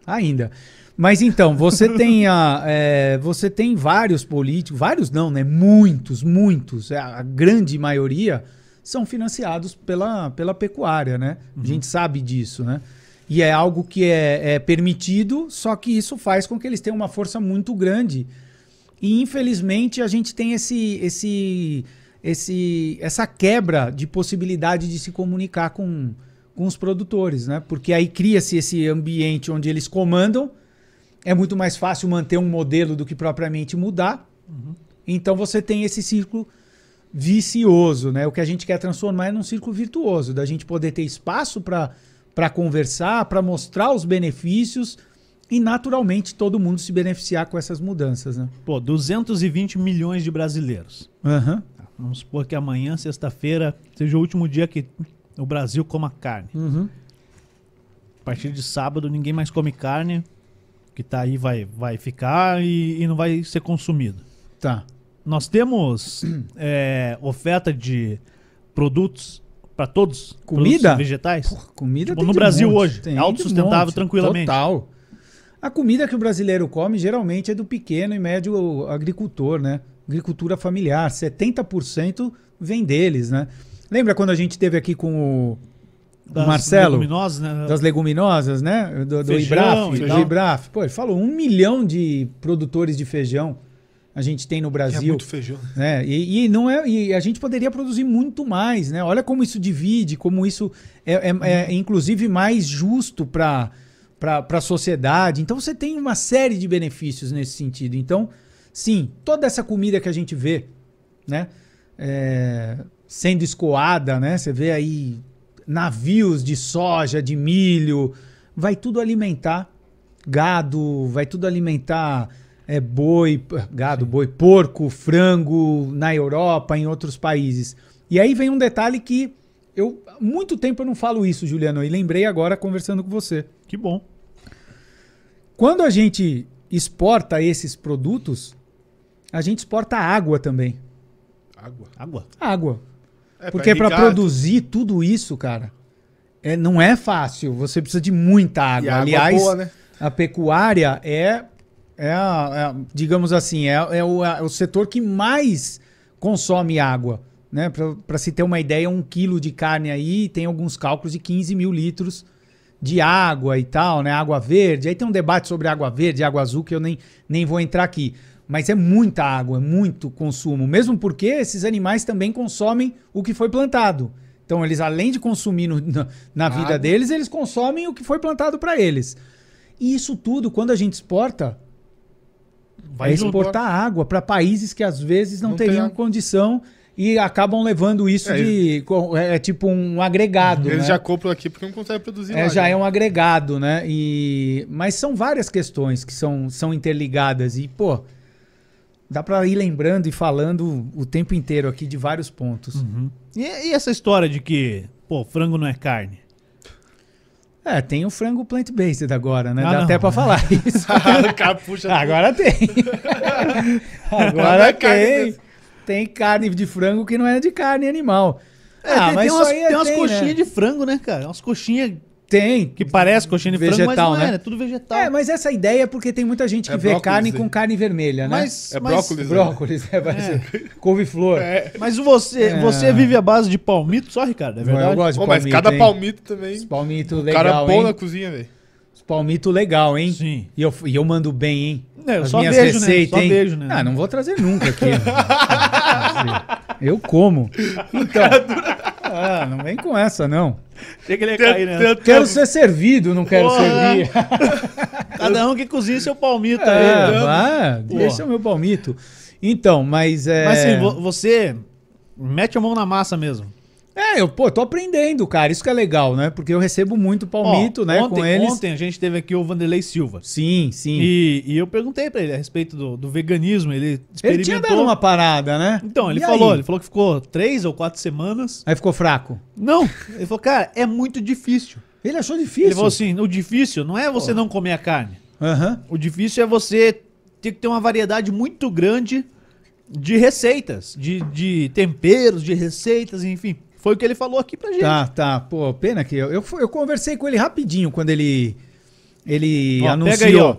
Ainda. Mas então, você tem a, é, você tem vários políticos, vários não, né? Muitos, muitos, é, a grande maioria são financiados pela, pela pecuária, né? A gente sabe disso, né? E é algo que é, é permitido, só que isso faz com que eles tenham uma força muito grande. E infelizmente a gente tem esse, esse, esse, essa quebra de possibilidade de se comunicar com, com os produtores, né? Porque aí cria-se esse ambiente onde eles comandam. É muito mais fácil manter um modelo do que propriamente mudar. Então você tem esse círculo vicioso, né? O que a gente quer transformar é num círculo virtuoso, da gente poder ter espaço para conversar, para mostrar os benefícios e naturalmente todo mundo se beneficiar com essas mudanças, né? Pô, 220 milhões de brasileiros. Aham. Vamos supor que amanhã, sexta-feira, seja o último dia que o Brasil coma carne. Uhum. A partir de sábado, ninguém mais come carne. Que tá aí vai, vai ficar e, e não vai ser consumido. Tá. Nós temos é, oferta de produtos para todos? Comida? Vegetais? Porra, comida Tipo, no Brasil monte, hoje, tem é autossustentável tranquilamente. Total. A comida que o brasileiro come geralmente é do pequeno e médio agricultor, né? Agricultura familiar. 70% vem deles, né? Lembra quando a gente teve aqui com o Das Marcelo? leguminosas, né? das leguminosas, né? Do, do Feijão Ibraf. Do. Ibraf. Pô, ele falou um milhão de produtores de feijão a gente tem no Que é Brasil. muito feijão. né? E, e não é, e a gente poderia produzir muito mais, né? Olha como isso divide, como isso é, é- é, inclusive mais justo para para a sociedade. Então você tem uma série de benefícios nesse sentido. Então, sim, toda essa comida que a gente vê, né? é, sendo escoada, né? Você vê aí navios de soja, de milho, vai tudo alimentar gado, vai tudo alimentar é, boi, gado, boi, porco, frango na Europa, em outros países. E aí vem um detalhe que eu há muito tempo eu não falo isso, Juliano, e lembrei agora conversando com você. Que bom. Quando a gente exporta esses produtos, a gente exporta água também. Água. Água. Água. É, Porque para produzir tudo isso, cara, é, não é fácil. Você precisa de muita E água. água Aliás, boa, né? a pecuária é, é, a- é a- digamos assim, é, é o, é o setor que mais consome água. Né? Para se ter uma ideia, um quilo de carne aí tem alguns cálculos de 15 mil litros de água e tal, né? Água verde. Aí tem um debate sobre água verde e água azul que eu nem, nem vou entrar aqui. Mas é muita água, é muito consumo. Mesmo porque esses animais também consomem o que foi plantado. Então, eles, além de consumir no- na, na vida deles, eles consomem o que foi plantado para eles. E isso tudo, quando a gente exporta, Vai é exportar água para países que às vezes não, Não teriam condição e acabam levando isso É, de. É, é tipo um agregado. Eles né? já compram aqui porque não conseguem produzir É, lá, já né? é um agregado, né? E... Mas são várias questões que são, são interligadas. E, pô, dá pra ir lembrando e falando o tempo inteiro aqui de vários pontos. Uhum. E, e essa história de que, pô, frango não é carne? É, tem o frango plant-based agora, né? Ah, Dá não. até pra falar isso. puxa agora tem. Agora é tem. Tem carne de frango que não é de carne animal. É, ah, tem, mas tem umas, tem umas tem, coxinhas né? de frango, né, cara? Umas coxinhas Tem. Que parece coxinha de frango, mas Vegetal, não é, né? é tudo vegetal. É, mas essa ideia é porque tem muita gente que É vê brócolis, carne com carne vermelha, né? Mas, É mas- brócolis. Brócolis, é, vai ser couve-flor. Mas você, É. você vive à base de palmito só, Ricardo? É verdade? Eu gosto de Pô, mas palmito, cada hein? palmito também. Os palmito legal, cara bom hein? na cozinha, velho. Os palmito legal, hein? Sim. E eu, e eu mando bem, hein? É, eu As só minhas vejo, né? receitas, Só hein? vejo, né? Ah, não vou trazer nunca aqui. eu como. Então. Ah, não vem com essa, não. Achei que ele ia cair, né? Quero ser servido, não quero Porra. servir. Cada um que cozinha seu palmito É, aí. né? vá, Pô. deixa o meu palmito. Então, mas é. Mas assim, vo- você mete a mão na massa mesmo. É, eu, pô, tô aprendendo, cara. Isso que é legal, né? Porque eu recebo muito palmito, Ó, né, ontem, com eles. Ontem a gente teve aqui o Vanderlei Silva. Sim, sim. E, e eu perguntei pra ele a respeito do, do veganismo. Ele Ele experimentou. tinha dado uma parada, né? Então, ele E falou, aí? ele falou que ficou três ou quatro semanas. Aí ficou fraco. Não, ele falou, cara, é muito difícil. Ele achou difícil. Ele falou assim: o difícil não é você não comer a carne. Aham. O difícil é você ter que ter uma variedade muito grande de receitas, de, de temperos, de receitas, enfim. Foi o que ele falou aqui pra gente. Tá, tá. Pô, pena que eu, eu, eu conversei com ele rapidinho quando ele ele Ó, anunciou Pega aí, ó.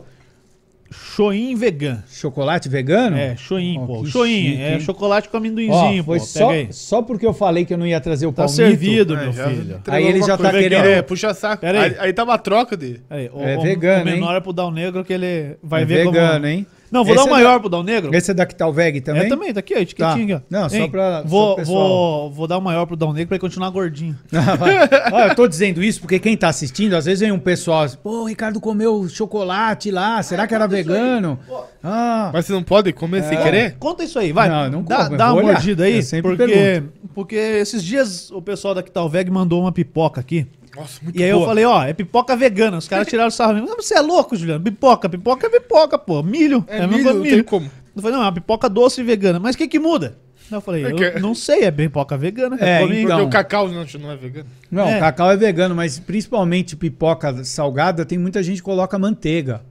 Choin vegan. chocolate vegano. É, choin, Ó, pô. que Choin, chique, é chocolate com amendoinzinho, foi pô. só, só porque eu falei que eu não ia trazer o Tá palmito. servido, É, meu filho. Aí ele já tá coisa. querendo- É, puxa saco. Aí. Aí, aí tá uma troca dele. Aí, o, É o- vegano, o menor hein? é pro Dal Negro que ele vai É ver vegano, como... hein? Não, vou Esse dar o é maior da- pro Dal Negro. Esse é da Talveg também? É também, tá aqui, ó, etiquetinha Tá. Não, só Hein? pra- só Vou, pessoal. vou, vou dar o maior pro Dal Negro pra ele continuar gordinho. Ah. Ó, eu tô dizendo isso porque quem tá assistindo, às vezes vem um pessoal assim, pô, o Ricardo comeu chocolate lá, será que era vegano? Ah, Mas você não pode comer sem querer? Conta isso aí, vai. Não, não dá, como, dá uma olhar. mordida aí, porque, porque esses dias o pessoal da Quitalveg mandou uma pipoca aqui. Nossa, muito E aí boa. eu falei, ó, é pipoca vegana. Os caras tiraram o sarro. Não, Você é louco, Juliano? Pipoca, pipoca é pipoca, pô. Milho. É, a milho, tem como. Eu falei, não, é uma pipoca doce e vegana. Mas o que que muda? Eu falei, É eu que- não sei, é pipoca vegana. É, então. Porque o cacau não, não é vegano. não, É. cacau é vegano, mas principalmente pipoca salgada, tem muita gente que coloca manteiga.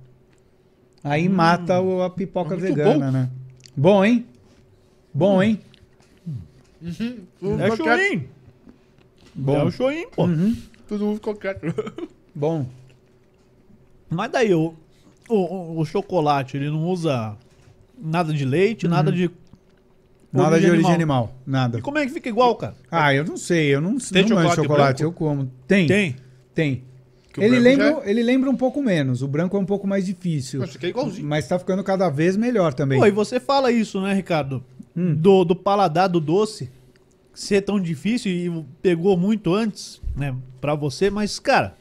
Aí mata o- a pipoca Hum. Muito vegana, né? Bom, hein? Bom, hein? É choim. É Bom. o choim, pô. Uhum. Tudo uva qualquer. Bom. Mas daí, o, o, o- chocolate, ele não usa nada de leite, nada de... Uhum. Nada de origem animal. Nada. E como é que fica igual, cara? Ah, eu não sei, eu não, Tem não chocolate chocolate, eu como. Tem, tem. Tem. Que Ele lembra, já ele lembra um pouco menos, o branco é um pouco mais difícil. Acho que é igualzinho. Mas tá ficando cada vez melhor também. Pô, e você fala isso, né, Ricardo? Hum. Do, do paladar do doce ser tão difícil e pegou muito antes, né, pra você, mas, cara,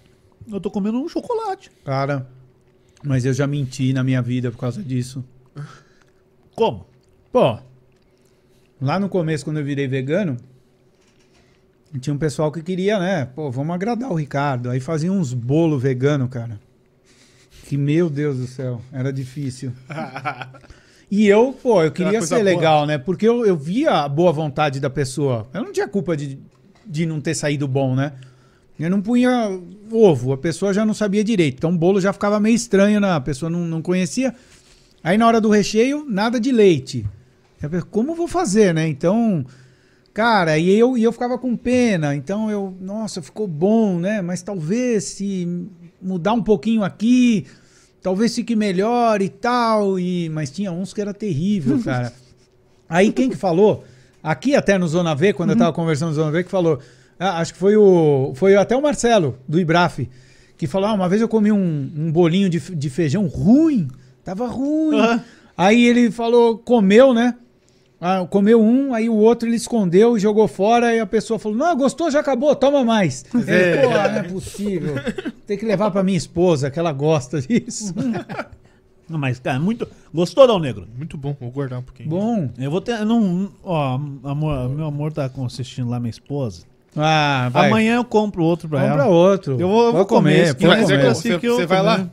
eu tô comendo um chocolate. Cara, mas eu já menti na minha vida por causa disso. Como? Pô, lá no começo, quando eu virei vegano, tinha um pessoal que queria, né? Pô, vamos agradar o Ricardo. Aí fazia uns bolo vegano, cara. Que, meu Deus do céu, era difícil. E eu, pô, eu queria ser boa. legal, né? Porque eu, eu via a boa vontade da pessoa. Eu não tinha culpa de, de não ter saído bom, né? Eu não punha ovo, a pessoa já não sabia direito. Então o bolo já ficava meio estranho, né? a pessoa não, não conhecia. Aí na hora do recheio, nada de leite. Eu pensei, como eu vou fazer, né? Então, cara, e eu, e eu ficava com pena. Então eu, nossa, ficou bom, né? Mas talvez se mudar um pouquinho aqui, talvez fique melhor e tal. E, mas tinha uns que era terrível, cara. Aí quem que falou? Aqui até no Zona V, quando eu tava conversando no Zona V, que falou. Ah, acho que foi o. Foi até o Marcelo, do Ibraf, que falou: ah, uma vez eu comi um, um bolinho de, de feijão ruim. Tava ruim. Aham. Aí ele falou, comeu, né? Ah, comeu um, aí o outro ele escondeu e jogou fora, e a pessoa falou: Não, gostou, já acabou, toma mais. Ele, Pô, não é possível. Tem que levar pra minha esposa, que ela gosta disso. Não, mas, cara, muito... Gostou, Dal Negro? Muito bom, vou guardar um pouquinho. Bom. Eu vou ter... Não, ó, amor, meu amor tá assistindo lá minha esposa. Ah, vai. Amanhã eu compro outro pra Compra ela. outro. Eu vou- eu vou comer mas é comer. que eu Você, assim que eu você vai comer. lá?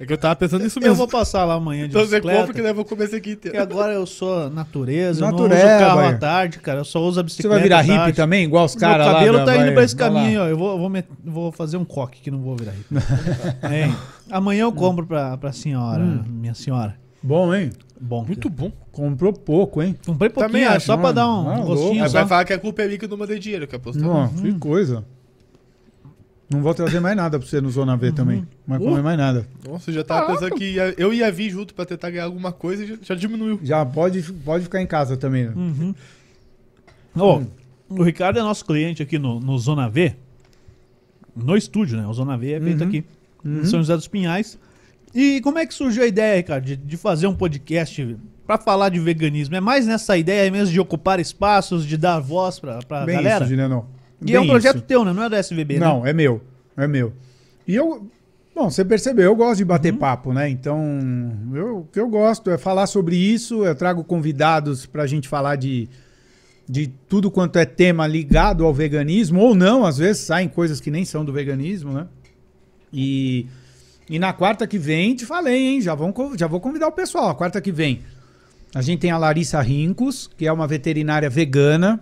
É que eu tava pensando nisso Eu mesmo. vou passar lá amanhã de Então você bicicleta. compra que daí eu vou comer esse aqui inteiro. Porque agora eu sou natureza, eu Natureba, não uso carro é. à tarde, cara. Eu só uso a Você bicicleta. vai virar hippie também, igual os Meu caras lá? cabelo da- tá indo vai- pra esse vai lá. caminho, ó. Eu vou, eu vou, met- vou fazer um coque que não vou virar hippie. É, amanhã eu compro pra, pra senhora, Hum. minha senhora. Bom, hein? Bom. Muito bom. Comprou pouco, hein? Comprei pouquinho, Também é acho, só pra mano. dar um Ah, gostinho. Aí vai falar que a culpa é minha que eu não mandei dinheiro, que apostou. Nossa, que coisa. Não vou trazer mais nada pra você no Zona V também. Não vai comer mais nada. Nossa, eu já tava pensando que ia- eu ia vir junto pra tentar ganhar alguma coisa e já, já diminuiu. Já pode, pode ficar em casa também. né? Uhum. Ó, o Ricardo é nosso cliente aqui no, no Zona V. No estúdio, né? O Zona V é feito Uhum. aqui Uhum. em São José dos Pinhais. E como é que surgiu a ideia, Ricardo, de, de fazer um podcast pra falar de veganismo? É mais nessa ideia mesmo de ocupar espaços, de dar voz pra, pra Bem galera? isso, Juliano. e é um projeto isso. teu, né? Não é do SBB, né? Não, é meu. É meu. E eu. Bom, você percebeu, eu gosto de bater Uhum. papo, né? Então, eu, o que eu gosto é falar sobre isso. Eu trago convidados pra gente falar de, de tudo quanto é tema ligado ao veganismo, ou não, às vezes saem coisas que nem são do veganismo, né? E, e na quarta que vem, te falei, hein? Já, vão, já vou convidar o pessoal. A quarta que vem, a gente tem a Larissa Rincos, que é uma veterinária vegana.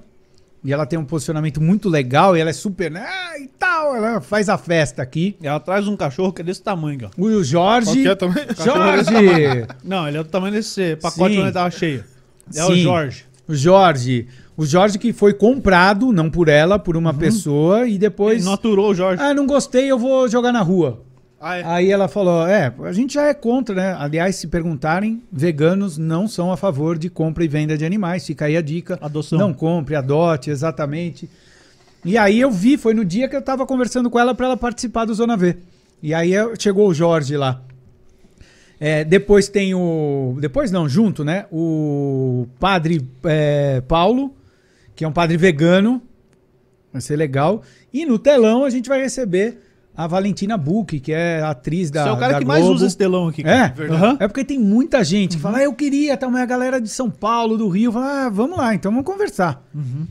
E ela tem um posicionamento muito legal e ela é super. né, e tal, ela faz a festa aqui. Ela traz um cachorro que é desse tamanho, ó. O Jorge. Qualquer também. Jorge! Não, ele é do tamanho desse pacote Sim. quando ele tava cheio. É o Sim. Jorge. O Jorge. O Jorge que foi comprado, não por ela, por Uhum. uma pessoa, e depois. Ele não aturou o Jorge. Ah, não gostei, eu vou jogar na rua. Ah, é. Aí ela falou: é, a gente já é contra, né? Aliás, se perguntarem, veganos não são a favor de compra e venda de animais. Fica aí a dica. Adoção. Não compre, adote, exatamente. E aí eu vi, foi no dia que eu tava conversando com ela para ela participar do Zona V. E aí chegou o Jorge lá. É, depois tem o. Depois não, junto, né? O padre é, Paulo, que é um padre vegano. Vai ser legal. E no telão a gente vai receber a Valentina Buch, que é a atriz da. Você é o cara que mais Globo. usa esse telão aqui. É, cara. Aham. é porque tem muita gente que fala, ah, eu queria, tá, mas a galera de São Paulo, do Rio, fala, ah, vamos lá, então vamos conversar.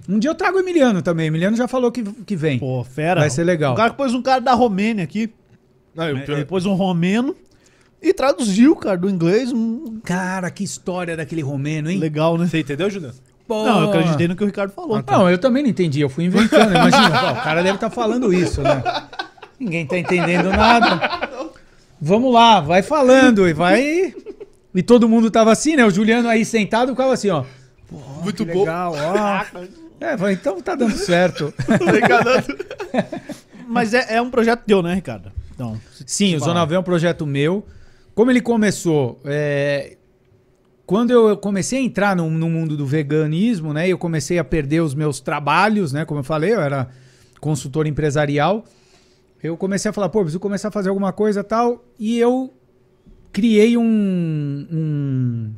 Um dia eu trago o Emiliano também. Emiliano já falou que, que vem. Pô, fera. Vai ser legal. O cara que pôs um cara da Romênia aqui. Não, eu- É, Ele pôs um romeno e traduziu, cara, do inglês. um- Cara, que história daquele romeno, hein? Legal, né? Você entendeu, Juliano? Pô. Não, eu acreditei no que o Ricardo falou. Não, eu também não entendi, eu fui inventando. Imagina, pô, o cara deve estar falando isso, né? Ninguém tá entendendo nada. Vamos lá, vai falando e vai. E todo mundo tava assim, né? O Juliano aí sentado ficava assim, ó. Muito Que bom. legal, ó. É, falei, então tá dando certo. Mas é, é um projeto teu, né, Ricardo? Então, Sim, o Zona V é um projeto meu. Como ele começou? é, Quando eu comecei a entrar no, no mundo do veganismo, né? Eu comecei a perder os meus trabalhos, né? Como eu falei, eu era consultor empresarial. Eu comecei a falar, pô, preciso começar a fazer alguma coisa e tal. E eu criei um, um,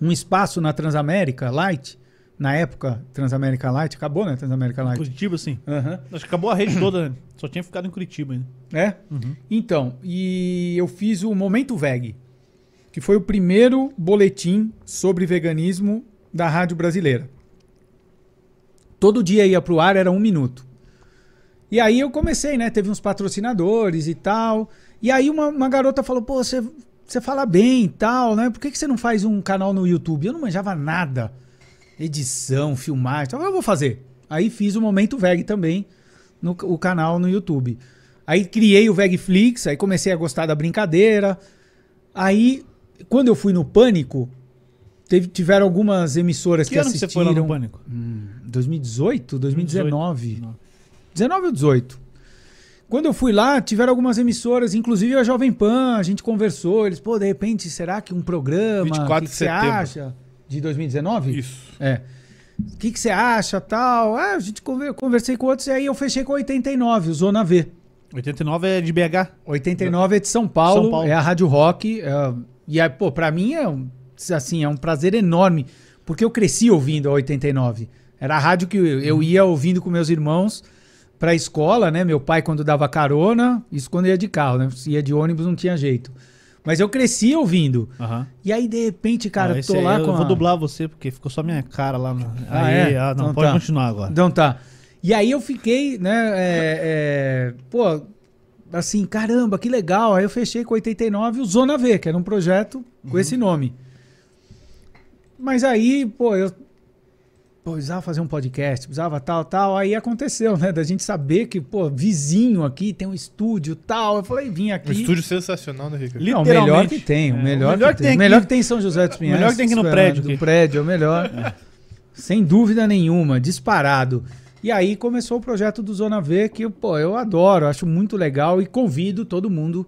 um espaço na Transamérica Light. Na época, Transamérica Light. Acabou, né? Transamérica Light. Curitiba, sim. Aham. Acho que acabou a rede toda, né? Só tinha ficado em Curitiba ainda. É? Então, e eu fiz o Momento Veg, que foi o primeiro boletim sobre veganismo da rádio brasileira. Todo dia ia pro ar, era um minuto. E aí eu comecei, né? Teve uns patrocinadores e tal. E aí uma, uma garota falou, pô, você, você fala bem e tal, né? Por que, que você não faz um canal no YouTube? Eu não manjava nada. Edição, filmagem, então eu vou fazer. Aí fiz o Momento Veg também, no o canal no YouTube. Aí criei o Vegflix, aí comecei a gostar da brincadeira. Aí, quando eu fui no Pânico, teve- tiveram algumas emissoras que, Que ano que você assistiram. foi lá no Pânico? Hum, 2018? 2019? Não. 19 ou 18. Quando eu fui lá, tiveram algumas emissoras, inclusive a Jovem Pan, a gente conversou. Eles, pô, de repente, será que um programa? 24 o que de que você acha? De 2019? Isso. É. O que, que você acha, tal? Ah, a gente conver- conversei com outros e aí eu fechei com 89, o Zona V. 89 é de BH. 89 é de São Paulo, São Paulo. é a Rádio Rock. é, e aí, pô, pra mim é um, assim, é um prazer enorme, porque eu cresci ouvindo a 89. Era a rádio que eu ia ouvindo com meus irmãos pra escola, né? Meu pai quando dava carona, isso quando ia de carro, né? Se ia de ônibus não tinha jeito. Mas eu cresci ouvindo. Aham. E aí, de repente, cara, Ah, eu tô lá eu com vou a- dublar você, porque ficou só minha cara lá. No... Ah, aí, é? ah, não, Então pode tá. continuar agora. Então tá. E aí eu fiquei, né, é, é, pô, assim, caramba, que legal. Aí eu fechei com 89 o Zona V, que era um projeto com esse nome. Mas aí, pô, eu pô, precisava fazer um podcast, precisava tal, tal. Aí aconteceu, né, da gente saber que, pô, vizinho aqui tem um estúdio tal. Eu falei, vim aqui. Um estúdio sensacional, né, Ricardo? Não, o melhor que tem, o É, melhor, o melhor que que tem. O melhor que tem em São José dos Pinhais. melhor que tem aqui no prédio Do aqui. prédio, é o melhor. Sem dúvida nenhuma, disparado. E aí começou o projeto do Zona V, que pô, eu adoro, acho muito legal e convido todo mundo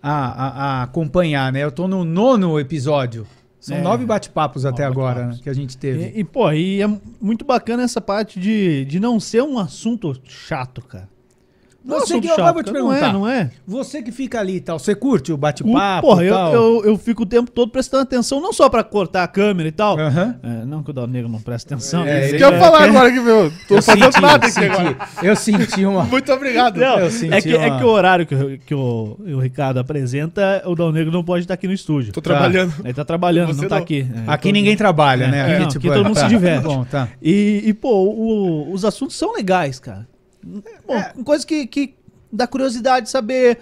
a, a- a acompanhar, né? Eu tô no nono episódio. São É. nove bate-papos até Nove agora bate-papos. né, que a gente teve. E, e, pô, e é muito bacana essa parte de, de não ser um assunto chato, cara. É Você que eu vou te cara. Não perguntar. é, não é? Você que fica ali e tal, você curte o bate-papo Porra, eu, eu, eu fico o tempo todo prestando atenção, não só pra cortar a câmera e tal. É, não que o Dal Negro não presta atenção. É, né? Isso ele que eu ia já- falar agora que, meu, tô Eu fazendo senti, nada aqui senti. agora. Eu senti uma... Muito obrigado. Não, Eu senti é, que, é uma- que o horário que, o- que o, o Ricardo apresenta, o Dal Negro não pode estar aqui no estúdio. Tô trabalhando. Ele tá trabalhando, Você não tá não. aqui. É, Aqui tô- ninguém trabalha, É, né? aqui não, aqui todo mundo se diverte. Bom, tá. E, e, pô, o- os assuntos são legais, cara. Pô, É. Coisa que, que dá curiosidade de saber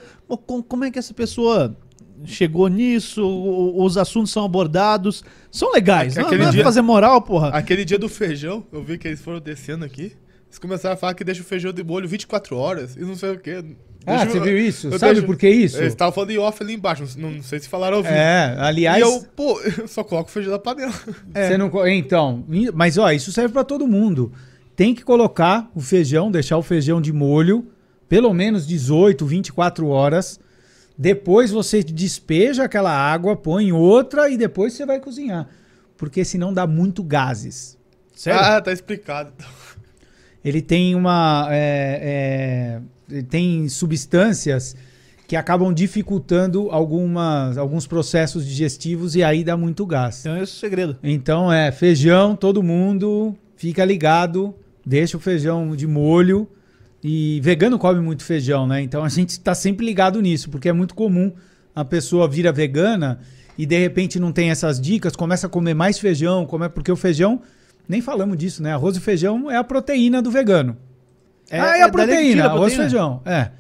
com- como é que essa pessoa chegou nisso, o- os assuntos são abordados. São legais. Não, Aquele não é dia- fazer moral, porra. Aquele dia do feijão, eu vi que eles foram descendo aqui. Eles começaram a falar que deixa o feijão de molho 24 horas e não sei o quê. Ah, Deixa você eu- viu isso? Sabe deixo- por que isso? Eles estavam falando em off ali embaixo, não, não sei se falaram ao vivo. É, aliás, E eu, pô, eu só coloco o feijão na panela. você não. Então, mas ó, isso serve pra todo mundo. Tem que colocar o feijão, deixar o feijão de molho, pelo menos 18, 24 horas. Depois você despeja aquela água, põe outra e depois você vai cozinhar. Porque senão dá muito gases. Sério? Ah, tá explicado. ele tem uma. é, é, ele tem substâncias que acabam dificultando algumas, alguns processos digestivos e aí dá muito gás. Então esse é o segredo. Então é feijão, todo mundo fica ligado, deixa o feijão de molho. E vegano come muito feijão, né? Então a gente está sempre ligado nisso, porque é muito comum a pessoa vira vegana e de repente não tem essas dicas, começa a comer mais feijão, come... porque o feijão, nem falamos disso, né? Arroz e feijão é a proteína do vegano. É- ah, é é a proteína, tira a arroz e proteína? feijão. É.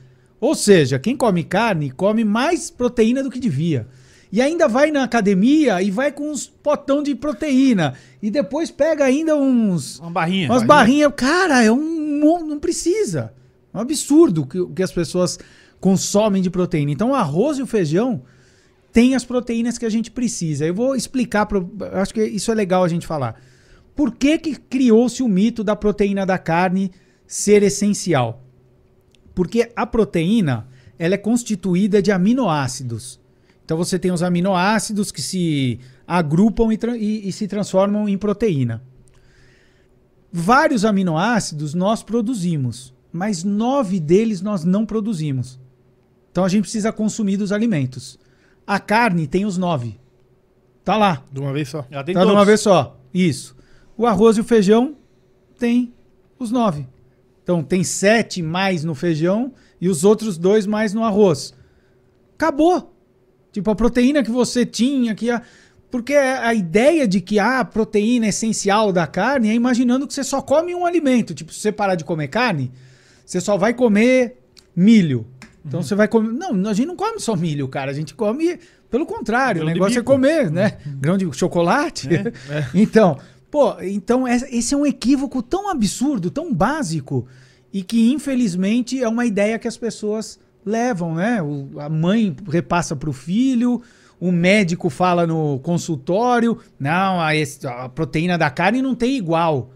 Ou seja, quem come carne come mais proteína do que devia. E ainda vai na academia e vai com uns potão de proteína. E depois pega ainda uns. Uma barrinha. Umas barrinhas. Cara, é um. Não precisa. É um absurdo o que, que as pessoas consomem de proteína. Então, o arroz e o feijão têm as proteínas que a gente precisa. Eu vou explicar. Pro, acho que isso é legal a gente falar. Por que, que criou-se o mito da proteína da carne ser essencial? Porque a proteína ela é constituída de aminoácidos. Então você tem os aminoácidos que se agrupam e, tra- e- e se transformam em proteína. Vários aminoácidos nós produzimos, mas nove deles nós não produzimos. Então a gente precisa consumir dos alimentos. A carne tem os nove. Tá lá. De uma vez só. Ela tem tá de todos. uma vez só. Isso. O arroz e o feijão tem os nove. Então tem sete mais no feijão e os outros dois mais no arroz. Acabou. Tipo, a proteína que você tinha, que a... porque a ideia de que a proteína é essencial da carne é imaginando que você só come um alimento. Tipo, se você parar de comer carne, você só vai comer milho. Então você vai comer. Não, a gente não come só milho, cara. A gente come, pelo contrário, Grão o negócio é comer, né? Grão de chocolate. É, Então, pô, então es- esse é um equívoco tão absurdo, tão básico, e que infelizmente é uma ideia que as pessoas levam, né? O- a mãe repassa para o filho, o médico fala no consultório, não, a, a proteína da carne não tem igual.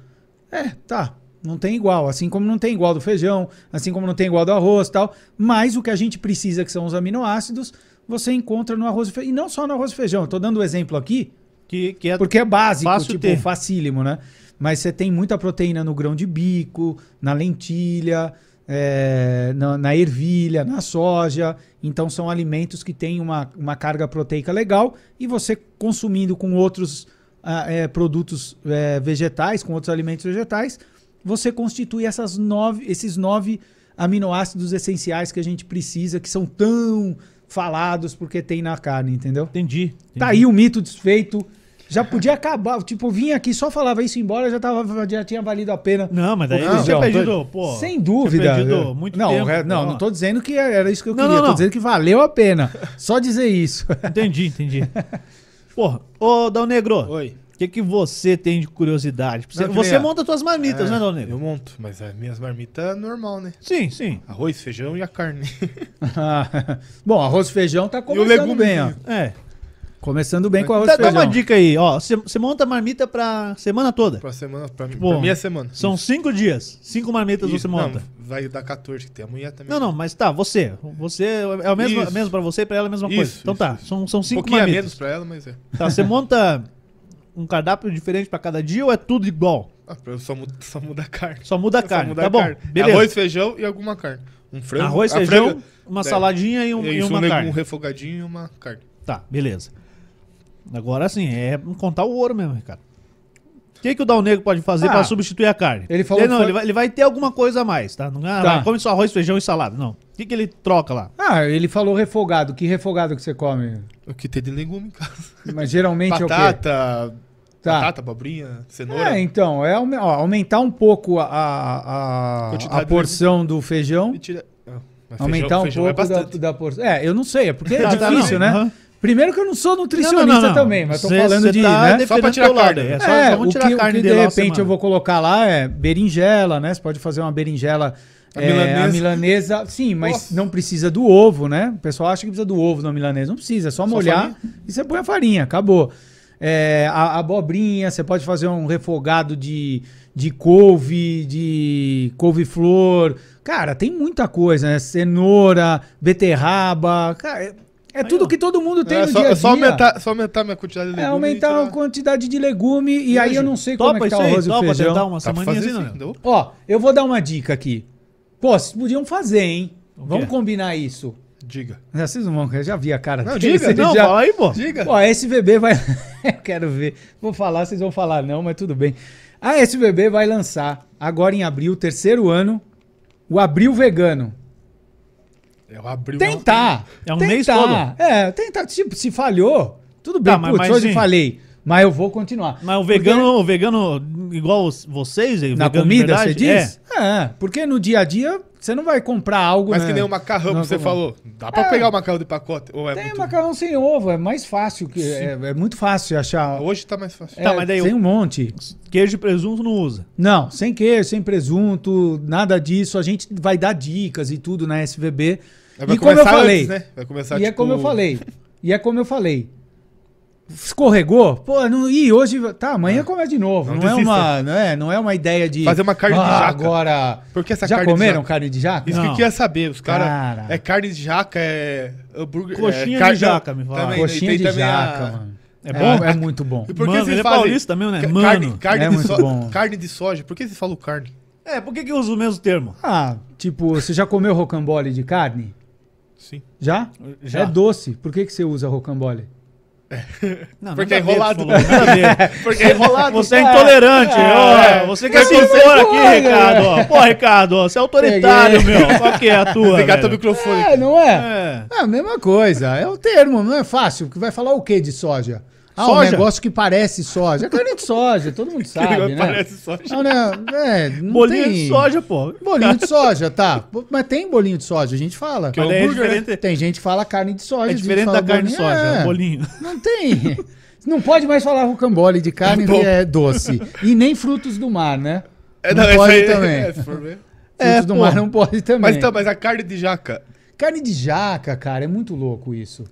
É, tá. Não tem igual, assim como não tem igual do feijão, assim como não tem igual do arroz e tal. Mas o que a gente precisa, que são os aminoácidos, você encontra no arroz e feijão. E não só no arroz e feijão. Eu tô dando o exemplo aqui, Que, que é porque é básico, Fácil tipo, ter. facílimo, né? Mas você tem muita proteína no grão de bico, na lentilha, é, na, na ervilha, na soja. Então são alimentos que têm uma, uma carga proteica legal e você consumindo com outros ah, é, produtos é, vegetais, com outros alimentos vegetais, você constitui essas nove, esses nove aminoácidos essenciais que a gente precisa, que são tão falados porque tem na carne, entendeu? Entendi. entendi. Tá aí o mito desfeito. Já podia acabar. Tipo, vim aqui só falava isso embora, já, tava, já tinha valido a pena. Não, mas daí Não, você não, perdido, tô- pô. Sem dúvida. perdido muito não, tempo. é- não, pô. não tô dizendo que era isso que eu Não, queria. não, Tô não. dizendo que valeu a pena. Só dizer isso. Entendi, entendi. Porra, ô Dal Negro, o Oi. que, que você tem de curiosidade? Você, Não, você é. monta suas marmitas, É, né, Dal Negro? Eu monto, mas as minhas marmitas é normal, né? Sim, sim. Arroz, feijão e a carne. Bom, arroz e feijão tá começando legume. bem, ó. É. Começando bem com arroz Dá, e dá feijão. uma dica aí, ó. Você monta a marmita pra semana toda. Pra semana, pra, mim, Tipo, pra minha semana. São Isso. cinco dias. Cinco marmitas Isso, você monta. Não, vai dar 14, que tem a mulher também. Não, não, mas tá, você. Você é o mesmo, Isso. mesmo pra você e pra ela é a mesma Isso, coisa. Então tá, isso. São, são um cinco pouquinho a marmitas. menos pra ela, mas é. Tá, você monta um cardápio diferente pra cada dia ou é tudo igual? Ah, só muda, só muda a carne. Só muda a Só carne. muda Tá a bom, carne. beleza. Arroz, feijão e alguma carne. Um frango. Arroz, feijão, franga- uma é, saladinha e, um, e isso, uma um, carne. um refogadinho e uma carne. Tá, beleza. Agora sim, é contar o ouro mesmo, Ricardo. O que, que o Dal Negro pode fazer Ah, pra substituir a carne? ele falou não, que foi- ele, vai, ele vai ter alguma coisa a mais, tá? Não ah, Tá. come só arroz, feijão e salada. Não. O que, que ele troca lá? Ah, ele falou refogado. Que refogado que você come? O que tem de legume em casa. Mas geralmente é o quê? Batata, Tá. batata, abobrinha, cenoura. É, então, é ó, aumentar um pouco a, a, a, porção do feijão. Tira... ah, mas Aumentar feijão- um feijão é pouco da, bastante. da porção. É, eu não sei, é porque é Tá, tá, difícil, não. né? Primeiro que eu não sou nutricionista Não, não, não. também, mas tô Cê- falando cê de. tá né? Só pra tirar carne. É, só, É, o vamos que, tirar a o carne que de dele uma repente semana. eu vou colocar lá é berinjela, né? Você pode fazer uma berinjela. A é, milanesa. a milanesa, sim, mas Nossa. não precisa do ovo, né? O pessoal acha que precisa do ovo na milanesa. Não precisa, é só, molhar farinha. e você põe a farinha, acabou. É, a, a abobrinha, você pode fazer um refogado de, de couve, de couve-flor. Cara, tem muita coisa, né? Cenoura, beterraba. Cara, é, é tudo ó. que todo mundo tem É no só, dia a é só dia. aumentar, só aumentar minha quantidade de É legume. aumentar e a quantidade de legume e aí eu não sei como Topa é que tá o aí, arroz e o topa feijão. tentar uma semaninha assim, sim, não? entendeu? Ó, eu vou dar uma dica aqui. Pô, vocês podiam fazer, hein? Vamos combinar isso. Diga. Vocês não vão, eu já vi a cara Não, diga, Não, já... fala aí, pô. Diga. Ó, a SVB vai... eu quero ver. Vou falar, vocês vão falar não, mas tudo bem. A SVB vai lançar, agora em abril, terceiro ano, o Abril Vegano. Eu abri Tentar. É um tentar. mês todo? É, tentar. Tipo, se falhou, tudo bem. Tá, mas- Putz, mas, hoje sim. falei. Mas eu vou continuar. Mas o Porque- vegano, o vegano igual vocês, Na vegano de comida, você diz? É. porque no dia a dia você não vai comprar algo. Mas né? que nem o macarrão Não, que você como- falou. Dá pra É. pegar o macarrão de pacote? Ou é Tem muito... macarrão sem ovo, é mais fácil. Que, é, é muito fácil achar. Hoje tá mais fácil. É, Tá, mas daí tem um monte. É. Queijo e presunto não usa. Não, sem queijo, sem presunto, nada disso. A gente vai dar dicas e tudo na SVB. Vai e como eu começar falei, antes, né? Vai começar, e é tipo, como eu falei. E é como eu falei. Escorregou? Pô, não, ih, hoje. Tá, amanhã começa de novo. Não, Não é uma, não, é, não é uma ideia de. Fazer uma carne de ah, jaca. Agora. Porque essa Já carne de comeram jaca- carne de jaca? Isso que Não. eu queria saber. Os caras. Cara. É carne de jaca, é hambúrguer. Coxinha é de jaca, me fala. Também, Coxinha e de também a- jaca, mano. É É bom? bom? É, muito bom. E por que vocês é fazem? paulista mesmo, né? Mano. Carne, carne, É de muito so- bom. carne de soja. Por que vocês falam carne? É, por que que usa o mesmo termo? Ah, tipo, você já comeu rocambole de carne? Sim. Já? Já. É doce. Por que, que você usa rocambole? Não, Porque é enrolado. ver. Porque é enrolado. Você é intolerante. ó, É. você quer se impor aqui, Ricardo. ó. Pô, Ricardo, ó, você é autoritário, Peguei. meu. Qual que é a tua? Pegar teu microfone. É, não é? É. É a mesma coisa. É o termo, não é fácil. Que vai falar o que de soja? Ah, um Soja? negócio que parece soja. É carne de soja, todo mundo sabe, né? Parece soja. Não? É, não Bolinho tem- de soja, pô. Bolinho de soja, tá. Mas tem bolinho de soja, a gente fala. Que é é né? diferente, Tem gente que fala carne de soja. é diferente da carne de soja, É, bolinho. Não tem. Não pode mais falar rocambole de carne que é doce. E nem frutos do mar, né? É, não esse pode aí- também. é, se for ver. É, frutos do pô. mar não pode também. Mas, então, mas a carne de jaca. Carne de jaca, cara, é muito louco isso.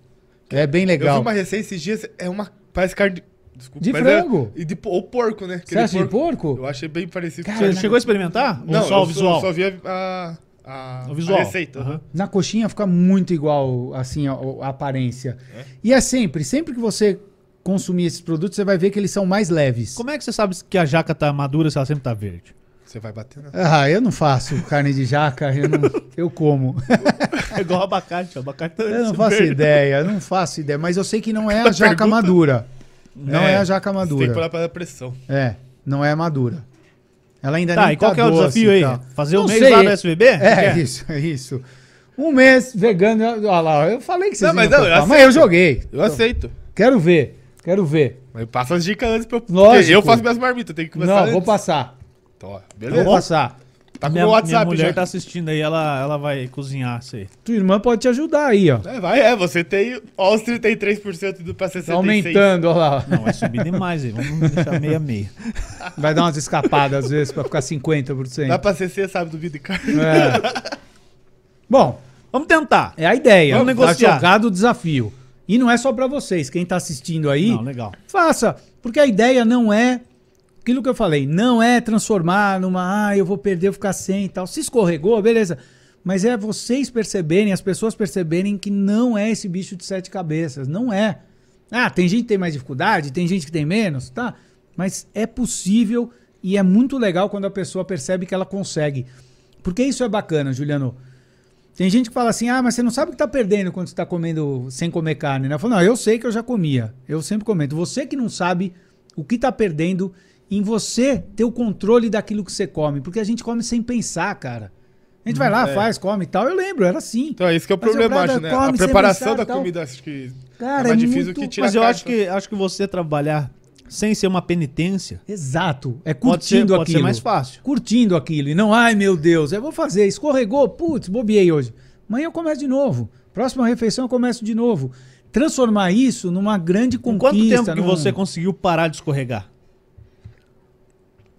É bem Eu legal. vi uma receita esses dias. É uma. Parece carne de. Desculpa. De mas frango. É, e de, ou porco, né? Você acha de porco? Eu achei bem parecido. Cara, Você chegou a experimentar? Ou Não, só o visual? Só, só vi a, a, a, O visual. a receita. Aham. Na coxinha fica muito igual, assim, a, a aparência. É? E é sempre, sempre que você consumir esses produtos, você vai ver que eles são mais leves. Como é que você sabe que a jaca tá madura se ela sempre tá verde? Você vai bater na. Ah, eu não faço carne de jaca, eu, não, eu como. É igual abacate. Abacate tá Eu não faço verde. ideia, eu não faço ideia. Mas eu sei que não é a jaca Pergunta. madura. Não é, a jaca Você tem que madura. pôr para pressão. É, não é madura. Ela ainda Tá, nem e qual tá que é o desafio aí? tal. Fazer Não o mês sei. lá do SBB? É, Quer? isso, é isso. Um mês vegano, olha lá, eu falei que vocês Não, mas não, eu topar, mas aceito. eu joguei. Eu aceito. Quero ver, quero ver. Mas passa as dicas antes pra eu. Lógico. Eu faço minhas marmitas, tem que começar Não, antes. vou passar. Então, ó, Vou beleza. passar. Tá com o minha, meu WhatsApp minha mulher já. tá assistindo aí, ela, ela vai cozinhar isso aí. Tua irmã pode te ajudar aí, ó. É, vai, é, você tem ó, os 33% indo pra 66%. Tá aumentando, olha lá. Não, vai subir demais aí. Vamos deixar meia meia. Vai dar umas escapadas às vezes pra ficar 50%. Dá pra você sabe, do vídeo de carne. É. Bom, Vamos tentar. é a ideia. Vamos Tá negociar. jogado o desafio. E não é só pra vocês, quem tá assistindo aí, Não, legal. faça. Porque a ideia não é aquilo que eu falei, não é transformar numa, ah, eu vou perder, eu vou ficar sem e tal. Se escorregou, beleza. Mas é vocês perceberem, as pessoas perceberem que não é esse bicho de sete cabeças. Não é. Ah, tem gente que tem mais dificuldade, tem gente que tem menos, tá? Mas é possível e é muito legal quando a pessoa percebe que ela consegue. Porque isso é bacana, Juliano. Tem gente que fala assim: ah, mas você não sabe o que tá perdendo quando você tá comendo sem comer carne, né? Eu falo, não, eu sei que eu já comia. Eu sempre comento. Você que não sabe o que tá perdendo em você ter o controle daquilo que você come. Porque a gente come sem pensar, cara. A gente vai lá, é. faz, come e tal. Eu lembro, era assim. Então é isso que é o problema, acho, né? A preparação pensar da comida, acho que Cara, é é mais difícil muito- que tirar Mas eu acho que, acho que você trabalhar sem ser uma penitência Exato. É pode ser, curtindo pode aquilo. ser mais fácil. curtindo aquilo. E não, ai meu Deus, eu vou fazer, escorregou, putz, bobiei hoje. Amanhã eu começo de novo. Próxima refeição eu começo de novo. Transformar isso numa grande conquista. quanto tempo que num- você conseguiu parar de escorregar?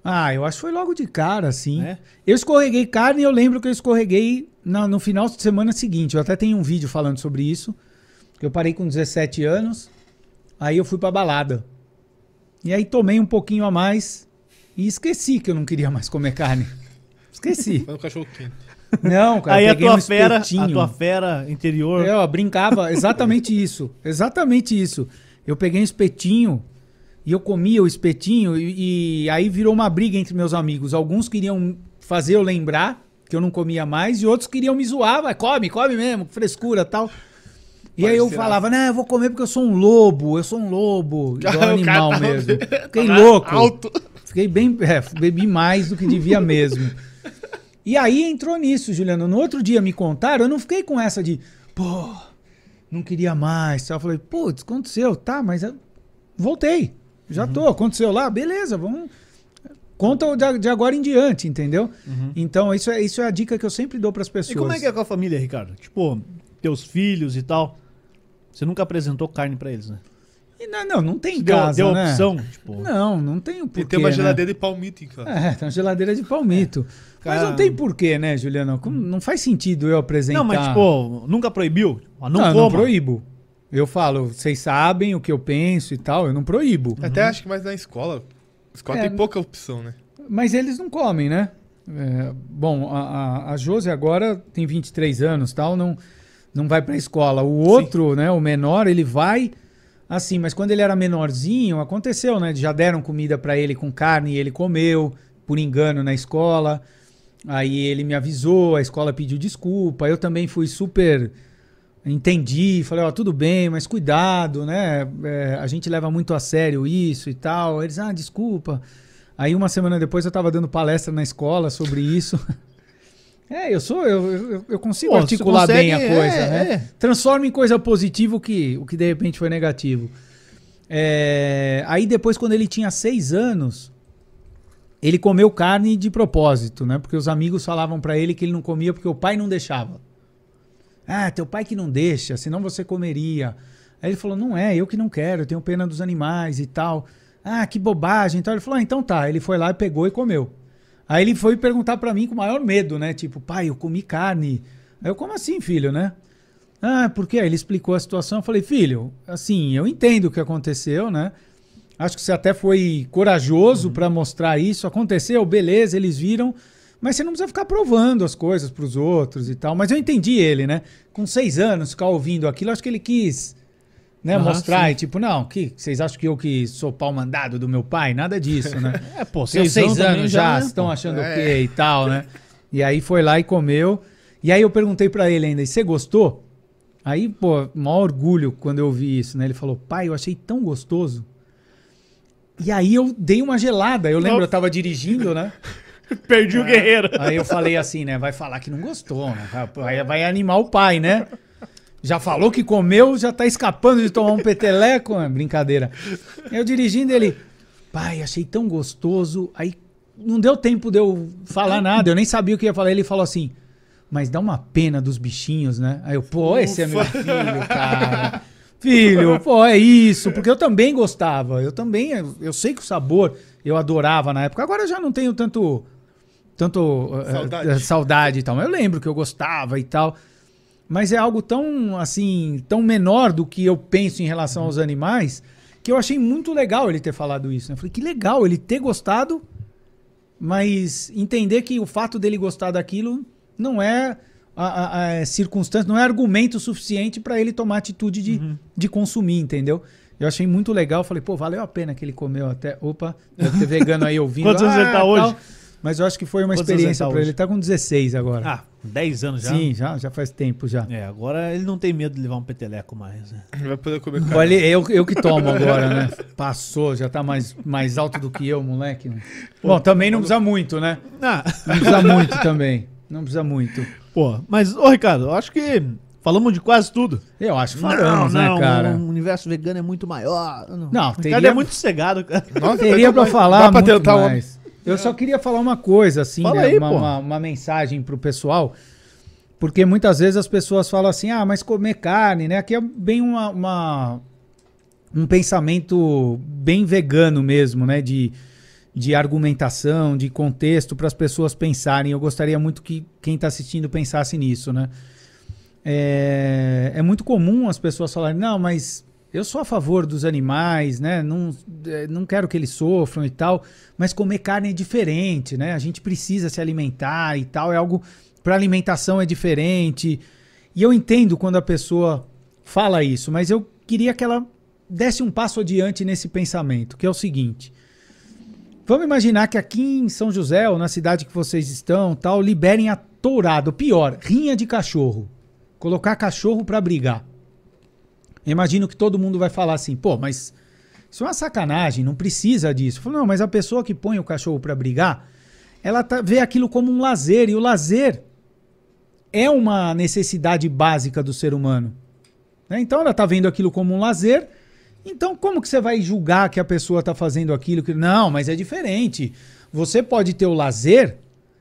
Ah, eu acho que foi logo de cara, assim. É? Eu escorreguei carne e eu lembro que eu escorreguei na- no final de semana seguinte. Eu até tenho um vídeo falando sobre isso. Eu parei com 17 anos, aí eu fui pra balada. E aí tomei um pouquinho a mais e esqueci que eu não queria mais comer carne. Esqueci. Foi no cachorro quente. Não, cara, Aí a tua um fera, a espetinho. tua fera interior. É, Eu brincava exatamente isso. Exatamente isso. Eu peguei um espetinho e eu comia o espetinho e, e aí virou uma briga entre meus amigos. Alguns queriam fazer eu lembrar que eu não comia mais e outros queriam me zoar. Vai, come, come mesmo, frescura tal. E aí eu falava, né, eu vou comer porque eu sou um lobo, eu sou um lobo, igual animal tava- mesmo. Fiquei tava louco. Alto. Fiquei bem. É, bebi mais do que devia mesmo. E aí entrou nisso, Juliano. No outro dia me contaram, eu não fiquei com essa de, pô, não queria mais. Eu falei, putz, aconteceu, tá, mas eu voltei. Já tô, aconteceu lá, beleza, vamos. Conta de de agora em diante, entendeu? Então, isso é, isso é a dica que eu sempre dou para as pessoas. E como é que é com a família, Ricardo? Tipo, teus filhos e tal. Você nunca apresentou carne pra eles, né? E Não, não, não tem Deu, casa, deu né? opção, tipo. Não, não tem o porquê, E tem uma né? geladeira de palmito em casa. É, tem uma geladeira de palmito. Mas Cara- não tem porquê, né, Juliano? Como- Não faz sentido eu apresentar. Não, mas tipo, nunca proibiu? Ah, Não, não, não proíbo. Eu falo, vocês sabem o que eu penso e tal, eu não proíbo. Até acho que mais na escola. Escola É. tem pouca opção, né? Mas eles não comem, né? É, bom, a, a, a Josi agora tem 23 anos tal, não, não vai pra escola. O outro, né, o menor, ele vai assim, mas quando ele era menorzinho, aconteceu, né? Já deram comida pra ele com carne e ele comeu, por engano, na escola. Aí ele me avisou, a escola pediu desculpa. Eu também fui super. Entendi, falei, ó, tudo bem, mas cuidado, né? É, a gente leva muito a sério isso e tal. Eles, ah, desculpa. Aí uma semana depois eu tava dando palestra na escola sobre isso. É, eu sou, eu, eu, consigo Pô, articular consegue, bem a coisa, é, né? é. Transforma em coisa positiva o que, o que de repente foi negativo. É, aí depois, quando ele tinha seis anos, ele comeu carne de propósito, né? Porque os amigos falavam pra ele que ele não comia porque o pai não deixava. Ah, teu pai que não deixa, senão você comeria. Aí ele falou: não é, eu que não quero, eu tenho pena dos animais e tal. Ah, que bobagem. Então ele falou: ah, então tá. Ele foi lá e pegou e comeu. Aí ele foi perguntar pra mim com o maior medo, né? Tipo, pai, eu comi carne. Aí eu, como assim, filho, né? Ah, por quê? Aí ele explicou a situação. Eu falei, filho, assim, eu entendo o que aconteceu, né? Acho que você até foi corajoso pra mostrar isso. Aconteceu, beleza, eles viram. Mas você não precisa ficar provando as coisas pros outros e tal. Mas eu entendi ele, né? Com seis anos, ficar ouvindo aquilo, acho que ele quis né, Aham, mostrar. sim. E tipo, não, que, vocês acham que eu que sou pau mandado do meu pai? Nada disso, né? É, pô, Seus seis, seis anos já, né, estão pô? achando É. o quê e tal, né? E aí foi lá e comeu. E aí eu perguntei pra ele ainda, e você gostou? Aí, pô, maior orgulho quando eu ouvi isso, né? Ele falou, pai, eu achei tão gostoso. E aí eu dei uma gelada. Eu lembro, eu tava dirigindo, né? Perdi o guerreiro. Aí eu falei assim, né? Vai falar que não gostou, né? Vai, vai animar o pai, né? Já falou que comeu, já tá escapando de tomar um peteleco. É brincadeira. Eu dirigindo ele, pai, achei tão gostoso. Aí não deu tempo de eu falar nada, eu nem sabia o que ia falar. Ele falou assim, mas dá uma pena dos bichinhos, né? Aí eu, pô, esse é meu filho, cara. Filho, pô, é isso, porque eu também gostava. Eu também, eu, eu sei que o sabor eu adorava na época. Agora eu já não tenho tanto tanto eh, Saudade. eh, saudade e tal. Mas eu lembro que eu gostava e tal. mas é algo tão assim, tão menor do que eu penso em relação aos animais, que eu achei muito legal ele ter falado isso. Né? Eu falei, que legal ele ter gostado, mas entender que o fato dele gostar daquilo não é a, a, a é circunstância, não é argumento suficiente para ele tomar atitude de, Uhum. de consumir, entendeu? Eu achei muito legal, falei, pô, valeu a pena que ele comeu até. Opa, deve ter vegano aí ouvindo. Quantos anos ele tá tal. Mas eu acho que foi uma Quantos experiência tá para ele. hoje? Ele tá com 16 agora. Ah, 10 anos já? Sim, já, já faz tempo já. É, agora ele não tem medo de levar um peteleco mais, né? Vai poder comer carne. Olha, eu, eu que tomo agora, né? Passou, já tá mais, mais alto do que eu, moleque. né? Bom, também não precisa muito, né? Ah, Não precisa muito também. Não precisa muito. pô, mas, ô Ricardo, eu acho que falamos de quase tudo. Eu acho que falamos, não, né, cara? O universo vegano é muito maior. Não, Não, o Ricardo teria- é muito sossegado, cara. Nossa, Teria pra falar Dá pra muito tentar um mais. Eu só queria falar uma coisa, assim, né? aí, uma, uma, uma mensagem pro pessoal. Porque muitas vezes as pessoas falam assim, ah, mas comer carne, né? Aqui é bem uma, uma- um pensamento bem vegano mesmo, né? De, de argumentação, de contexto para as pessoas pensarem. Eu gostaria muito que quem está assistindo pensasse nisso, né? É, é muito comum as pessoas falarem, não, mas eu sou a favor dos animais, né? Não, é, não quero que eles sofram e tal, mas comer carne é diferente, né? A gente precisa se alimentar e tal, é algo para alimentação é diferente. E eu entendo quando a pessoa fala isso, mas eu queria que ela desse um passo adiante nesse pensamento, que é o seguinte: Vamos imaginar que aqui em São José, ou na cidade que vocês estão, tal, liberem a tourada, ou pior, rinha de cachorro. Colocar cachorro pra brigar. Imagino que todo mundo vai falar assim, pô, mas isso é uma sacanagem, não precisa disso. Eu falo, não, mas a pessoa que põe o cachorro pra brigar, ela tá- vê aquilo como um lazer, e o lazer é uma necessidade básica do ser humano. né? Então ela tá vendo aquilo como um lazer, então, como que você vai julgar que a pessoa está fazendo aquilo? Que... Não, mas é diferente. Você pode ter o lazer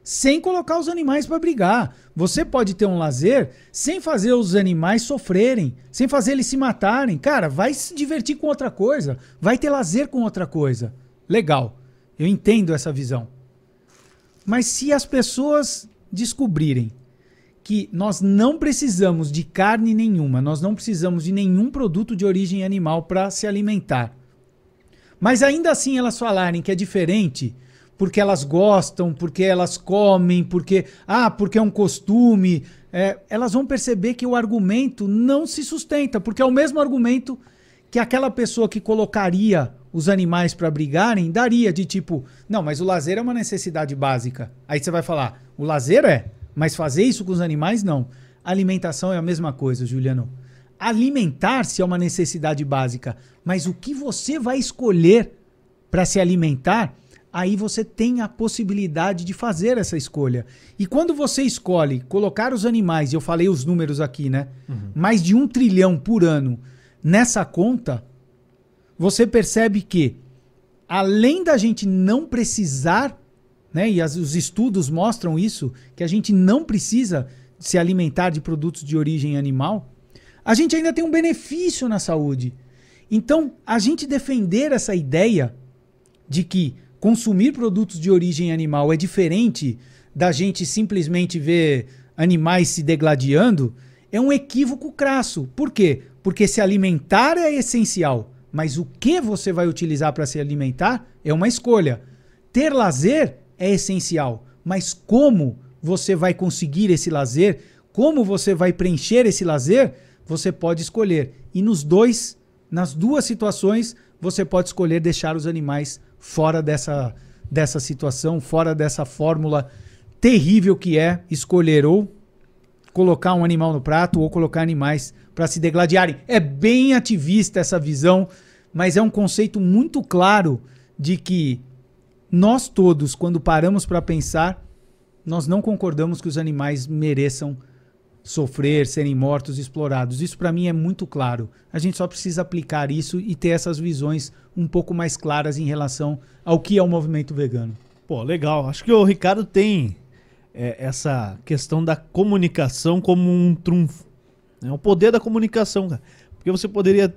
sem colocar os animais para brigar. Você pode ter um lazer sem fazer os animais sofrerem, sem fazer eles se matarem. Cara, vai se divertir com outra coisa. Vai ter lazer com outra coisa. Legal. Eu entendo essa visão. Mas se as pessoas descobrirem que nós não precisamos de carne nenhuma, nós não precisamos de nenhum produto de origem animal para se alimentar. Mas ainda assim elas falarem que é diferente, porque elas gostam, porque elas comem, porque ah, porque é um costume, é, elas vão perceber que o argumento não se sustenta, porque é o mesmo argumento que aquela pessoa que colocaria os animais para brigarem daria de tipo, não, mas o lazer é uma necessidade básica. Aí você vai falar, o lazer é, mas fazer isso com os animais não. Alimentação é a mesma coisa, Juliano. Alimentar-se é uma necessidade básica, mas o que você vai escolher para se alimentar, aí você tem a possibilidade de fazer essa escolha. E quando você escolhe colocar os animais, e eu falei os números aqui, né? Mais de um trilhão por ano nessa conta, você percebe que, além da gente não precisar, né? E as- os estudos mostram isso, que a gente não precisa se alimentar de produtos de origem animal, a gente ainda tem um benefício na saúde. Então, a gente defender essa ideia de que consumir produtos de origem animal é diferente da gente simplesmente ver animais se degladiando é um equívoco crasso. Por quê? Porque se alimentar é essencial, mas o que você vai utilizar para se alimentar é uma escolha. Ter lazer é essencial, mas como você vai conseguir esse lazer, como você vai preencher esse lazer, você pode escolher. E nos dois, nas duas situações, você pode escolher deixar os animais fora dessa, dessa situação, fora dessa fórmula terrível que é escolher ou colocar um animal no prato ou colocar animais para se degladiarem. É bem ativista essa visão, mas é um conceito muito claro de que nós todos, quando paramos para pensar, nós não concordamos que os animais mereçam sofrer, serem mortos, explorados. Isso para mim é muito claro. A gente só precisa aplicar isso e ter essas visões um pouco mais claras em relação ao que é o movimento vegano. Pô, legal. Acho que o Ricardo tem é, essa questão da comunicação como um trunfo. É o poder da comunicação, cara. Porque você poderia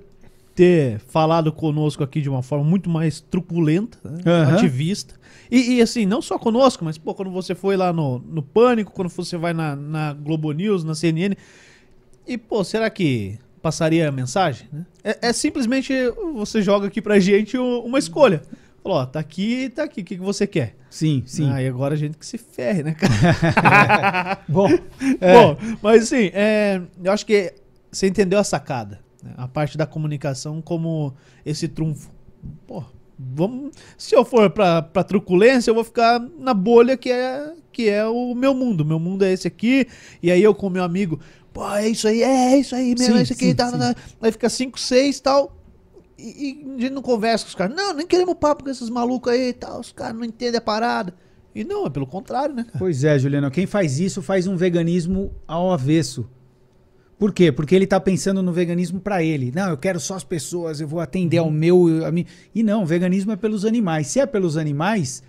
ter falado conosco aqui de uma forma muito mais truculenta, né? Aham. ativista. E, e, assim, não só conosco, mas pô, quando você foi lá no, no Pânico, quando você vai na, na Globo News, na CNN, E, pô, será que passaria a mensagem? né? É, é simplesmente você joga aqui pra gente uma escolha. Falou, ó, tá aqui, tá aqui, o que, que você quer? Sim, sim. Ah, e agora a gente que se ferre, né, cara? Bom, é, Bom, mas assim, é, eu acho que você entendeu a sacada. Né? A parte da comunicação como esse trunfo. Pô, vamos. Se eu for pra, pra truculência, eu vou ficar na bolha que é, que é o meu mundo. Meu mundo é esse aqui. E aí eu com meu amigo, pô, é isso aí, é, é isso aí mesmo, Sim, é isso aqui, sim, tá, sim. tá, tá. Aí fica 5, 6 e tal. E, e a gente não conversa com os caras. Não, nem queremos papo com esses malucos aí e tal. Os caras não entendem a parada. E não, é pelo contrário, né, cara? Pois é, Juliano. Quem faz isso faz um veganismo ao avesso. Por quê? Porque ele tá pensando no veganismo pra ele. Não, eu quero só as pessoas, eu vou atender ao meu. A mim. E não, o veganismo é pelos animais. Se é pelos animais,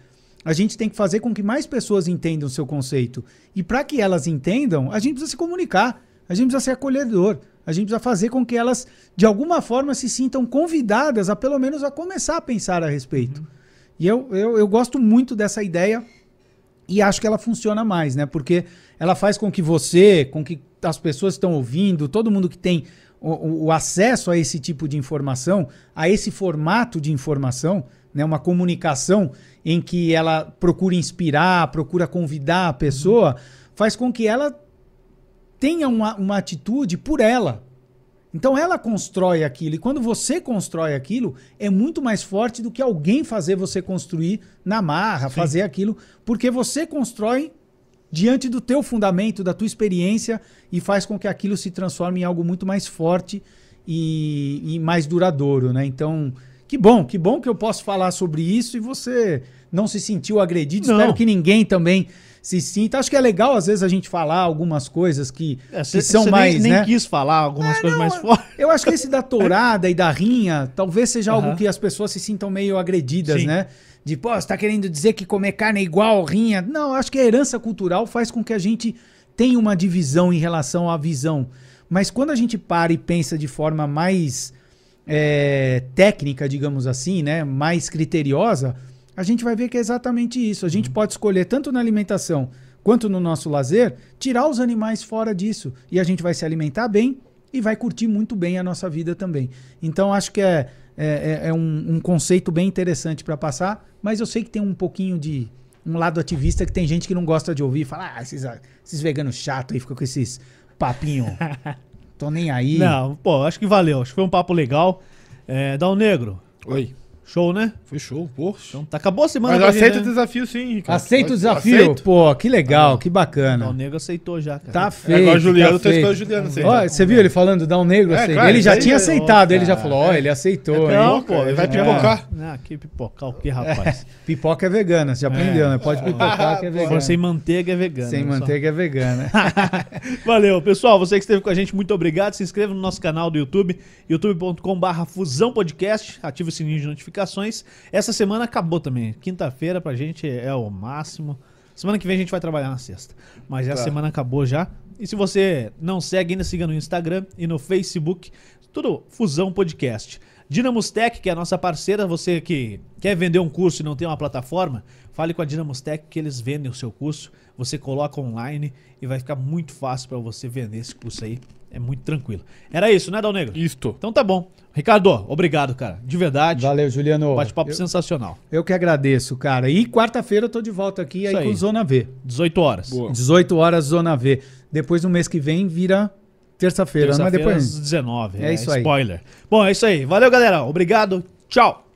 a gente tem que fazer com que mais pessoas entendam o seu conceito. E para que elas entendam, a gente precisa se comunicar. A gente precisa ser acolhedor. A gente precisa fazer com que elas, de alguma forma, se sintam convidadas a pelo menos a começar a pensar a respeito. E eu, eu, eu gosto muito dessa ideia e acho que ela funciona mais, né? Porque ela faz com que você, com que as pessoas que estão ouvindo, todo mundo que tem o, o- acesso a esse tipo de informação, a esse formato de informação, né? Uma comunicação em que ela procura inspirar, procura convidar a pessoa, faz com que ela tenha uma, uma atitude por ela. Então ela constrói aquilo. E quando você constrói aquilo, é muito mais forte do que alguém fazer você construir na marra, fazer aquilo, porque você constrói diante do teu fundamento, da tua experiência e faz com que aquilo se transforme em algo muito mais forte e, e mais duradouro, né? Então, que bom, que bom que eu posso falar sobre isso e você não se sentiu agredido. Não. Espero que ninguém também se sinta. Acho que é legal às vezes a gente falar algumas coisas que, É, que cê- são cê mais, nem, nem né? quis falar algumas coisas mais Não, fortes. Eu acho que esse da tourada e da rinha talvez seja algo Aham. que as pessoas se sintam meio agredidas, Sim. né? De, pô, você tá querendo dizer que comer carne é igual rinha? Não, acho que a herança cultural faz com que a gente tenha uma divisão em relação à visão. Mas quando a gente para e pensa de forma mais é, técnica, digamos assim, né? Mais criteriosa, a gente vai ver que é exatamente isso. A gente pode escolher tanto na alimentação quanto no nosso lazer, tirar os animais fora disso. E a gente vai se alimentar bem e vai curtir muito bem a nossa vida também. Então acho que é, é, é- é um, um conceito bem interessante para passar, mas eu sei que tem um pouquinho de um lado ativista que tem gente que não gosta de ouvir, fala, ah, esses, esses veganos chatos aí ficam com esses papinho, tô nem aí. Não, pô, acho que valeu. Acho que foi um papo legal. É, Dá um negro. Oi. Show, né? Foi show, poxa. Então, tá, acabou a semana. Mas gente, aceito o né? desafio sim, Ricardo. Aceita o desafio? aceito. Pô, que legal, que Dá um bacana. negro aceitou já, cara. Tá É feio. igual o Juliano, tá tô feito. esperando o Juliano aceitar. Ó, você viu ele falando dá um negro? É, aceita. claro, ele já tinha é- aceitado, ele já cara, falou, ó, ele aceitou, hein? Não, pô, ele vai pipocar. Ah, que pipocar o que, rapaz? Pipoca é vegana, você já aprendeu, né? Pode pipocar que é vegana. sem manteiga, é vegano. Sem né, manteiga é vegana. Valeu, pessoal. Você que esteve com a gente, muito obrigado. Se inscreva no nosso canal do YouTube, youtube.com.br Fusão Podcast. Ative o sininho de notificações. Essa semana acabou também. Quinta-feira pra gente é o máximo. Semana que vem a gente vai trabalhar na sexta. Mas essa Tá. semana acabou já. E se você não segue, ainda siga no Instagram e no Facebook. Tudo Fusão Podcast. Dinamos Tech, que é a nossa parceira, você que quer vender um curso e não tem uma plataforma, fale com a Dinamos Tech que eles vendem o seu curso. Você coloca online e vai ficar muito fácil para você vender esse curso aí. É muito tranquilo. Era isso, né, Dal Negro? Isto. Então tá bom. Ricardo, obrigado, cara. De verdade. Valeu, Juliano. Bate-papo sensacional. eu que agradeço, cara. E quarta-feira eu tô de volta aqui aí, Isso aí. com Zona V. 18 horas. Boa. 18 horas, Zona V. Depois no mês que vem vira terça-feira. Mas Terça-feira depois. às 19. É isso aí. Spoiler. Bom, é isso aí. Valeu, galera. Obrigado. Tchau.